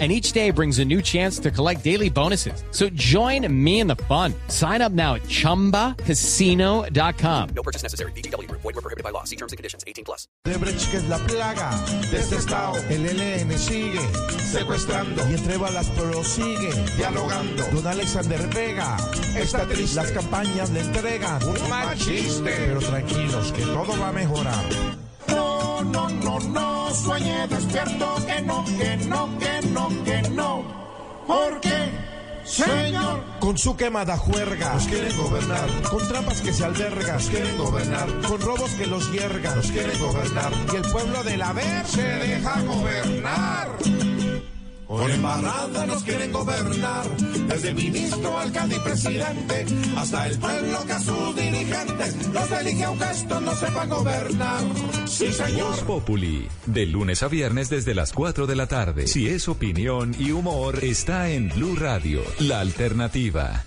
and each day brings a new chance to collect daily bonuses. So join me in the fun. Sign up now at ChumbaCasino.com. No purchase necessary. BGW. Void were prohibited by law. See terms and conditions. 18 plus. Debrecht, que es la plaga de este estado. El ELN sigue secuestrando y entre balas prosigue dialogando. Don Alexander Vega está triste. Las campañas le entregan un mal chiste. Pero tranquilos, que todo va a mejorar. No, no, no, no, sueñe despierto, que no, que no, que no, que no. Porque, señor, con su quemada juerga, nos quieren gobernar. Con trampas que se albergan, nos quieren gobernar. Con robos que los hiergan, nos quieren gobernar. Y el pueblo de la ver se deja gobernar. Con embarrada nos quieren gobernar, desde ministro, alcalde y presidente, hasta el pueblo que a sus dirigentes los elige aunque estos no sepan gobernar. Sí, señor. Voz Populi, de lunes a viernes desde las 4 de la tarde. Si es opinión y humor, está en Blue Radio, la alternativa.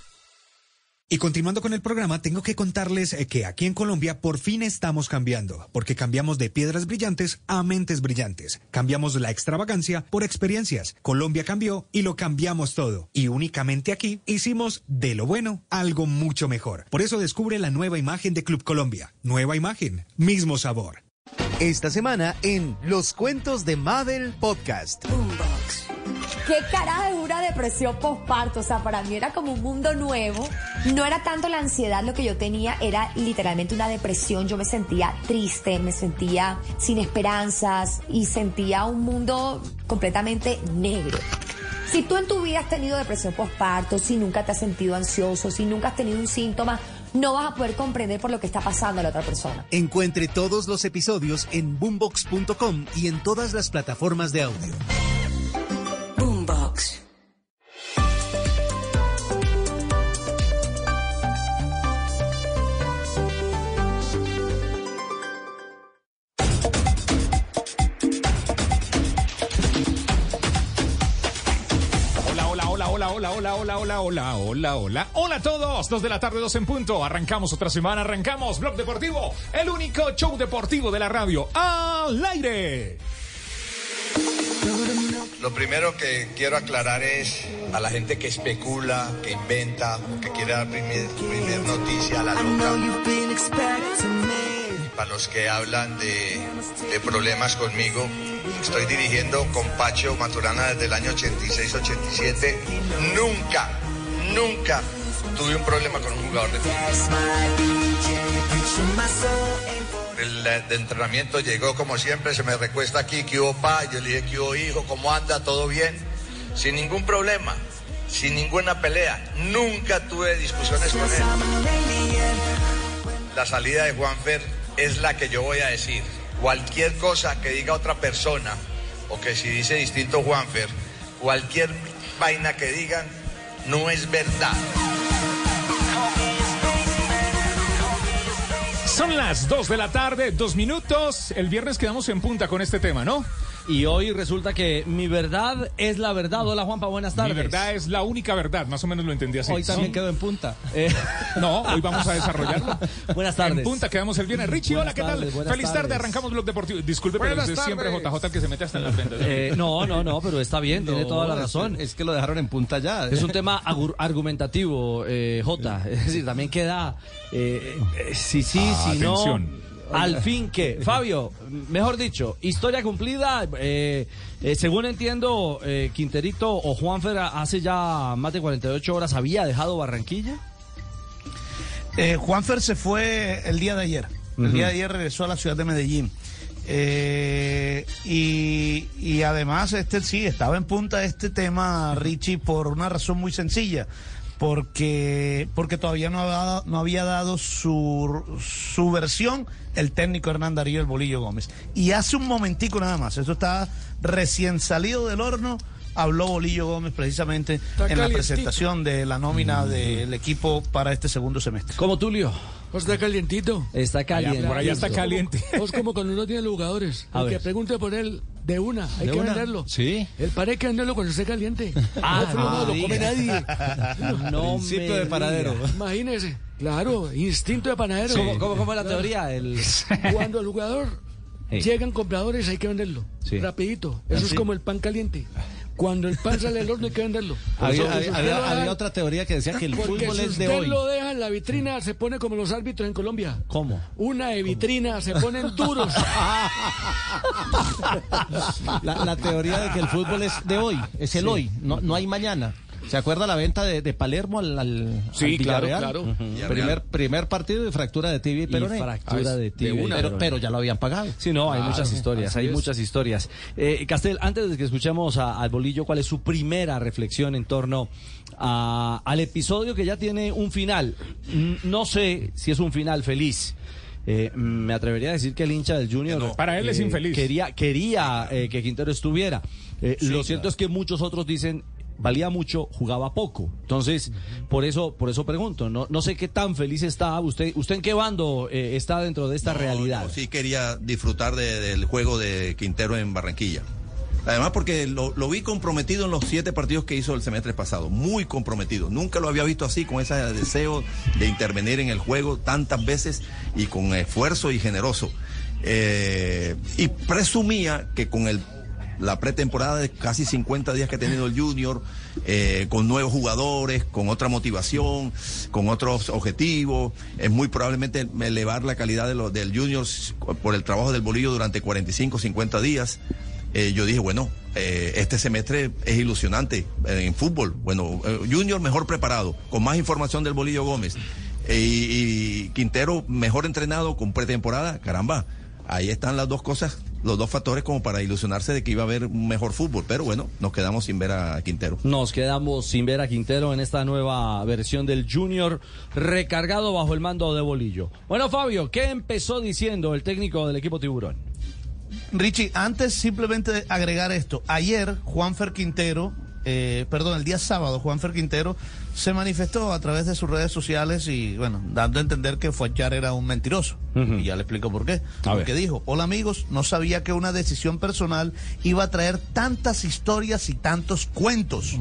Y continuando con el programa, tengo que contarles eh, que aquí en Colombia por fin estamos cambiando, porque cambiamos de piedras brillantes a mentes brillantes. Cambiamos la extravagancia por experiencias. Colombia cambió y lo cambiamos todo. Y únicamente aquí hicimos de lo bueno algo mucho mejor. Por eso descubre la nueva imagen de Club Colombia. Nueva imagen, mismo sabor. Esta semana en Los Cuentos de Mabel Podcast. ¿Qué cara de una depresión postparto? O sea, para mí era como un mundo nuevo. No era tanto la ansiedad lo que yo tenía, era literalmente una depresión. Yo me sentía triste, me sentía sin esperanzas y sentía un mundo completamente negro. Si tú en tu vida has tenido depresión postparto, si nunca te has sentido ansioso, si nunca has tenido un síntoma, no vas a poder comprender por lo que está pasando a la otra persona. Encuentre todos los episodios en boombox.com y en todas las plataformas de audio. Vox. hola, hola, hola, hola, hola, hola, hola, hola. Hola a todos, dos de la tarde, dos en punto. Arrancamos otra semana, arrancamos Blog Deportivo, el único show deportivo de la radio al aire. Lo primero que quiero aclarar es a la gente que especula, que inventa, que quiere dar primer, primer noticia a la loca. Para los que hablan de, de problemas conmigo, estoy dirigiendo con Pacho Maturana desde el año 86-87. Nunca, nunca tuve un problema con un jugador de fútbol. El de entrenamiento llegó como siempre, se me recuesta aquí, que hubo pa, yo le dije que hubo hijo, ¿cómo anda? ¿Todo bien? Sin ningún problema, sin ninguna pelea, nunca tuve discusiones con él. La salida de Juanfer es la que yo voy a decir. Cualquier cosa que diga otra persona, o que si dice distinto Juanfer, cualquier vaina que digan, no es verdad. Son las 2 de la tarde, dos minutos. El viernes quedamos en punta con este tema, ¿no? Y hoy resulta que mi verdad es la verdad. Hola Juanpa, buenas tardes. Mi verdad es la única verdad, más o menos lo entendí así. Hoy también Sí. quedó en punta. No, hoy vamos a desarrollarlo. Buenas tardes. En punta quedamos el viernes. Richie, Buenas hola, ¿qué tal? Feliz tarde, tardes. arrancamos Blog Deportivo. Disculpe, pero Buenas es siempre tardes. JJ el que se mete hasta en las ventas. Eh, no, no, no, pero está bien, tiene toda la razón. Es, que lo dejaron en punta ya. Es un tema argumentativo, eh, J. Es decir, también queda eh, eh, sí, Ah, si no. Al fin que. Fabio, mejor dicho, historia cumplida. eh, eh, según entiendo, eh, Quinterito o Juanfer hace ya más de 48 horas había dejado Barranquilla. Eh, Juanfer se fue el día de ayer. El día de ayer regresó a la ciudad de Medellín. Eh, y, y además, este sí, estaba en punta este tema, Richie, por una razón muy sencilla. Porque, porque todavía no había, no había dado su, su versión el técnico Hernán Darío el Bolillo Gómez. Y hace un momentico nada más, eso está recién salido del horno, habló Bolillo Gómez precisamente en la presentación de la nómina del equipo para este segundo semestre. Como Tulio. O está calientito. Está caliente. por allá está caliente. Es como cuando uno tiene jugadores. A El ver. que pregunte por él, de una, hay ¿De que una? venderlo. Sí. El pan hay que venderlo cuando esté caliente. Ah, no, frío no lo sí. come nadie. No Principio de panadero. Imagínese. Claro, instinto de panadero. ¿Cómo, cómo, cómo es la teoría? El... Cuando el jugador Sí. llegan compradores hay que venderlo. Sí. Rapidito. Eso ¿Ah, sí? es como el pan caliente. Cuando el pan sale del horno hay que venderlo. Había, usted otra teoría que decía que el fútbol si es de usted hoy. lo deja en la vitrina, se pone como los árbitros en Colombia. ¿Cómo? Una de vitrina, se ponen duros. La, la teoría de que el fútbol es de hoy, es el Sí. hoy, no, no hay mañana. ¿Se acuerda la venta de, de Palermo al, al, Sí, al claro. Primer, primer partido de fractura de tibia y peroné. fractura de tibia y pero, ya lo habían pagado. Sí, no, hay Claro. muchas historias, hay es. muchas historias. Eh, Castel, antes de que escuchemos a- al bolillo, ¿cuál es su primera reflexión en torno a- al episodio que ya tiene un final? No sé si es un final feliz. Eh, me atrevería a decir que el hincha del Junior Para él es eh, infeliz. quería quería eh, que Quintero estuviera. Eh, lo cierto es que muchos otros dicen valía mucho, jugaba poco. Entonces, por eso por eso pregunto, no no sé qué tan feliz está usted. ¿Usted en qué bando eh, está dentro de esta realidad? Yo sí quería disfrutar de- del juego de Quintero en Barranquilla. Además porque lo, lo vi comprometido en los siete partidos que hizo el semestre pasado, muy comprometido. Nunca lo había visto así, con ese deseo de intervenir en el juego tantas veces y con esfuerzo y generoso. Eh, y presumía que con el, la pretemporada de casi 50 días que ha tenido el Junior, eh, con nuevos jugadores, con otra motivación, con otros objetivos, es muy probablemente elevar la calidad de los, del Junior por el trabajo del bolillo durante 45, 50 días. Eh, yo dije, bueno, eh, este semestre es ilusionante en fútbol. Bueno, eh, Junior mejor preparado, con más información del Bolillo Gómez. Eh, y Quintero mejor entrenado con pretemporada, caramba. Ahí están las dos cosas, los dos factores como para ilusionarse de que iba a haber un mejor fútbol. Pero bueno, nos quedamos sin ver a Quintero. Nos quedamos sin ver a Quintero en esta nueva versión del Junior recargado bajo el mando de Bolillo. Bueno, Fabio, ¿qué empezó diciendo el técnico del equipo Tiburón? Richie, antes simplemente de agregar esto, ayer Juanfer Quintero, eh, perdón, el día sábado Juanfer Quintero se manifestó a través de sus redes sociales y bueno, dando a entender que Fuachar era un mentiroso. Y ya le explico por qué. A Porque ver. dijo, hola amigos, no sabía que una decisión personal iba a traer tantas historias y tantos cuentos.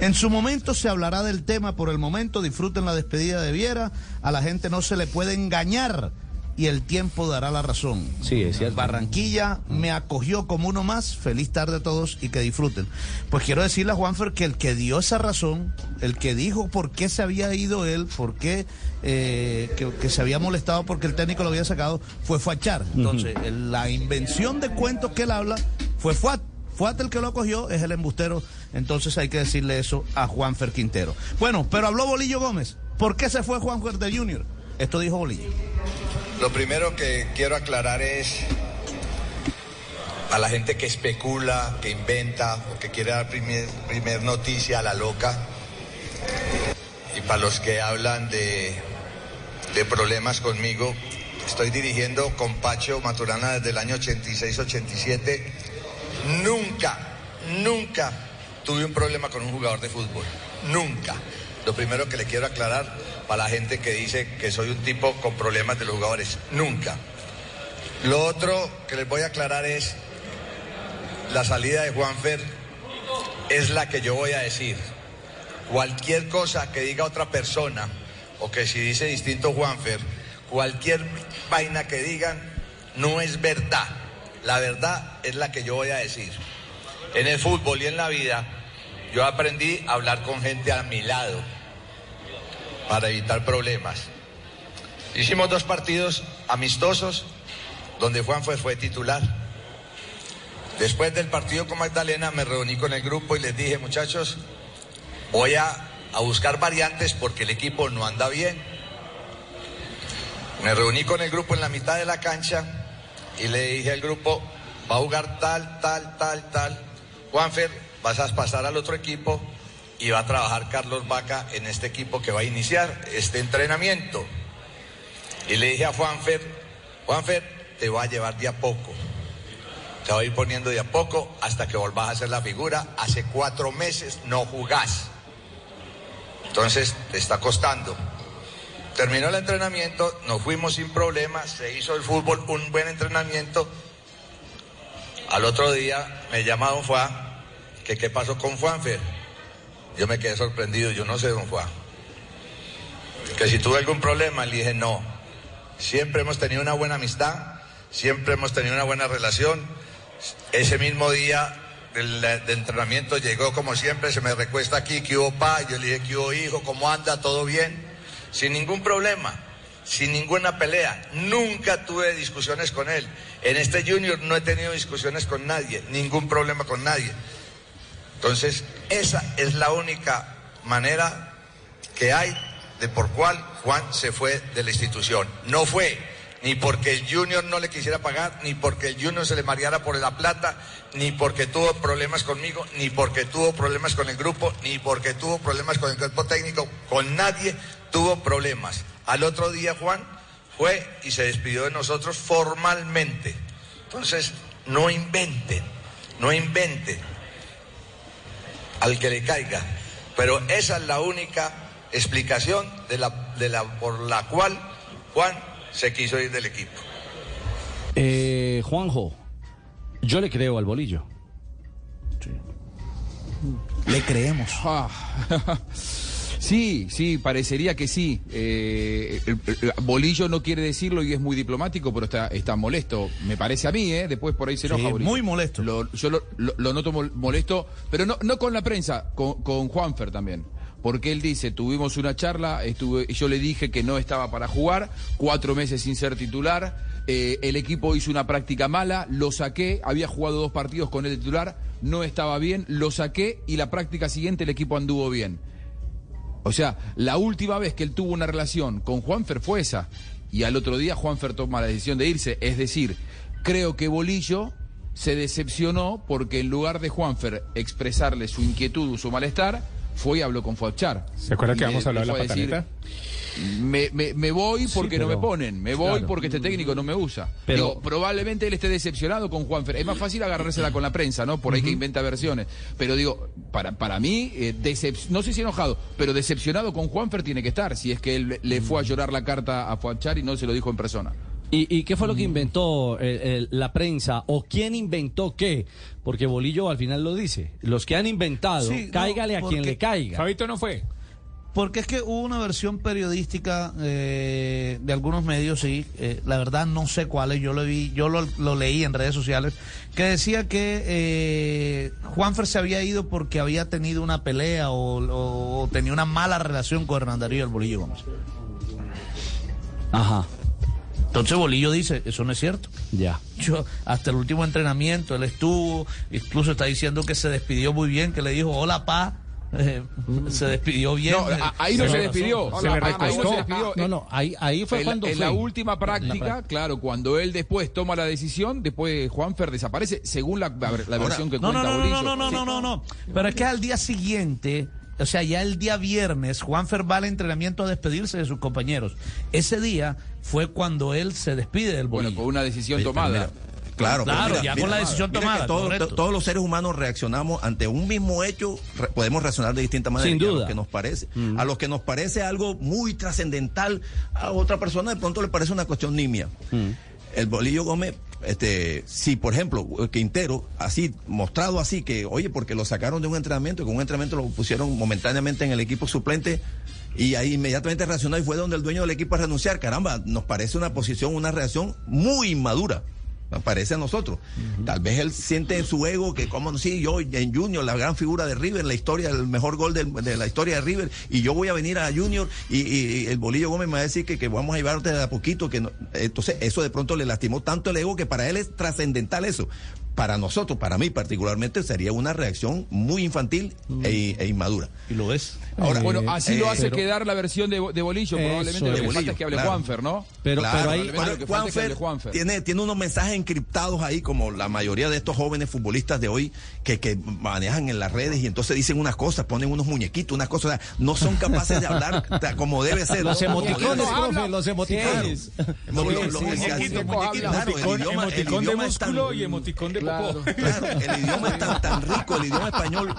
En su momento se hablará del tema, por el momento disfruten la despedida de Viera, a la gente no se le puede engañar y el tiempo dará la razón. Sí, es cierto. Barranquilla me acogió como uno más, feliz tarde a todos y que disfruten. Pues quiero decirle a Juanfer que el que dio esa razón, el que dijo por qué se había ido él, por qué eh, que, que se había molestado porque el técnico lo había sacado, fue Fuachar. Entonces, el- la invención de cuentos que él habla fue Fuat. Fuat el que lo acogió, es el embustero. Entonces hay que decirle eso a Juanfer Quintero. Bueno, pero habló Bolillo Gómez. ¿Por qué se fue Juanfer de Junior? Esto dijo Bolillo. Lo primero que quiero aclarar es a la gente que especula, que inventa o que quiere dar primer, primer noticia a la loca y para los que hablan de, de problemas conmigo, estoy dirigiendo con Pacho Maturana desde el año 86-87. Nunca, nunca tuve un problema con un jugador de fútbol. Nunca. Lo primero que le quiero aclarar para la gente que dice que soy un tipo con problemas de los jugadores. Nunca. Lo otro que les voy a aclarar es la salida de Juanfer es la que yo voy a decir. Cualquier cosa que diga otra persona o que si dice distinto Juanfer, cualquier vaina que digan no es verdad. La verdad es la que yo voy a decir. En el fútbol y en la vida yo aprendí a hablar con gente a mi lado para evitar problemas. Hicimos dos partidos amistosos donde Juanfer fue titular. Después del partido con Magdalena me reuní con el grupo y les dije, muchachos, voy a, a buscar variantes porque el equipo no anda bien. Me reuní con el grupo en la mitad de la cancha y le dije al grupo, va a jugar tal, tal, tal, tal. Juanfer, vas a pasar al otro equipo y va a trabajar Carlos Vaca en este equipo que va a iniciar este entrenamiento. Y le dije a Juanfer, Juanfer, te va a llevar de a poco. Te va a ir poniendo de a poco hasta que volvás a hacer la figura. Hace cuatro meses no jugás. Entonces te está costando. Terminó el entrenamiento, nos fuimos sin problemas, se hizo el fútbol, un buen entrenamiento. Al otro día me llama Don Juan, que qué pasó con Juanfer. Yo me quedé sorprendido, yo no sé, Don Juan. Que si tuve algún problema, le dije no. Siempre hemos tenido una buena amistad, siempre hemos tenido una buena relación. Ese mismo día del, entrenamiento llegó como siempre, se me recuesta aquí, que hubo pa, yo le dije que hubo hijo, ¿cómo anda? ¿Todo bien? Sin ningún problema, sin ninguna pelea. Nunca tuve discusiones con él. En este junior no he tenido discusiones con nadie, ningún problema con nadie. Entonces, esa es la única manera que hay de por cuál Juan se fue de la institución. No fue ni porque el Junior no le quisiera pagar, ni porque el Junior se le mareara por la plata, ni porque tuvo problemas conmigo, ni porque tuvo problemas con el grupo, ni porque tuvo problemas con el cuerpo técnico, con nadie tuvo problemas. Al otro día Juan fue y se despidió de nosotros formalmente. Entonces, no inventen, no inventen al que le caiga. Pero esa es la única explicación de la, de la, por la cual Juan se quiso ir del equipo. Eh, Juanjo, yo le creo al bolillo. Le creemos. Ah. Sí, sí, parecería que sí. Eh, Bolillo no quiere decirlo y es muy diplomático, pero está, está molesto. Me parece a mí, ¿eh? Después por ahí se Sí, enoja. Bolillo. muy molesto. Lo- yo lo, lo- lo noto mol- molesto, pero no, no con la prensa, con, con Juanfer también. Porque él dice, tuvimos una charla, estuve, yo le dije que no estaba para jugar, cuatro meses sin ser titular, eh, el equipo hizo una práctica mala, lo saqué, había jugado dos partidos con el titular, no estaba bien, lo saqué y la práctica siguiente el equipo anduvo bien. O sea, la última vez que él tuvo una relación con Juanfer fue esa. Y al otro día Juanfer toma la decisión de irse. Es decir, creo que Bolillo se decepcionó porque en lugar de Juanfer expresarle su inquietud o su malestar, fue y habló con Fuachar. ¿Se acuerda que vamos a hablar de la decir? Me, me- me voy Sí, porque no me ponen, me voy claro. porque este técnicco no me usa. Pero- Digo, probablemente él esté decepcionado con Juanfer. Es más fácil agarrársela con la prensa, ¿no? Por ahí que inventa versiones. Pero digo, para, para mí, eh, decep- no sé si enojado, pero decepcionado con Juanfer tiene que estar, si es que él le fue a llorar la carta a Fuachar y no se lo dijo en persona. ¿Y, y qué fue Mm. lo que inventó eh, eh, la prensa? ¿O quién inventó qué? Porque Bolillo al final lo dice. Los que han inventado, Sí, no, cáigale a quien porque- le caiga. Fabito no fue. Porque es que hubo una versión periodística eh, de algunos medios, sí, eh, la verdad no sé cuáles, yo lo vi, yo lo, lo leí en redes sociales, que decía que eh, Juanfer se había ido porque había tenido una pelea o, o- o tenía una mala relación con Hernán Darío el Bolillo Gómez. Ajá, Entonces Bolillo dice, eso no es cierto. ya. Yo, hasta el último entrenamiento, él estuvo, incluso está diciendo que se despidió muy bien, que le dijo, hola, pa. Eh, se despidió bien. No, ahí no se despidió. Se le Ahí no recostó. se despidió. No, no, ahí, ahí fue en, cuando en fue. la última práctica, práctica. claro, cuando él después toma la decisión, después Juanfer desaparece, según la, la versión que no, no, cuenta no, Bolillo. no, no, no, no, no, no. Pero es que al día siguiente, o sea, ya el día viernes, Juanfer va al entrenamiento a despedirse de sus compañeros. Ese día fue cuando él se despide del Bueno, bolillo. con una decisión Oye, tomada. Claro, Claro, ya con la decisión mira tomada, todos, los seres humanos reaccionamos ante un mismo hecho, re- podemos reaccionar de distintas maneras. Sin y A duda. lo que nos parece, a lo que nos parece algo muy trascendental, a otra persona de pronto le parece una cuestión nimia. El Bolillo Gómez, este, si por ejemplo Quintero, así, mostrado así, que oye, porque lo sacaron de un entrenamiento, con un entrenamiento lo pusieron momentáneamente en el equipo suplente, y ahí inmediatamente reaccionó y fue donde el dueño del equipo a renunciar. Caramba, nos parece una posición, una reacción muy inmadura. Parece a nosotros. Tal vez él siente en su ego que, como sí, yo en Junior, la gran figura de River, la historia, el mejor gol de, la historia de River, y yo voy a venir a Junior y el Bolillo Gómez me va a decir que, que vamos a llevarte de a poquito. que no- Entonces, eso de pronto le lastimó tanto el ego que para él es trascendental eso. Para nosotros, para mí particularmente, sería una reacción muy infantil e, e inmadura. Y lo es. Ahora, bueno, así lo eh, hace pero- quedar la versión de, de Bolillo. Probablemente lo que De falta Bolillo, es que hable claro. Juanfer, ¿no? Pero, Claro, pero ahí, Bueno, es que Juanfer. Tiene, tiene unos mensajes encriptados ahí, como la mayoría de estos jóvenes futbolistas de hoy que, que manejan en las redes y entonces dicen unas cosas, ponen unos muñequitos, unas cosas, o sea, no son capaces de hablar como debe ser. Los emoticones, profe, los emoticones. No, Sí, lo- lo- sí, el- idioma- de músculo y emoticón de Claro, el idioma es tan, tan rico, el idioma español,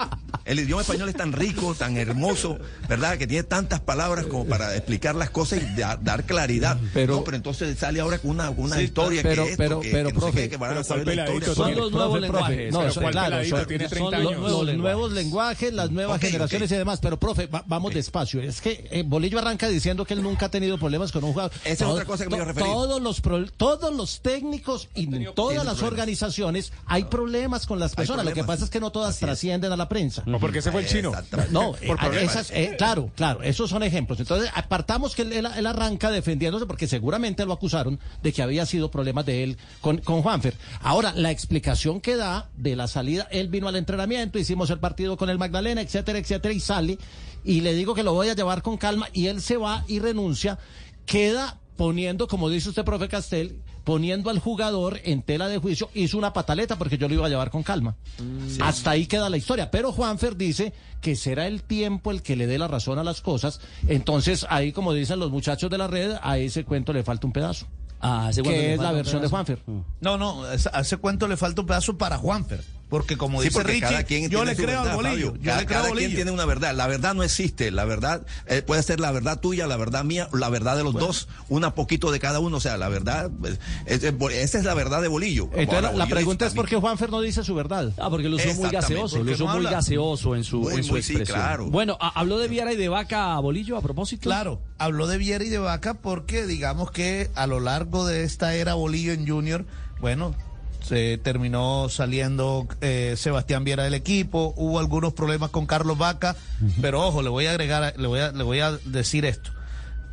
El idioma español es tan rico, tan hermoso, ¿verdad? Que tiene tantas palabras como para explicar las cosas y da- dar claridad. Pero, pero entonces sale ahora con una, una Sí, historia pero- que esto, pero- que, pero, que no sé profe, qué, que van a saber ¿cuál la historia. Son los nuevos lenguajes. No, Pero son- ¿cuál claro, son- tiene son 30 los años? nuevos Los nuevos lenguajes, las nuevas generaciones y demás. Pero, profe, va- vamos despacio. Es que eh, Bolillo arranca diciendo que él nunca ha tenido problemas con un jugador. Esa es otra cosa que me iba a referir. Todos los, pro- todos los técnicos y todas las problemas. organizaciones hay problemas con las personas. Lo que pasa es que no todas trascienden a la prensa. No, porque ese fue el chino. No, Por eh, esas, eh, claro, claro, esos son ejemplos. Entonces, apartamos que él, él- él arranca defendiéndose porque seguramente lo acusaron de que había sido problemas de él con, con Juanfer. Ahora, la explicación que da de la salida, él vino al entrenamiento, hicimos el partido con el Magdalena, etcétera, etcétera, y sale, y le digo que lo voy a llevar con calma, y él se va y renuncia, queda poniendo, como dice usted, profe Castel, poniendo al jugador en tela de juicio, hizo una pataleta porque yo lo iba a llevar con calma. Hasta ahí queda la historia. Pero Juanfer dice que será el tiempo el que le dé la razón a las cosas. Entonces, ahí, como dicen los muchachos de la red, a ese cuento le falta un pedazo. Ah, que es la versión de. Juanfer. No, no, ese cuento le falta un pedazo para Juanfer. Porque como Sí, dice porque Richie, cada quien yo tiene le creo verdad, al bolillo. Fabio. Yo Cada, le creo cada quien bolillo. tiene una verdad. La verdad no existe. La verdad eh, puede ser la verdad tuya, la verdad mía, la verdad de los dos, una poquito de cada uno. O sea, la verdad, pues, es- es- esa es la verdad de Bolillo. Entonces, Ahora, la, Bolillo pregunta es por qué Juanfer no dice su verdad. Ah, porque lo usó muy gaseoso, lo usó no muy habla. gaseoso en su, Muy, en su muy, sí, expresión. claro. Bueno, a- habló de Viera y de Vaca Bolillo a propósito. Claro, habló de Viera y de Vaca porque digamos que a lo largo de esta era Bolillo en Junior, bueno, se terminó saliendo eh, Sebastián Viera del equipo, hubo algunos problemas con Carlos Vaca, pero ojo, le voy a agregar, le voy a, le voy a decir esto.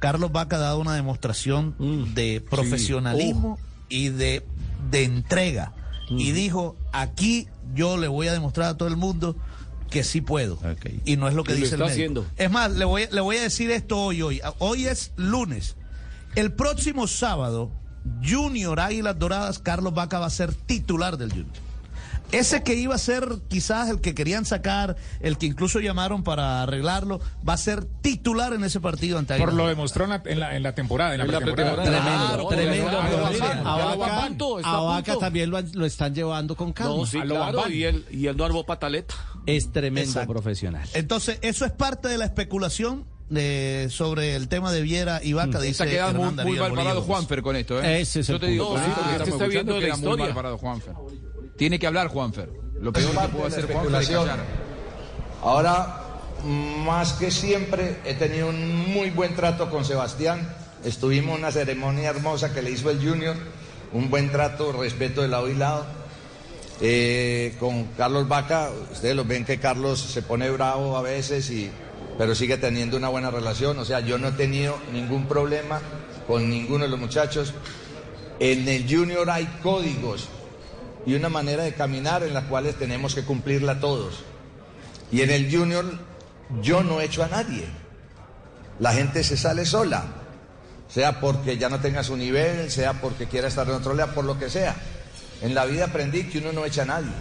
Carlos Vaca ha dado una demostración de profesionalismo y de, de entrega. Y dijo, aquí yo le voy a demostrar a todo el mundo que sí puedo. Y no es lo que Y lo dice el está médico. haciendo. Es más, le voy, le voy a decir esto hoy, hoy. Hoy es lunes. El próximo sábado, Junior Águilas Doradas, Carlos Vaca va a ser titular del Junior. Ese que iba a ser quizás el que querían sacar, el que incluso llamaron para arreglarlo, va a ser titular en ese partido ante Por lo demostró en la, en la, en la temporada, en la En la pretemporada. Tremendo, Claro, tremendo. a Vaca- también lo, están llevando con calma. No, sí, A lo claro, y él, y él no armó pataleta. Es tremendo Exacto. profesional. Entonces, eso es parte de la especulación de, sobre el tema de Viera y Vaca. Dice Está quedando muy, muy mal parado. Juanfer con esto, ¿eh? Ese es Yo el te digo, punto. con esto Ah, que está viendo queda muy mal parado Juanfer. Tiene que hablar Juanfer. Lo peor que puede hacer Juanfer es callar. Ahora, más que siempre, he tenido un muy buen trato con Sebastián. Estuvimos en una ceremonia hermosa que le hizo el Junior. Un buen trato, respeto de lado y lado. Eh, con Carlos Vaca, ustedes lo ven que Carlos se pone bravo a veces, y, pero sigue teniendo una buena relación. O sea, yo no he tenido ningún problema con ninguno de los muchachos. En el Junior hay códigos y una manera de caminar en las cuales tenemos que cumplirla todos. Y en el Junior yo no echo a nadie. La gente se sale sola, sea porque ya no tenga su nivel, sea porque quiera estar en otro lado, por lo que sea. En la vida aprendí que uno no echa a nadie.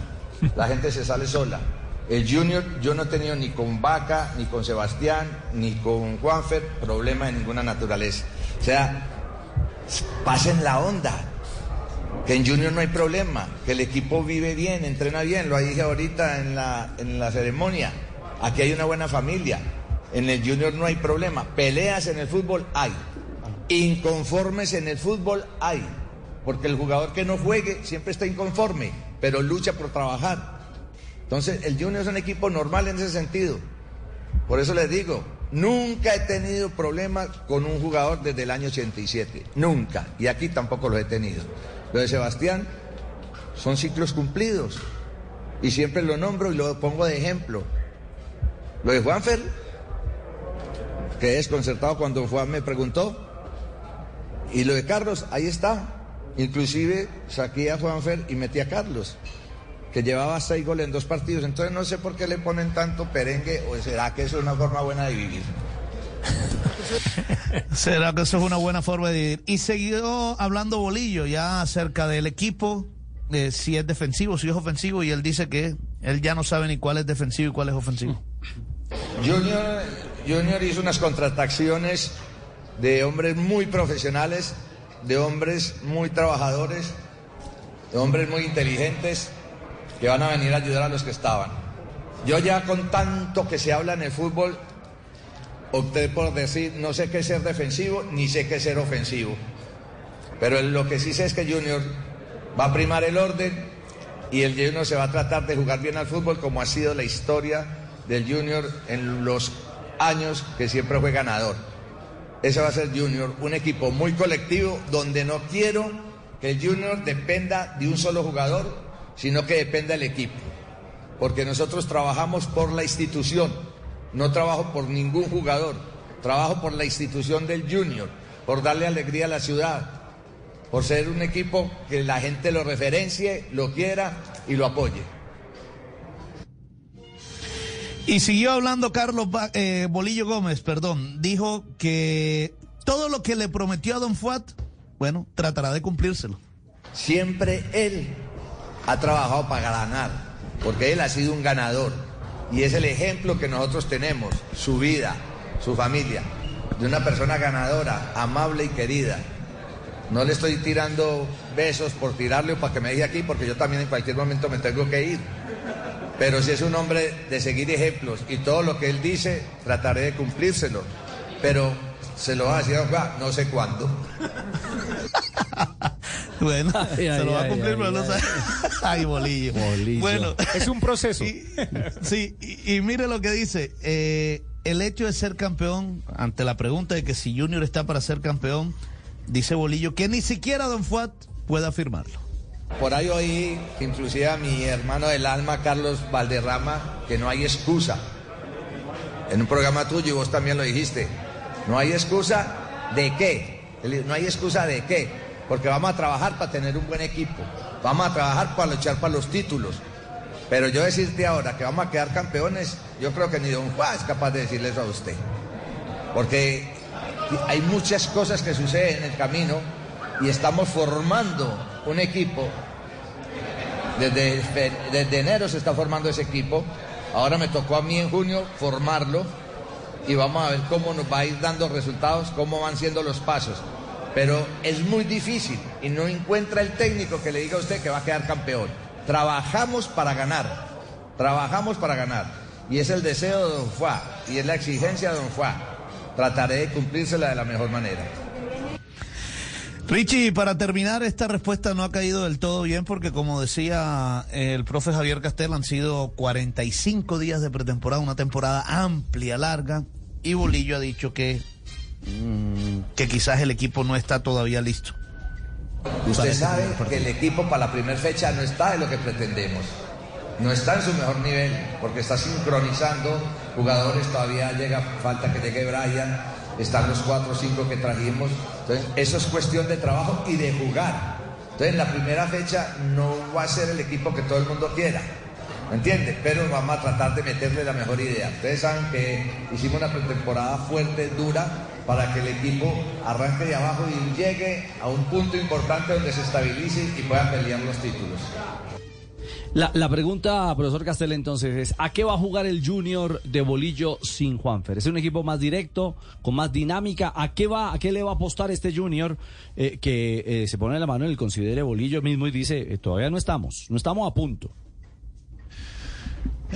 La gente se sale sola. El Junior yo no he tenido ni con Vaca, ni con Sebastián, ni con Juanfer problema de ninguna naturaleza. O sea, pasen la onda. Que en Junior no hay problema, que el equipo vive bien, entrena bien, lo dije ahorita en la, en la ceremonia. Aquí hay una buena familia. En el Junior no hay problema. Peleas en el fútbol hay. Inconformes en el fútbol hay. Porque el jugador que no juegue siempre está inconforme, pero lucha por trabajar. Entonces, el Junior es un equipo normal en ese sentido. Por eso les digo, nunca he tenido problemas con un jugador desde el año 87. Nunca. Y aquí tampoco los he tenido. Lo de Sebastián son ciclos cumplidos. Y siempre lo nombro y lo pongo de ejemplo. Lo de Juanfer, quedé desconcertado cuando Juan me preguntó. Y lo de Carlos, ahí está. Inclusive saqué a Juanfer y metí a Carlos, que llevaba seis goles en dos partidos. Entonces no sé por qué le ponen tanto perengue o será que eso es una forma buena de vivir. ¿Será que eso es una buena forma de vivir? Y siguió hablando Bolillo ya acerca del equipo, de si es defensivo, si es ofensivo, y él dice que él ya no sabe ni cuál es defensivo y cuál es ofensivo. Junior, Junior hizo unas contrataciones de hombres muy profesionales, de hombres muy trabajadores, de hombres muy inteligentes que van a venir a ayudar a los que estaban. Yo ya con tanto que se habla en el fútbol, opté por decir, no sé qué ser defensivo, ni sé qué ser ofensivo. Pero lo que sí sé es que Junior va a primar el orden y el Junior se va a tratar de jugar bien al fútbol como ha sido la historia del Junior en los años que siempre fue ganador. Ese va a ser Junior, un equipo muy colectivo donde no quiero que el Junior dependa de un solo jugador, sino que dependa del equipo. Porque nosotros trabajamos por la institución, no trabajo por ningún jugador, trabajo por la institución del Junior, por darle alegría a la ciudad, por ser un equipo que la gente lo referencie, lo quiera y lo apoye. Y siguió hablando Carlos eh, Bolillo Gómez, perdón. Dijo que todo lo que le prometió a Don Fuat, bueno, tratará de cumplírselo. Siempre él ha trabajado para ganar, porque él ha sido un ganador. Y es el ejemplo que nosotros tenemos, su vida, su familia, de una persona ganadora, amable y querida. No le estoy tirando besos por tirarle o para que me deje aquí, porque yo también en cualquier momento me tengo que ir. Pero si es un hombre de seguir ejemplos y todo lo que él dice, trataré de cumplírselo. Pero se lo va a decir no sé cuándo. Bueno, Ay, se ay, lo va a cumplir, ay, pero no sabe. Ay, bolillo. Bueno, Es un proceso. Y- sí, y, y mire lo que dice. eh, el hecho de ser campeón, ante la pregunta de que si Junior está para ser campeón, dice Bolillo que ni siquiera Don Fuat puede afirmarlo. Por ahí oí, inclusive a mi hermano del alma, Carlos Valderrama, que no hay excusa. En un programa tuyo, y vos también lo dijiste, no hay excusa de qué. No hay excusa de qué, porque vamos a trabajar para tener un buen equipo, vamos a trabajar para luchar para los títulos. Pero yo decirte ahora que vamos a quedar campeones, yo creo que ni Don Juan es capaz de decirle eso a usted. Porque hay muchas cosas que suceden en el camino y estamos formando un equipo. Desde, desde enero se está formando ese equipo. Ahora me tocó a mí en junio formarlo y vamos a ver cómo nos va a ir dando resultados, cómo van siendo los pasos. Pero es muy difícil y no encuentra el técnico que le diga a usted que va a quedar campeón. Trabajamos para ganar, trabajamos para ganar. Y es el deseo de Don Fuá y es la exigencia de Don Fuá. Trataré de cumplírsela de la mejor manera. Richie, para terminar, esta respuesta no ha caído del todo bien porque, como decía el profe Javier Castel, han sido 45 días de pretemporada, una temporada amplia, larga, y Bolillo ha dicho que, que quizás el equipo no está todavía listo. Usted sabe que el equipo para la primera fecha no está de lo que pretendemos. No está en su mejor nivel, porque está sincronizando jugadores, todavía llega, falta que llegue Brian, están los cuatro o cinco que trajimos. Entonces, eso es cuestión de trabajo y de jugar. Entonces, en la primera fecha no va a ser el equipo que todo el mundo quiera. ¿Me entiende? Pero vamos a tratar de meterle la mejor idea. Ustedes saben que hicimos una pretemporada fuerte, dura, para que el equipo arranque de abajo y llegue a un punto importante donde se estabilice y pueda pelear los títulos. La, pregunta, profesor Castel, entonces es, ¿a qué va a jugar el Junior de Bolillo sin Juanfer? ¿Es un equipo más directo, con más dinámica? ¿A qué va, a qué le va a apostar este Junior eh, que eh, se pone la mano en el considere Bolillo mismo y dice, eh, todavía no estamos, no estamos a punto?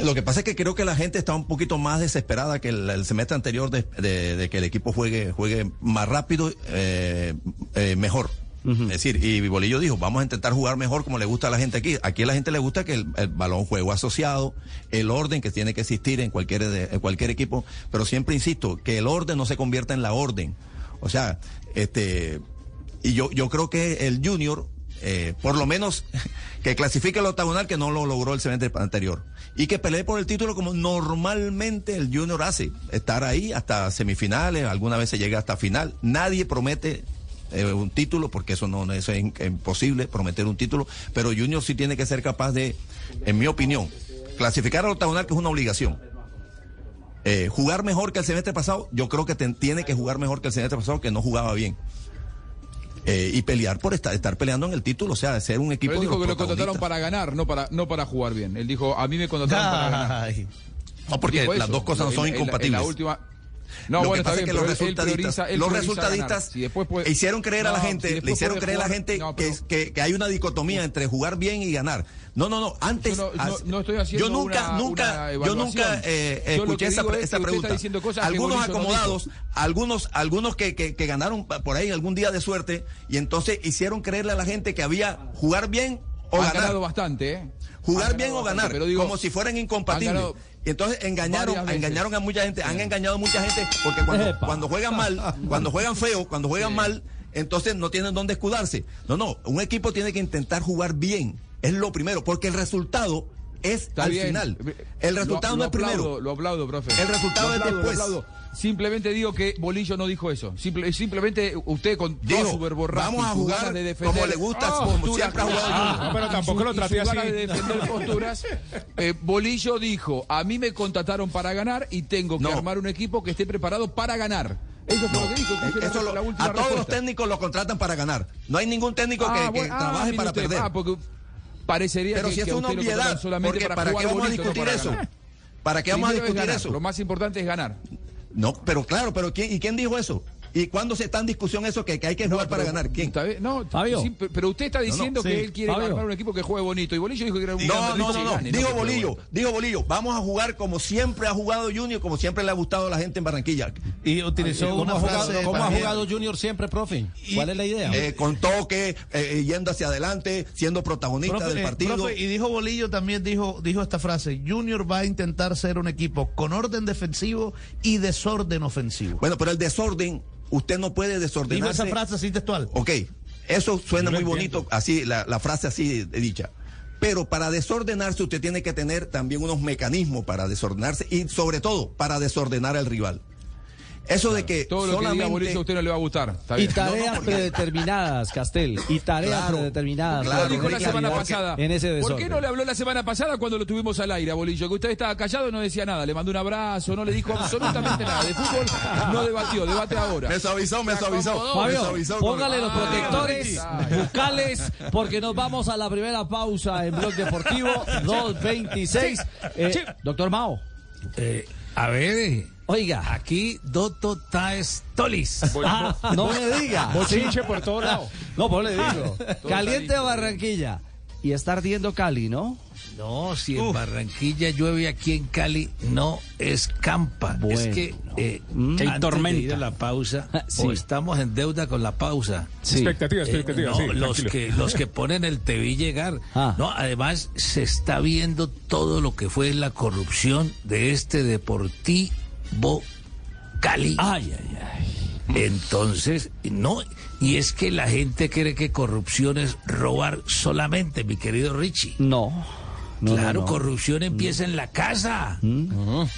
Lo que pasa es que creo que la gente está un poquito más desesperada que el, el semestre anterior de, de- de que el equipo juegue, juegue más rápido, eh, eh, mejor. Es decir, y Bolillo dijo, vamos a intentar jugar mejor como le gusta a la gente aquí. Aquí a la gente le gusta que el, el balón juego asociado, el orden que tiene que existir en cualquier, de- en cualquier equipo, pero siempre insisto, que el orden no se convierta en la orden. O sea, este, y yo, yo creo que el Junior, eh, por lo menos, que clasifique el octagonal que no lo logró el semestre anterior. Y que pelee por el título como normalmente el Junior hace. Estar ahí hasta semifinales, alguna vez se llega hasta final. Nadie promete eh, un título, porque eso no eso es imposible, prometer un título. Pero Junior sí tiene que ser capaz de, en mi opinión, clasificar al octagonal, que es una obligación. Eh, jugar mejor que el semestre pasado, yo creo que tiene que jugar mejor que el semestre pasado, que no jugaba bien. Eh, y pelear por estar, estar peleando en el título, o sea, ser un equipo Pero él de dijo los que lo contrataron para ganar, no para, no para jugar bien. Él dijo, a mí me contrataron para ganar. No, porque las eso. dos cosas no son En la- en la- incompatibles. En la última... No, Lo bueno, que está pasa bien, es que los resultadistas, prioriza- los resultadistas Si puede- hicieron creer a la si gente, le hicieron creer a la gente no, que, pero- que, que hay una dicotomía entre jugar bien y ganar. No, no, no, antes. Yo no- no- no estoy haciendo Yo nunca, una- nunca, una yo nunca eh, escuché esa, es pregunta. algunos acomodados, algunos, algunos que, que, que ganaron por ahí algún día de suerte y entonces hicieron creerle a la gente que había jugar bien o Han ganar. ganado bastante, ¿eh? Jugar Han bien o bastante, ganar, pero digo, como si fueran incompatibles. Y entonces engañaron, engañaron a mucha gente, han engañado a mucha gente porque cuando, cuando juegan mal, cuando juegan feo, cuando juegan mal, entonces no tienen dónde escudarse. No, no, un equipo tiene que intentar jugar bien, es lo primero, porque el resultado es Está al bien. final. El Lo- resultado lo no es primero. Lo aplaudo, profe. El resultado Lo es aplaudo, lo después. aplaudo. Simplemente digo que Bolillo no dijo eso. Simple- simplemente usted con Dijo, su vamos a jugar de defender como le gusta, Ah, como posturas, siempre ha jugado ah, pero tampoco su- lo traté así. ganas de defender posturas. eh, Bolillo dijo, a mí me contrataron para ganar y tengo que No. armar un equipo que esté preparado para ganar. Eso fue lo que dijo. la- Eso lo- la a todos los técnicos lo contratan para ganar. No hay ningún técnico que, Ah, que bueno, ah, trabaje para usted, perder. Ah, porque parecería Pero que, si es que una obviedad, solamente porque para, ¿para qué vamos a bonito, no discutir para eso? ganar. ¿Para qué vamos a discutir ganar, eso? Lo más importante es ganar. No, pero claro, pero ¿quién, ¿y quién dijo eso? ¿Y cuándo se está en discusión eso que, que hay que jugar para pero- ganar? ¿Quién? Está bien, No, Fabio. sí, pe- pero usted está diciendo que él quiere Fabio. armar un equipo que juegue bonito. Y Bolillo dijo que era un No, no, no, no. Digo Bolillo, bonito. digo Bolillo, vamos a jugar como siempre ha jugado Junior, como siempre le ha gustado a la gente en Barranquilla. Y utilizó ¿Cómo, una ha jugado, frase. cómo ha jugado Junior siempre, profe? ¿Cuál es la idea? Eh, con toque, eh, yendo hacia adelante, siendo protagonista Profe, del eh, partido. profe, y dijo Bolillo también dijo dijo esta frase Junior va a intentar ser un equipo con orden defensivo y desorden ofensivo Bueno, pero el desorden, usted no puede desordenarse. esa frase así textual Ok, eso suena muy entiendo. bonito, así, la, la frase así dicha. Pero para desordenarse usted tiene que tener también unos mecanismos para desordenarse y sobre todo para desordenar al rival. Eso de que Todo lo que diga solamente... Bolillo a usted no le va a gustar. Está Y tareas predeterminadas, Castel. Y tareas Claro, predeterminadas. claro. Lo dijo la semana pasada. En ese ¿Por qué no le habló la semana pasada cuando lo tuvimos al aire a Bolillo? Que usted estaba callado y no decía nada. Le mandó un abrazo, no le dijo absolutamente nada. De fútbol no debatió, debate ahora. Me suavizó, me suavizó. Fabio, póngale los Ah, protectores bucales porque nos vamos a la primera pausa en Blog Deportivo 226. Eh, Doctor Mao, Eh, a ver, eh, oiga, aquí Doto Taes Tolis. ah, no me diga. Bochinche por todo lado. No, pues le digo. Caliente Barranquilla. Y está ardiendo Cali, ¿no? No, si en Barranquilla llueve, aquí en Cali no escampa. Bueno. Es que, eh, Mm. antes Hay de tormenta. ir a la pausa, Sí. o estamos en deuda con la pausa. Sí. Expectativa, Eh, expectativa, no, sí. los que los que ponen el te vi llegar. Ah. No, además se está viendo todo lo que fue la corrupción de este Deportivo Cali. Ay, ay, ay. Entonces, no, y es que la gente cree que corrupción es robar solamente, mi querido Richie. No. No, claro, no, no. corrupción empieza en la casa.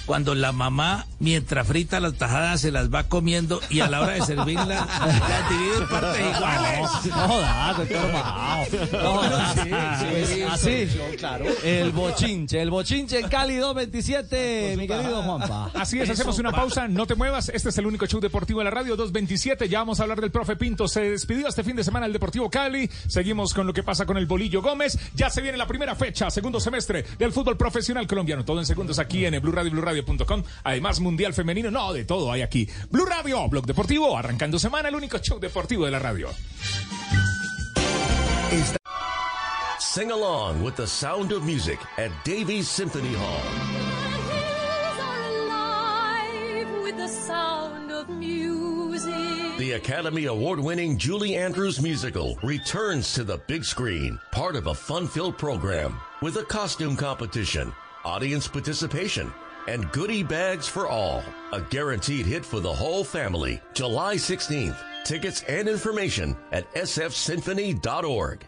Cuando la mamá, mientras frita las tajadas, se las va comiendo y a la hora de servirla, las divide en partes iguales. No, da, doctor Mao. No. Pues así, claro. El bochinche, el bochinche en Cali 227, mi querido Juanpa. Así es, hacemos una pausa, no te muevas. Este es el único show deportivo de la radio, 227. Ya vamos a hablar del profe Pinto. Se despidió este fin de semana el Deportivo Cali. Seguimos con lo que pasa con el Bolillo Gómez. Ya se viene la primera fecha, segundo semestre del fútbol profesional colombiano. Todo en segundos aquí en Blue Radio, BlueRadio.com. Además, Mundial Femenino. No, de todo hay aquí. Blue Radio, Blog Deportivo, arrancando semana, el único show deportivo de la radio. Sing along with the sound of music at Davies Symphony Hall. The Academy Award winning Julie Andrews musical returns to the big screen, part of a fun filled program with a costume competition, audience participation, and goodie bags for all. A guaranteed hit for the whole family. July 16th. Tickets and information at sfsymphony.org.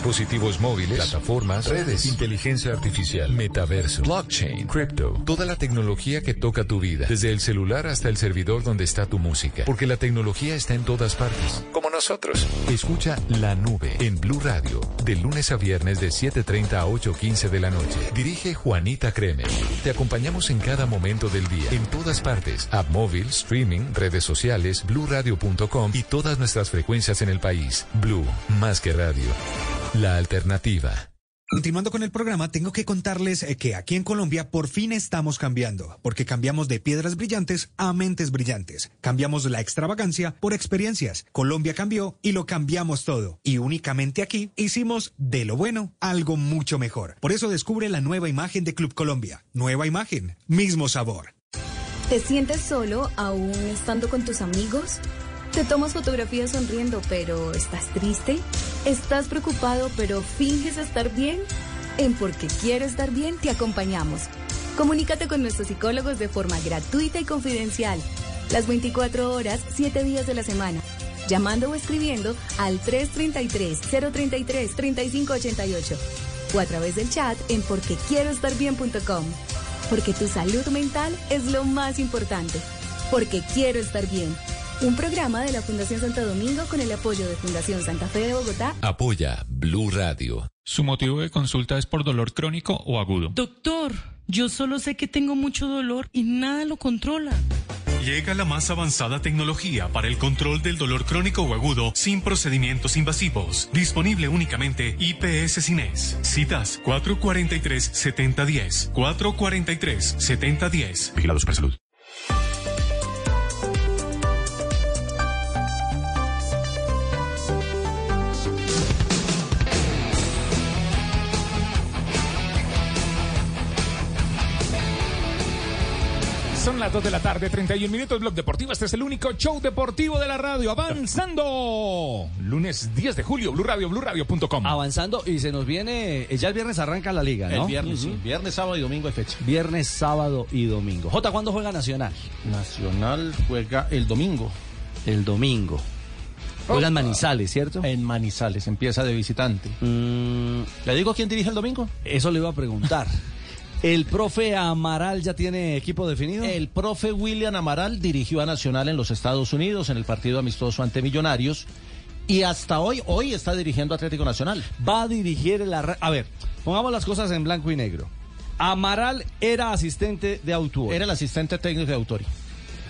Dispositivos móviles, plataformas, redes, inteligencia artificial, metaverso, blockchain, crypto, toda la tecnología que toca tu vida, desde el celular hasta el servidor donde está tu música, porque la tecnología está en todas partes, como nosotros. Escucha La Nube en Blue Radio, de lunes a viernes de 7:30 a 8:15 de la noche. Dirige Juanita Kremer. Te acompañamos en cada momento del día, en todas partes, app móvil, streaming, redes sociales, bluradio.com y todas nuestras frecuencias en el país. Blue, más que radio. La alternativa. Continuando con el programa, tengo que contarles eh, que aquí en Colombia por fin estamos cambiando, porque cambiamos de piedras brillantes a mentes brillantes. Cambiamos la extravagancia por experiencias. Colombia cambió y lo cambiamos todo. Y únicamente aquí hicimos de lo bueno algo mucho mejor. Por eso descubre la nueva imagen de Club Colombia. Nueva imagen, mismo sabor. ¿Te sientes solo aún estando con tus amigos? ¿Te tomas fotografías sonriendo pero estás triste? ¿Estás preocupado pero finges estar bien? En Porque Quiero Estar Bien te acompañamos. Comunícate con nuestros psicólogos de forma gratuita y confidencial. Las 24 horas, 7 días de la semana. Llamando o escribiendo al 333-033-3588 o a través del chat en porquequieroestarbien.com. Porque tu salud mental es lo más importante. Porque quiero estar bien. Un programa de la Fundación Santo Domingo con el apoyo de Fundación Santa Fe de Bogotá. Apoya Blue Radio. ¿Su motivo de consulta es por dolor crónico o agudo? Doctor, yo solo sé que tengo mucho dolor y nada lo controla. Llega la más avanzada tecnología para el control del dolor crónico o agudo sin procedimientos invasivos. Disponible únicamente IPS Cines. Citas 443-7010. 443-7010. Vigilado Supersalud. Son las 2 de la tarde, 31 minutos, Blog Deportivo. Este es el único show deportivo de la radio. Avanzando. Lunes 10 de julio, Blue Radio, BlueRadio.com. Avanzando y se nos viene, eh, ya el viernes arranca la liga, ¿no? El viernes, sí. Viernes, sábado y domingo hay fecha. Viernes, sábado y domingo. Jota, ¿cuándo juega Nacional? Nacional juega el domingo. El domingo. Juega en Manizales, ¿cierto? En Manizales, empieza de visitante. ¿Le digo quién dirige el domingo? Eso le iba a preguntar. ¿El profe Amaral ya tiene equipo definido? El profe William Amaral dirigió a Nacional en los Estados Unidos en el partido amistoso ante Millonarios y hasta hoy, hoy está dirigiendo Atlético Nacional. Va a dirigir el... arra- A ver, pongamos las cosas en blanco y negro. Amaral era asistente de Autuori. Era el asistente técnico de Autori.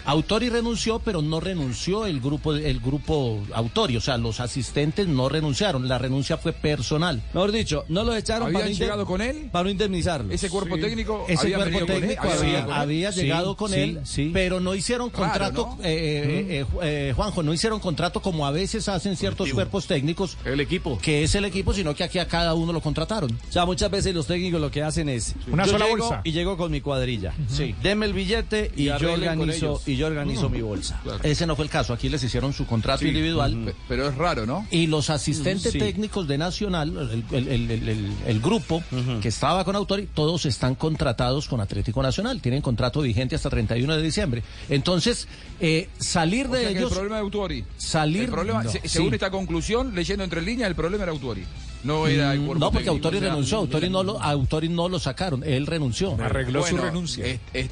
Autori renunció, pero no renunció el grupo, el grupo Autori. O sea, los asistentes no renunciaron. La renuncia fue personal. Mejor dicho, no lo echaron ¿Habían para, no llegado con él? para no indemnizarlo. Ese cuerpo técnico Ese había cuerpo venido con él, técnico había había, venido con él. Sí, llegado con sí, él, sí. pero no hicieron Raro, contrato, ¿no? eh, eh, eh, Juanjo, no hicieron contrato como a veces hacen ciertos cuerpos técnicos. El equipo. Que es el equipo, sino que aquí a cada uno lo contrataron. O sea, muchas veces los técnicos lo que hacen es Una yo sola llego bolsa. y llego con mi cuadrilla. Sí. Deme el billete y, Y yo organizo. Y yo organizo mi bolsa. Ese no fue el caso. Aquí les hicieron su contrato Sí. individual. Pe- Pero es raro, ¿no? Y los asistentes Sí. técnicos de Nacional, el, el- el- el- el- el grupo que estaba con Autori, todos están contratados con Atlético Nacional. Tienen contrato vigente hasta 31 de diciembre. Entonces, eh, salir O de sea que el ellos. problema de Autuori. Salir. El problema, No. se- según Sí. esta conclusión, leyendo entre líneas, el problema era Autuori. No era el Mm, No, porque. Autori O sea, renunció. Autori no, lo, Autori no lo sacaron. Él renunció. Arregló su Bueno, renuncia. es- es-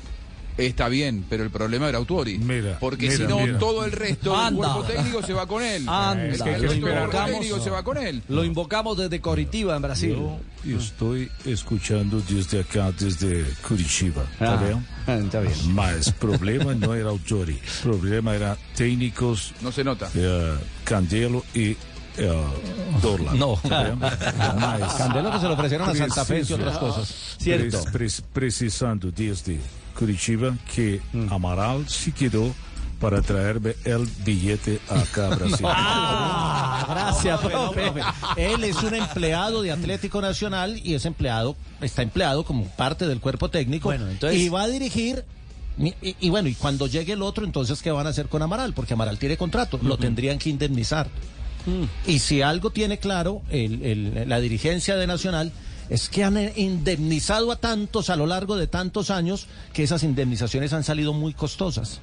está bien, pero el problema era Autuori. Mira, porque mira, si no, mira. todo el resto del Anda. cuerpo técnico se va con él. Anda, el Es que lo, resto del cuerpo técnico se va con él. lo invocamos desde Coritiba, en Brasil. Yo estoy escuchando desde acá, desde Curitiba. ¿Está Ah, bien? está bien. Mas problema no era Autori. Problema era técnicos No se nota. eh, Candelo y eh, Dorlan. No. ¿Está Candelo que se lo ofrecieron a Santa Fe y otras cosas. Cierto. Pres- precisando desde Curitiba que Amaral se quedó para traerme el billete acá a Brasil. Ah, gracias, profe. profe. Él es un empleado de Atlético Nacional y es empleado, está empleado como parte del cuerpo técnico Bueno, entonces- y va a dirigir. Y, y- y bueno, y cuando llegue el otro, entonces, ¿qué van a hacer con Amaral? Porque Amaral tiene contrato, lo tendrían que indemnizar. Y si algo tiene claro el- el- la dirigencia de Nacional es que han eh, indemnizado a tantos a lo largo de tantos años que esas indemnizaciones han salido muy costosas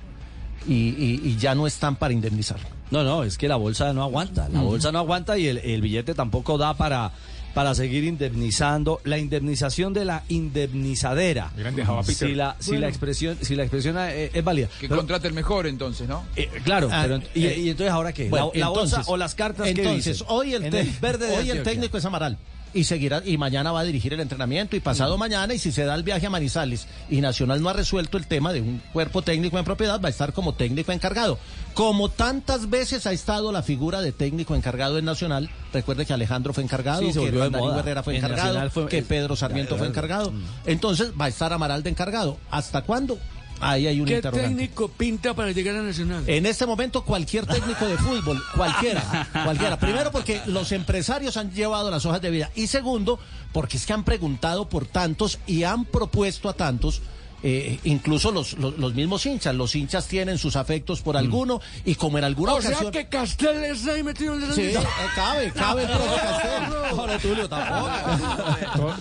y, y- y ya no están para indemnizar. No, no, es que la bolsa no aguanta. La bolsa no aguanta y el, el billete tampoco da para, para seguir indemnizando. La indemnización de la indemnizadera. Dejado a Peter. Si la, si Bueno. la expresión, si la expresión eh, es válida. Que Pero- contrate el mejor entonces, ¿no? eh, claro, Ah, pero y, eh, y entonces ahora qué? Bueno, la, la bolsa o las cartas que Entonces, dicen? hoy el, En te- verde de hoy el técnico es Amaral. Y seguirá, y mañana va a dirigir el entrenamiento, y pasado mañana, y si se da el viaje a Manizales, y Nacional no ha resuelto el tema de un cuerpo técnico en propiedad, va a estar como técnico encargado. Como tantas veces ha estado la figura de técnico encargado en Nacional, recuerde que Alejandro fue encargado, Sí, que moda. Herrera fue En encargado, fue- que Pedro Sarmiento fue encargado. Entonces va a estar Amaral de encargado. ¿Hasta cuándo? Ahí hay un ¿Qué técnico pinta para llegar a Nacional? En este momento cualquier técnico de fútbol, cualquiera, cualquiera. Primero porque los empresarios han llevado las hojas de vida y segundo porque es que han preguntado por tantos y han propuesto a tantos. Eh, incluso los, los, los mismos hinchas, los hinchas tienen sus afectos por alguno y como en alguna O ocasión... sea que Castel está ahí metido en la Sí, eh, cabe, cabe el profe Castel. Ahora Tulio tampoco.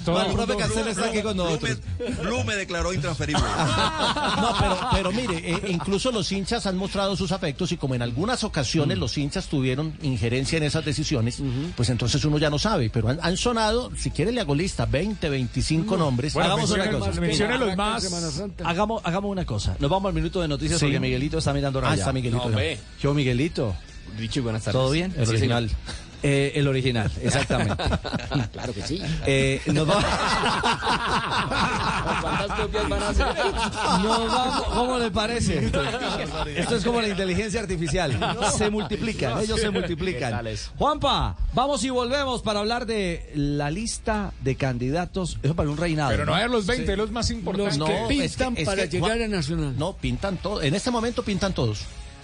No, el profe Castel está aquí con nosotros. Blue me declaró intransferible. No, pero, pero mire, eh, incluso los hinchas han mostrado sus afectos y como en algunas ocasiones los hinchas tuvieron injerencia en esas decisiones, pues entonces uno ya no sabe. Pero han, han sonado, si quiere le hago lista, 20, 25 nombres. Bueno, Hagamos una cosa. mencione los más. Hagamos, hagamos una cosa. Nos vamos al minuto de noticias Sí. porque Miguelito está mirando Ah, raya. está Miguelito. No. Yo, Miguelito. Richie, buenas tardes. ¿Todo bien? El Sí, original. Eh, el original, exactamente. claro que sí. Eh, nos va- ¿Cuántas copias van a hacer? nos vamos- ¿Cómo le parece? Esto es como la inteligencia artificial. Se multiplican, ellos se ¿Qué multiplican. Juanpa, vamos y volvemos para hablar de la lista de candidatos. Eso para un reinado. Pero no es los 20, los más importantes. Los No, que es que- pintan es para que- llegar a Nacional. No, pintan todos. En este momento pintan todos.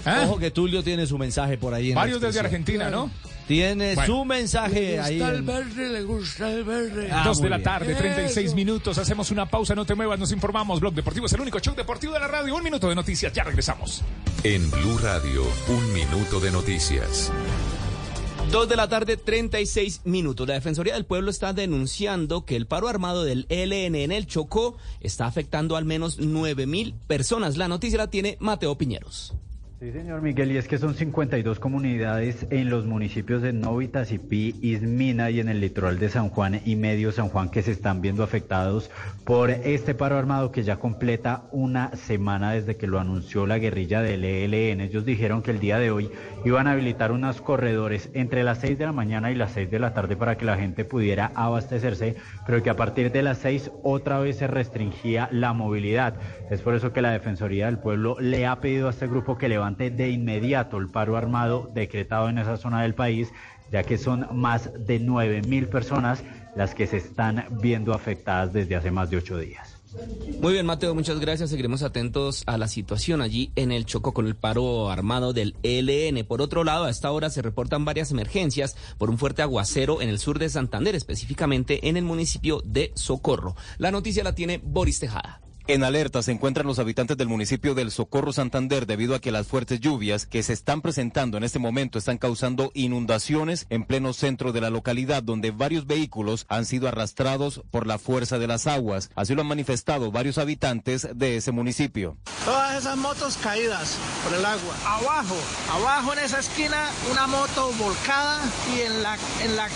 ¿Ah? Ojo que Tulio tiene su mensaje por ahí. en Varios desde. Argentina, ¿no? Tiene Bueno. su mensaje Le ahí. gusta el verde, le gusta el verde. Ah, Dos de la tarde, 36 Eso. minutos. Hacemos una pausa, no te muevas, nos informamos. Blog Deportivo es el único show deportivo de la radio. Un minuto de noticias, ya regresamos. En Blue Radio, un minuto de noticias. Dos de la tarde, 36 minutos. La Defensoría del Pueblo está denunciando que el paro armado del ELN en el Chocó está afectando al menos 9 mil personas. La noticia la tiene Mateo Piñeros. Sí, señor Miguel, y es que son 52 comunidades en los municipios de Novita, Cipí, Ismina y en el litoral de San Juan y Medio San Juan que se están viendo afectados por este paro armado que ya completa una semana desde que lo anunció la guerrilla del ELN. Ellos dijeron que el día de hoy iban a habilitar unos corredores entre las 6 de la mañana y las 6 de la tarde para que la gente pudiera abastecerse, pero que a partir de las 6 otra vez se restringía la movilidad. Es por eso que la Defensoría del Pueblo le ha pedido a este grupo que de inmediato el paro armado decretado en esa zona del país, ya que son más de 9 mil personas las que se están viendo afectadas desde hace más de ocho días. Muy bien, Mateo, muchas gracias. Seguiremos atentos a la situación allí en el Choco con el paro armado del ELN. Por otro lado, a esta hora se reportan varias emergencias por un fuerte aguacero en el sur de Santander, específicamente en el municipio de Socorro. La noticia la tiene Boris Tejada. En alerta se encuentran los habitantes del municipio del Socorro Santander debido a que las fuertes lluvias que se están presentando en este momento están causando inundaciones en pleno centro de la localidad donde varios vehículos han sido arrastrados por la fuerza de las aguas. Así lo han manifestado varios habitantes de ese municipio. Todas esas motos caídas por el agua. Abajo, abajo en esa esquina, una moto volcada y en la, en la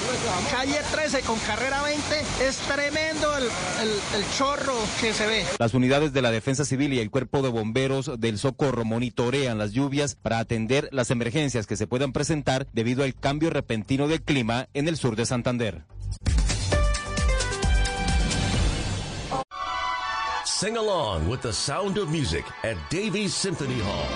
calle 13 con carrera 20 es tremendo el, el- el chorro que se ve. Las unidades de la Defensa Civil y el Cuerpo de Bomberos del Socorro monitorean las lluvias para atender las emergencias que se puedan presentar debido al cambio repentino del clima en el sur de Santander. Sing along with the sound of music at Davies Symphony Hall.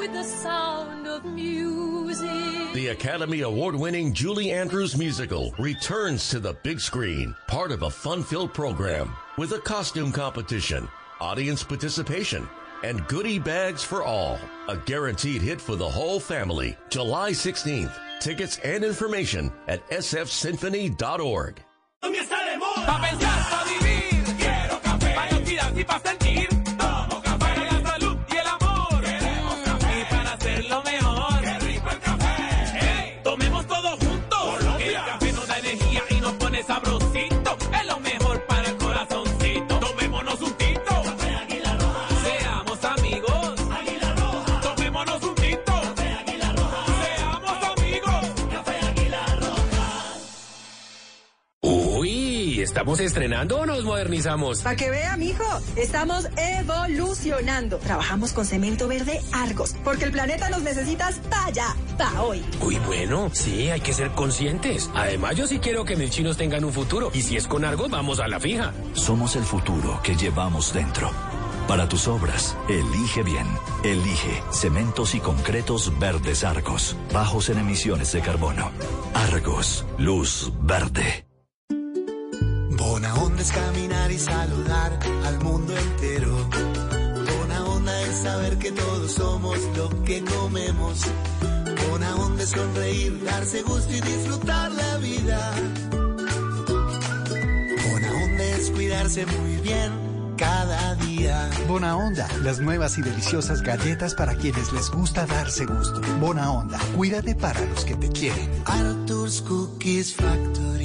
with the sound of music. The Academy Award winning Julie Andrews musical returns to the big screen, part of a fun filled program with a costume competition, audience participation, and goodie bags for all. A guaranteed hit for the whole family. July 16th. Tickets and information at sfsymphony.org. estamos estrenando o nos modernizamos? Para que vea, mijo, estamos evolucionando. Trabajamos con cemento verde Argos, porque el planeta nos necesita hasta allá, hasta hoy. Uy, bueno, sí, hay que ser conscientes. Además, yo sí quiero que mis chinos tengan un futuro. Y si es con Argos, vamos a la fija. Somos el futuro que llevamos dentro. Para tus obras, elige bien. Elige cementos y concretos verdes Argos, bajos en emisiones de carbono. Argos, luz verde. Bona onda es caminar y saludar al mundo entero. Bona onda es saber que todos somos lo que comemos. Bona onda es sonreír, darse gusto y disfrutar la vida. Bona onda es cuidarse muy bien cada día. Bona Onda, las nuevas y deliciosas galletas para quienes les gusta darse gusto. Bona Onda, cuídate para los que te quieren. Arthur's Cookies Factory.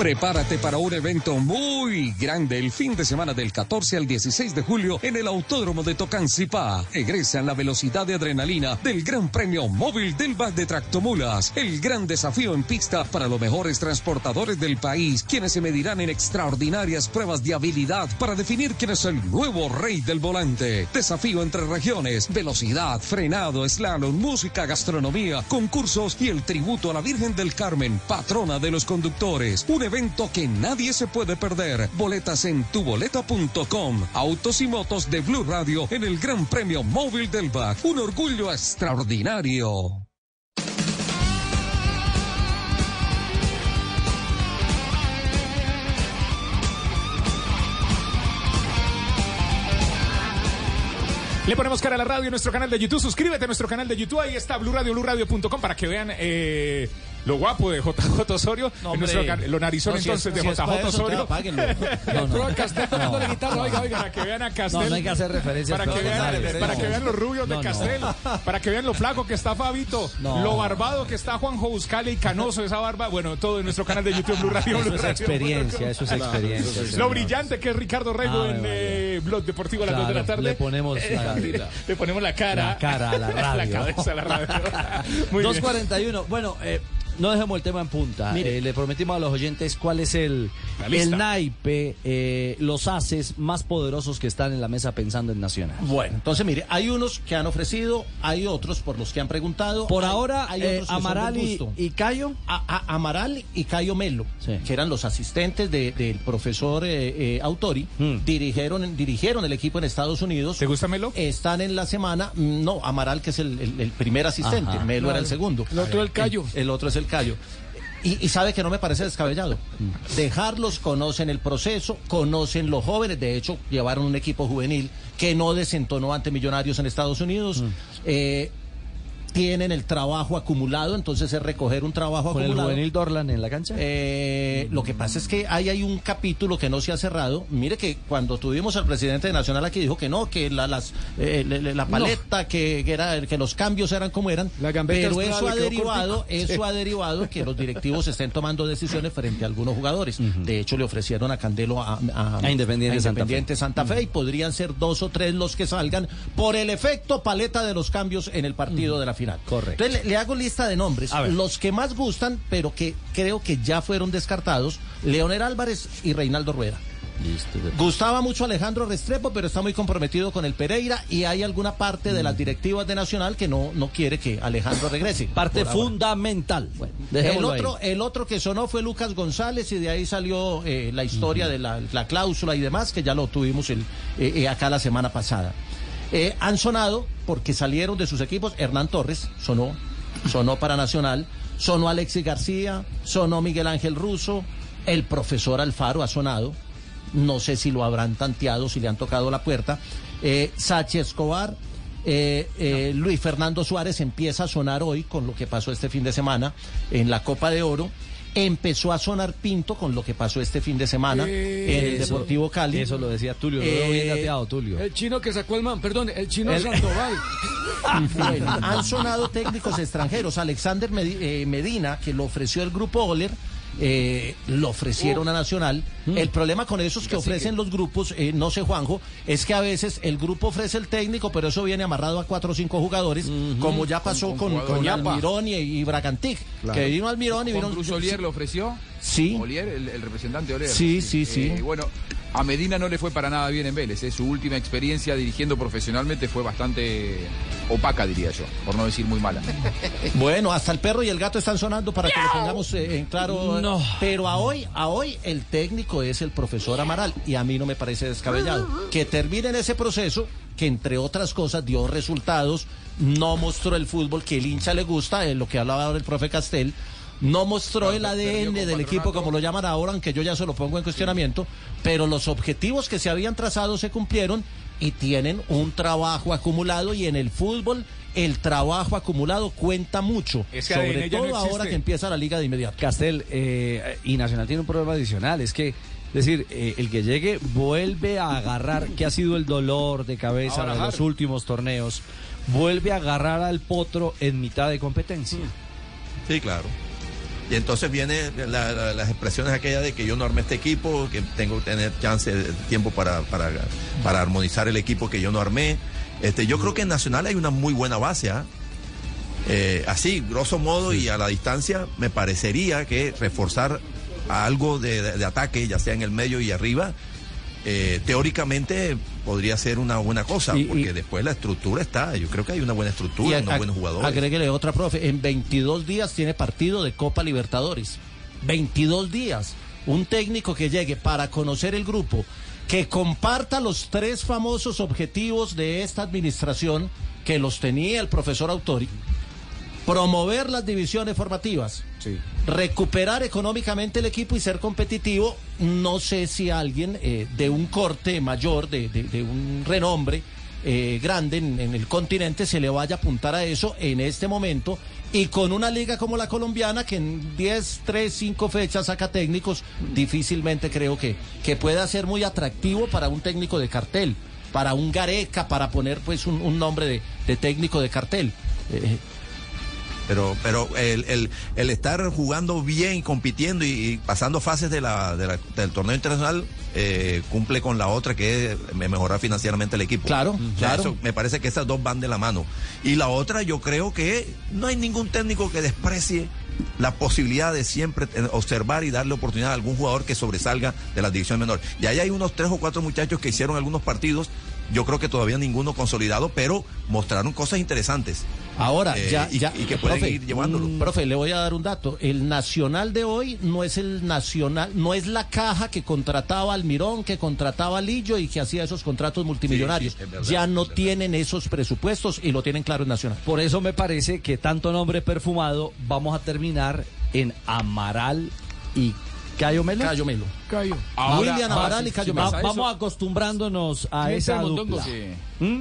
Prepárate para un evento muy grande el fin de semana del 14 al 16 de julio en el Autódromo de Tocancipá. Egresa en la velocidad de adrenalina del Gran Premio Móvil del BAC de Tractomulas. El gran desafío en pista para los mejores transportadores del país, quienes se medirán en extraordinarias pruebas de habilidad para definir quién es el nuevo rey del volante. Desafío entre regiones, velocidad, frenado, slalom, música, gastronomía, concursos y el tributo a la Virgen del Carmen, patrona de los conductores. Evento que nadie se puede perder. Boletas en tuboleta.com. Autos y motos de Blue Radio en el Gran Premio Móvil del BAC. Un orgullo extraordinario. Le ponemos cara a la radio en nuestro canal de YouTube. Suscríbete a nuestro canal de YouTube. Ahí está Blue Radio, BlueRadio.com para que vean eh, lo guapo de JJ Osorio. No, en nuestro lo narizón No, si entonces es- de si JJ eso, Osorio. El pro de Castel tocando la guitarra. Oiga, oiga, para que vean a Castel. No, no hay que hacer referencias Para que, vean, para que vean los rubios No, de no. Castel. Para que vean lo flaco que está Fabito. No. Lo barbado que está Juanjo Buscale y canoso esa barba. Bueno, todo en nuestro canal de YouTube Blue Radio. Eso Blue es Radio. experiencia, eso es experiencia. Lo señor. brillante que es Ricardo Rego Ave en eh, Blog Deportivo a las 2 de la tarde. le ponemos la- le ponemos la cara. La cara la radio. la cabeza la radio. Muy bien. 2.41. Bueno, eh, no dejemos el tema en punta. Mire. Eh, le prometimos a los oyentes cuál es el, el naipe, eh, los haces más poderosos que están en la mesa pensando en Nacional. Bueno, entonces mire, hay unos que han ofrecido, hay otros por los que han preguntado. Por hay- ahora, hay eh, Amaral y, Cayo. A- a- Amaral y Cayo Melo, que eran los asistentes de- del profesor eh, eh, Autori, dirigieron, dirigieron el equipo en Estados Unidos. ¿Te gusta Melo? Están en la semana, mm, no, Amaral que es el, el- el primer asistente, Ajá. Melo era el segundo. El otro el Cayo. El, el otro es el Cayo. Y, y sabe que no me parece descabellado. Dejarlos, conocen el proceso, conocen los jóvenes. De hecho, llevaron un equipo juvenil que no desentonó ante Millonarios en Estados Unidos. Eh, tienen el trabajo acumulado, entonces es recoger un trabajo Con el acumulado. juvenil Dorlan en la cancha. Eh, lo que pasa es que ahí hay un capítulo que no se ha cerrado. Mire que cuando tuvimos al presidente de Nacional aquí dijo que no, que la, las, eh, la paleta, que, que era, que los cambios eran como eran. gambeta Pero eso ha derivado, eso Sí. ha derivado que los directivos estén tomando decisiones frente a algunos jugadores. De hecho, le ofrecieron a Candelo a, A Independiente Santa Fe. Independiente Santa Fe y podrían ser dos o tres los que salgan por el efecto paleta de los cambios en el partido de la final. Correcto. Entonces le, le hago lista de nombres. Los que más gustan, pero que creo que ya fueron descartados, Leonel Álvarez y Reinaldo Rueda. Gustaba mucho Alejandro Restrepo, pero está muy comprometido con el Pereira y hay alguna parte de las directivas de Nacional que no, no quiere que Alejandro regrese. Parte fundamental. Bueno, El ahí. otro, el otro que sonó fue Lucas González y de ahí salió eh, la historia de la, la cláusula y demás, que ya lo tuvimos el, eh, eh, acá la semana pasada. Eh, han sonado porque salieron de sus equipos. Hernán Torres sonó, sonó para Nacional, sonó Alexis García, sonó Miguel Ángel Russo, el profesor Alfaro ha sonado. No sé si lo habrán tanteado, si le han tocado la puerta. Eh, Sachi Escobar, eh, eh, Luis Fernando Suárez empieza a sonar hoy con lo que pasó este fin de semana en la Copa de Oro. Empezó a sonar Pinto con lo que pasó este fin de semana en el Eso- Deportivo Cali. Eso lo decía Tulio. Lo Eh, veo bien dateado, Tulio. El chino que sacó el man, perdón, el chino El- Sandoval. Bueno, han sonado técnicos extranjeros. Alexander eh, Medina, que lo ofreció el grupo Oler, eh, lo ofrecieron a Nacional. El problema con esos que ofrecen los grupos, eh, no sé Juanjo, es que a veces el grupo ofrece el técnico, pero eso viene amarrado a cuatro o cinco jugadores, como ya pasó con, con con. Almirón y, y Bragantic, Claro. que vino Almirón y vino... Cruz Olier lo ofreció. Sí. Olier, el, el representante Olier. Sí, sí, sí. Eh, bueno, a Medina no le fue para nada bien en Vélez. eh. Su última experiencia dirigiendo profesionalmente fue bastante opaca, diría yo, por no decir muy mala. Bueno, hasta el perro y el gato están sonando para que lo pongamos eh, en claro. No. Pero a hoy, a hoy el técnico es el profesor Amaral y a mí no me parece descabellado que termine en ese proceso que entre otras cosas dio resultados, no mostró el fútbol que el hincha le gusta, en lo que hablaba ahora el profe Castel. No mostró el ADN del equipo como lo llaman ahora, aunque yo ya se lo pongo en cuestionamiento, pero los objetivos que se habían trazado se cumplieron y tienen un trabajo acumulado y en el fútbol el trabajo acumulado cuenta mucho, sobre ADN ya no todo ahora que empieza la liga de inmediato. Castel, eh, y Nacional tiene un problema adicional, es que, es decir, eh, el que llegue vuelve a agarrar, que ha sido el dolor de cabeza Ahora, de los últimos torneos, vuelve a agarrar al potro en mitad de competencia. Sí, claro. Y entonces viene la- la- las expresiones aquellas de que yo no armé este equipo, que tengo que tener chance de tiempo para, para, para armonizar el equipo que yo no armé. Este, yo creo que en Nacional hay una muy buena base. ¿ah? Eh, así, grosso modo y a la distancia, me parecería que reforzar algo de, de- de ataque, ya sea en el medio y arriba, eh, teóricamente podría ser una buena cosa, Y- y- porque después la estructura está. Yo creo que hay una buena estructura, ag- unos buenos jugadores. Agréguele otra, profe. En 22 días tiene partido de Copa Libertadores. 22 días. Un técnico que llegue para conocer el grupo, que comparta los tres famosos objetivos de esta administración, que los tenía el profesor Autori. Promover las divisiones formativas. Recuperar económicamente el equipo y ser competitivo. No sé si alguien eh, de un corte mayor, de, de- de un renombre eh, grande en, el continente, se le vaya a apuntar a eso en este momento. Y con una liga como la colombiana, que en 10, 3, 5 fechas saca técnicos, difícilmente creo que, que pueda ser muy atractivo para un técnico de cartel, para un Gareca, para poner pues un, un nombre de, de técnico de cartel. Eh, Pero, pero el, el, el estar jugando bien y compitiendo y, y pasando fases de la, de la- del torneo internacional eh, cumple con la otra que es me- mejorar financieramente el equipo. Claro, O sea, claro. eso me parece que esas dos van de la mano. Y la otra, yo creo que no hay ningún técnico que desprecie la posibilidad de siempre observar y darle oportunidad a algún jugador que sobresalga de las divisiones menores. Y ahí hay unos tres o cuatro muchachos que hicieron algunos partidos, yo creo que todavía ninguno consolidado, pero mostraron cosas interesantes. Ahora, Eh, ya, y, ya, y que pueden profe, ir llevándolo. mm, Profe, le voy a dar un dato. El nacional de hoy no es el nacional, no es la caja que contrataba Almirón, que contrataba a Lillo y que hacía esos contratos multimillonarios. Sí, sí, es verdad, ya no es tienen esos presupuestos y lo tienen claro en Nacional. Por eso me parece que tanto nombre perfumado vamos a terminar en Amaral y Cayo Melo. Cayo Melo. Cayo. Ahora, William Amaral y Cayo Melo. Vamos acostumbrándonos a esa dupla. ¿Mm?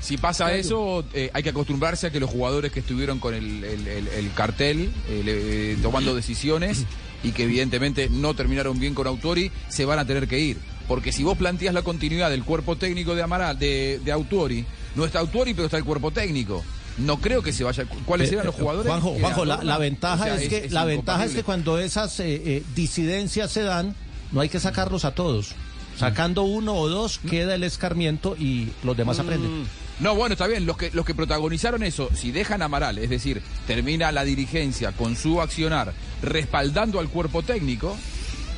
Si pasa eso, eh, hay que acostumbrarse a que los jugadores que estuvieron con el, el- el- el cartel, eh, le- eh, tomando decisiones y que evidentemente no terminaron bien con Autori, se van a tener que ir. Porque si vos planteas la continuidad del cuerpo técnico de Amaral, de, de Autori, no está Autori, pero está el cuerpo técnico. No creo que se vaya. ¿Cuáles Eh, eran los eh, jugadores? Juanjo, Juanjo, la, ventaja O sea, es, que la ventaja es que cuando esas eh, eh, disidencias se dan, no hay que sacarlos a todos. Sacando uno o dos queda el escarmiento y los demás Mm. aprenden. No, bueno, está bien. Los que, los que protagonizaron eso, si dejan a Amaral, es decir, termina la dirigencia con su accionar respaldando al cuerpo técnico,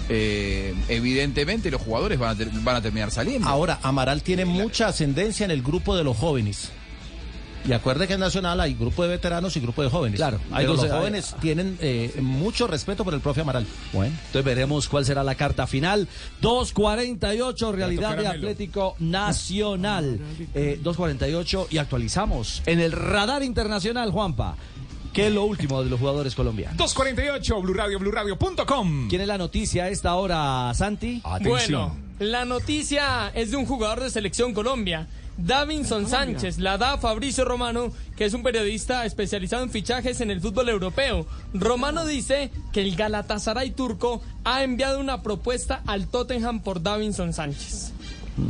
eh, evidentemente los jugadores van a, ter- van a terminar saliendo. Ahora, Amaral tiene mucha ascendencia en el grupo de los jóvenes. Y acuerde que en Nacional hay grupo de veteranos y grupo de jóvenes. Claro, hay los hay- jóvenes tienen eh, mucho respeto por el profe Amaral. Bueno, entonces veremos cuál será la carta final. 2.48, realidad de. Atlético Nacional. Eh, 2.48 y actualizamos en el radar internacional, Juanpa. ¿Qué es lo último de los jugadores colombianos? 248, Blue Radio, BlueRadio.com. ¿Quién es la noticia a esta hora, Santi? Bueno, la noticia es de un jugador de Selección Colombia. Davinson Sánchez la da Fabricio Romano, que es un periodista especializado en fichajes en el fútbol europeo. Romano dice que el Galatasaray turco ha enviado una propuesta al Tottenham por Davinson Sánchez.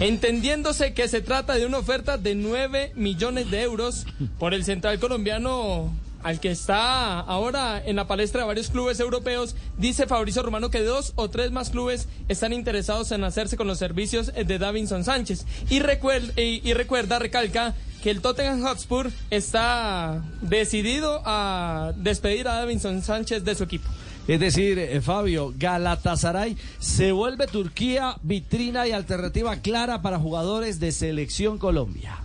Entendiéndose que se trata de una oferta de 9 millones de euros por el central colombiano al que está ahora en la palestra de varios clubes europeos, dice Fabricio Romano que dos o tres más clubes están interesados en hacerse con los servicios de Davinson Sánchez. Y recuerda, recalca, que el Tottenham Hotspur está decidido a despedir a Davinson Sánchez de su equipo. Es decir, eh, Fabio, Galatasaray se vuelve Turquía vitrina y alternativa clara para jugadores de selección Colombia.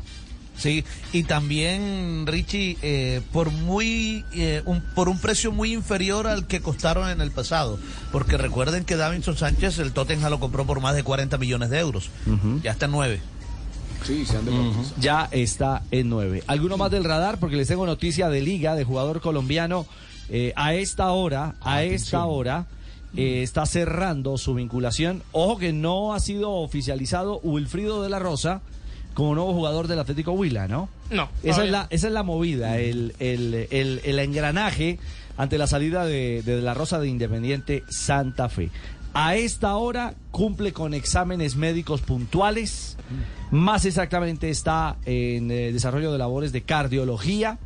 Sí, y también, Richie, eh, por muy eh, un, por un precio muy inferior al que costaron en el pasado. Porque recuerden que Davinson Sánchez, el Tottenham lo compró por más de 40 millones de euros. Ya está en 9. Sí, se han. Ya está en nueve. ¿Alguno más del radar? Porque les tengo noticia de liga, de jugador colombiano. eh, a esta hora, a esta hora, eh, está cerrando su vinculación. Ojo que no ha sido oficializado Wilfrido de la Rosa como nuevo jugador del Atlético Huila, ¿no? No. Esa es, la, esa es la movida, el, el, el, el engranaje ante la salida de, de la Rosa de Independiente Santa Fe. A esta hora cumple con exámenes médicos puntuales, más exactamente está en eh, desarrollo de labores de cardiología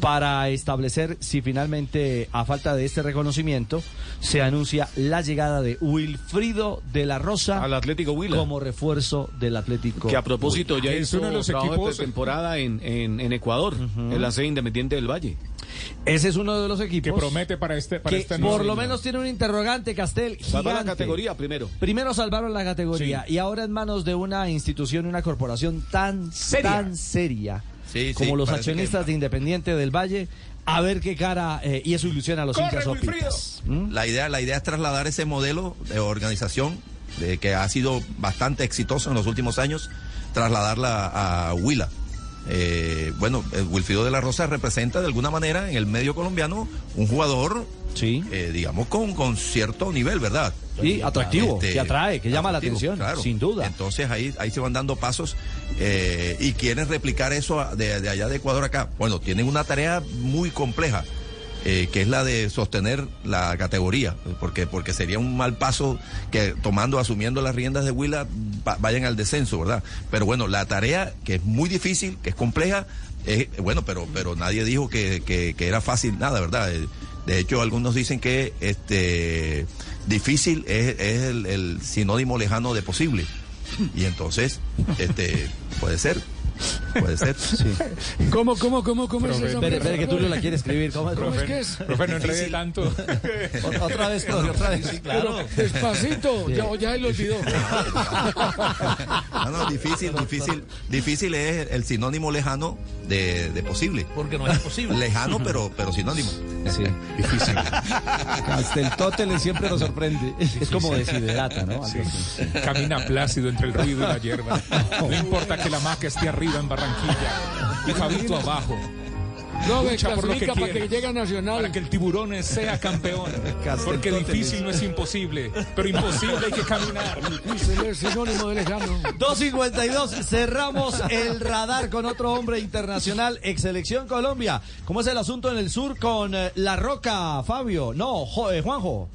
para establecer si finalmente, a falta de este reconocimiento, se anuncia la llegada de Wilfrido de la Rosa Al Atlético Huila. como refuerzo del Atlético. Que a propósito ya hizo trabajo de temporada en, en, en Ecuador, en la sede Independiente del Valle. Ese es uno de los equipos Que promete para este, para que este por año. lo menos tiene un interrogante, Castel. Salvar la categoría primero. Primero salvaron la categoría y ahora en manos de una institución, una corporación tan Seria. tan seria Sí, sí, como los accionistas de Independiente del Valle, a ver qué cara eh, y eso ilusiona a los hinchas sopitas. La idea, la idea es trasladar ese modelo de organización de que ha sido bastante exitoso en los últimos años, trasladarla a Huila. Eh, bueno, eh, Wilfrido de la Rosa representa de alguna manera en el medio colombiano un jugador, eh, digamos, con, con cierto nivel, ¿verdad? Este, Sí, atractivo, que atrae, que llama la atención, sin duda. Entonces ahí, ahí se van dando pasos eh, y quieren replicar eso de, de allá de Ecuador acá. Bueno, tienen una tarea muy compleja. Eh, que es la de sostener la categoría, porque porque sería un mal paso que tomando, asumiendo las riendas de Huila, va- vayan al descenso, ¿verdad? Pero bueno, la tarea que es muy difícil, que es compleja, es, bueno, pero pero nadie dijo que, que- que era fácil nada, ¿verdad? Eh, De hecho, algunos dicen que este difícil es, es el, el sinónimo lejano de posible. Y entonces, este, puede ser. Puede ser. ¿Cómo, cómo, cómo, cómo es Profe, esa espere, frase? espere que Tulio la quiere escribir. ¿Cómo, ¿Cómo es que es? Profe, no enrede tanto. Otra vez, profe, otra vez. Pero Claro. despacito, Sí. ya, ya él lo olvidó. No, no, difícil, difícil, difícil es el sinónimo lejano de, de posible. Porque no es posible. Lejano, pero, pero sinónimo. Sí. Difícil. Hasta el tótele siempre nos sorprende. Es como desiderata, ¿no? Sí. Camina plácido entre el ruido y la hierba. No importa que la maca esté arriba en Barranquilla y Fabito abajo. No, me por lo que para quiere. que llegue a Nacional. Para que el tiburón sea campeón. Porque difícil no es imposible, pero imposible hay que caminar. Difícil es sinónimo de lejano. 252, cerramos el radar con otro hombre internacional, ex selección Colombia. ¿Cómo es el asunto en el sur con eh, La Roca, Fabio? No, Jo- eh, Juanjo.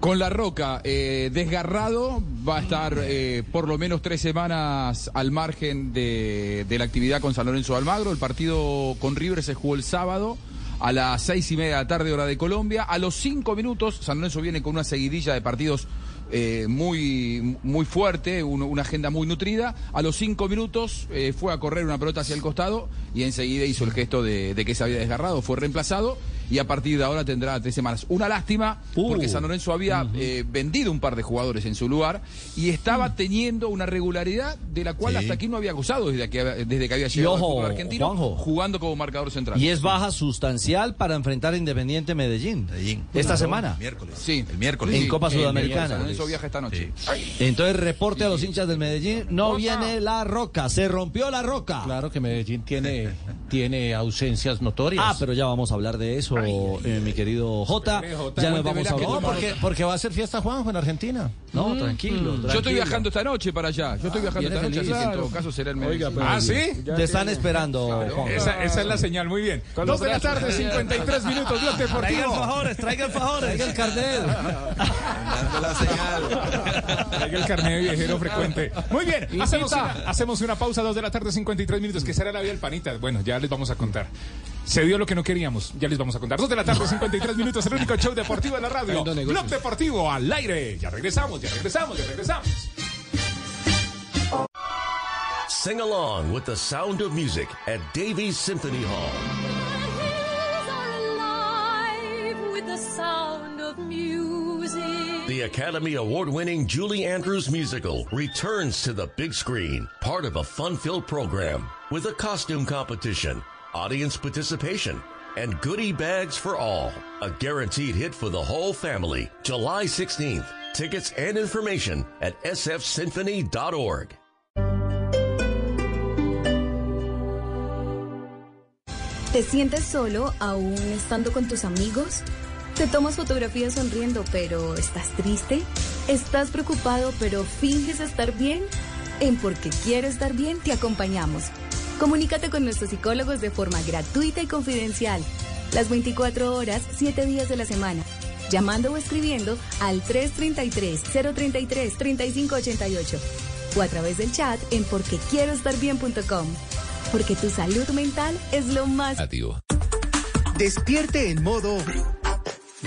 Con La Roca, eh, desgarrado, va a estar eh, por lo menos tres semanas al margen de, la actividad con San Lorenzo de Almagro. El partido con River se jugó el sábado a las seis y media de la tarde, hora de Colombia. A los cinco minutos, San Lorenzo viene con una seguidilla de partidos eh, muy, muy fuerte, un- una agenda muy nutrida. A los cinco minutos fue a correr una pelota hacia el costado y enseguida hizo el gesto de que se había desgarrado, fue reemplazado y a partir de ahora tendrá tres semanas. Una lástima porque San Lorenzo había eh, vendido un par de jugadores en su lugar y estaba teniendo una regularidad de la cual Sí. hasta aquí no había gozado desde que, desde que había llegado ojo, al fútbol argentino Juanjo. jugando como marcador central. Y es baja sustancial para enfrentar a Independiente Medellín. Esta semana. Miércoles. Sí. El miércoles. En Sí. Copa El Sudamericana. San Lorenzo viaja esta noche. Entonces, reporte a los hinchas del Medellín, no viene La Roca, se rompió La Roca. Claro que Medellín tiene, tiene ausencias notorias. Ah, pero ya vamos a hablar de eso, eh, mi querido Jota. Ya nos vamos a No, porque, porque va a ser fiesta Juanjo en Argentina. No, tranquilo. Yo estoy viajando esta noche para allá. Yo estoy viajando viene esta noche, así en todo caso será el pero- ¿Ah, sí? Te están esperando. Esa, esa es la señal, muy bien. Dos de la tarde, 53 minutos, Blog Deportivo. Traigan favores, traigan favores. Traiga el carnet. Traiga el carnet de viajero frecuente. Muy bien, hacemos una, hacemos una pausa, dos de la tarde, 53 minutos, que será la vía del panita. Bueno, ya les vamos a contar. Se dio lo que no queríamos, ya les vamos a contar. Dos de la tarde, 53 minutos, el único show deportivo de la radio. Blog Deportivo al aire. Ya regresamos, ya regresamos, ya regresamos. Sing along with the sound of music at Davies Symphony Hall. with the sound of music. The Academy Award winning Julie Andrews musical returns to the big screen, part of a fun filled program with a costume competition, audience participation, and goodie bags for all. A guaranteed hit for the whole family. July 16th. Tickets and information at sfsymphony.org. ¿Te sientes solo aún estando con tus amigos? ¿Te tomas fotografías sonriendo pero estás triste? ¿Estás preocupado pero finges estar bien? En Porque Quiero Estar Bien te acompañamos. Comunícate con nuestros psicólogos de forma gratuita y confidencial. Las 24 horas, 7 días de la semana. Llamando o escribiendo al 333-033-3588 o a través del chat en porquequieroestarbien.com. Porque tu salud mental es lo más... Despierte en modo.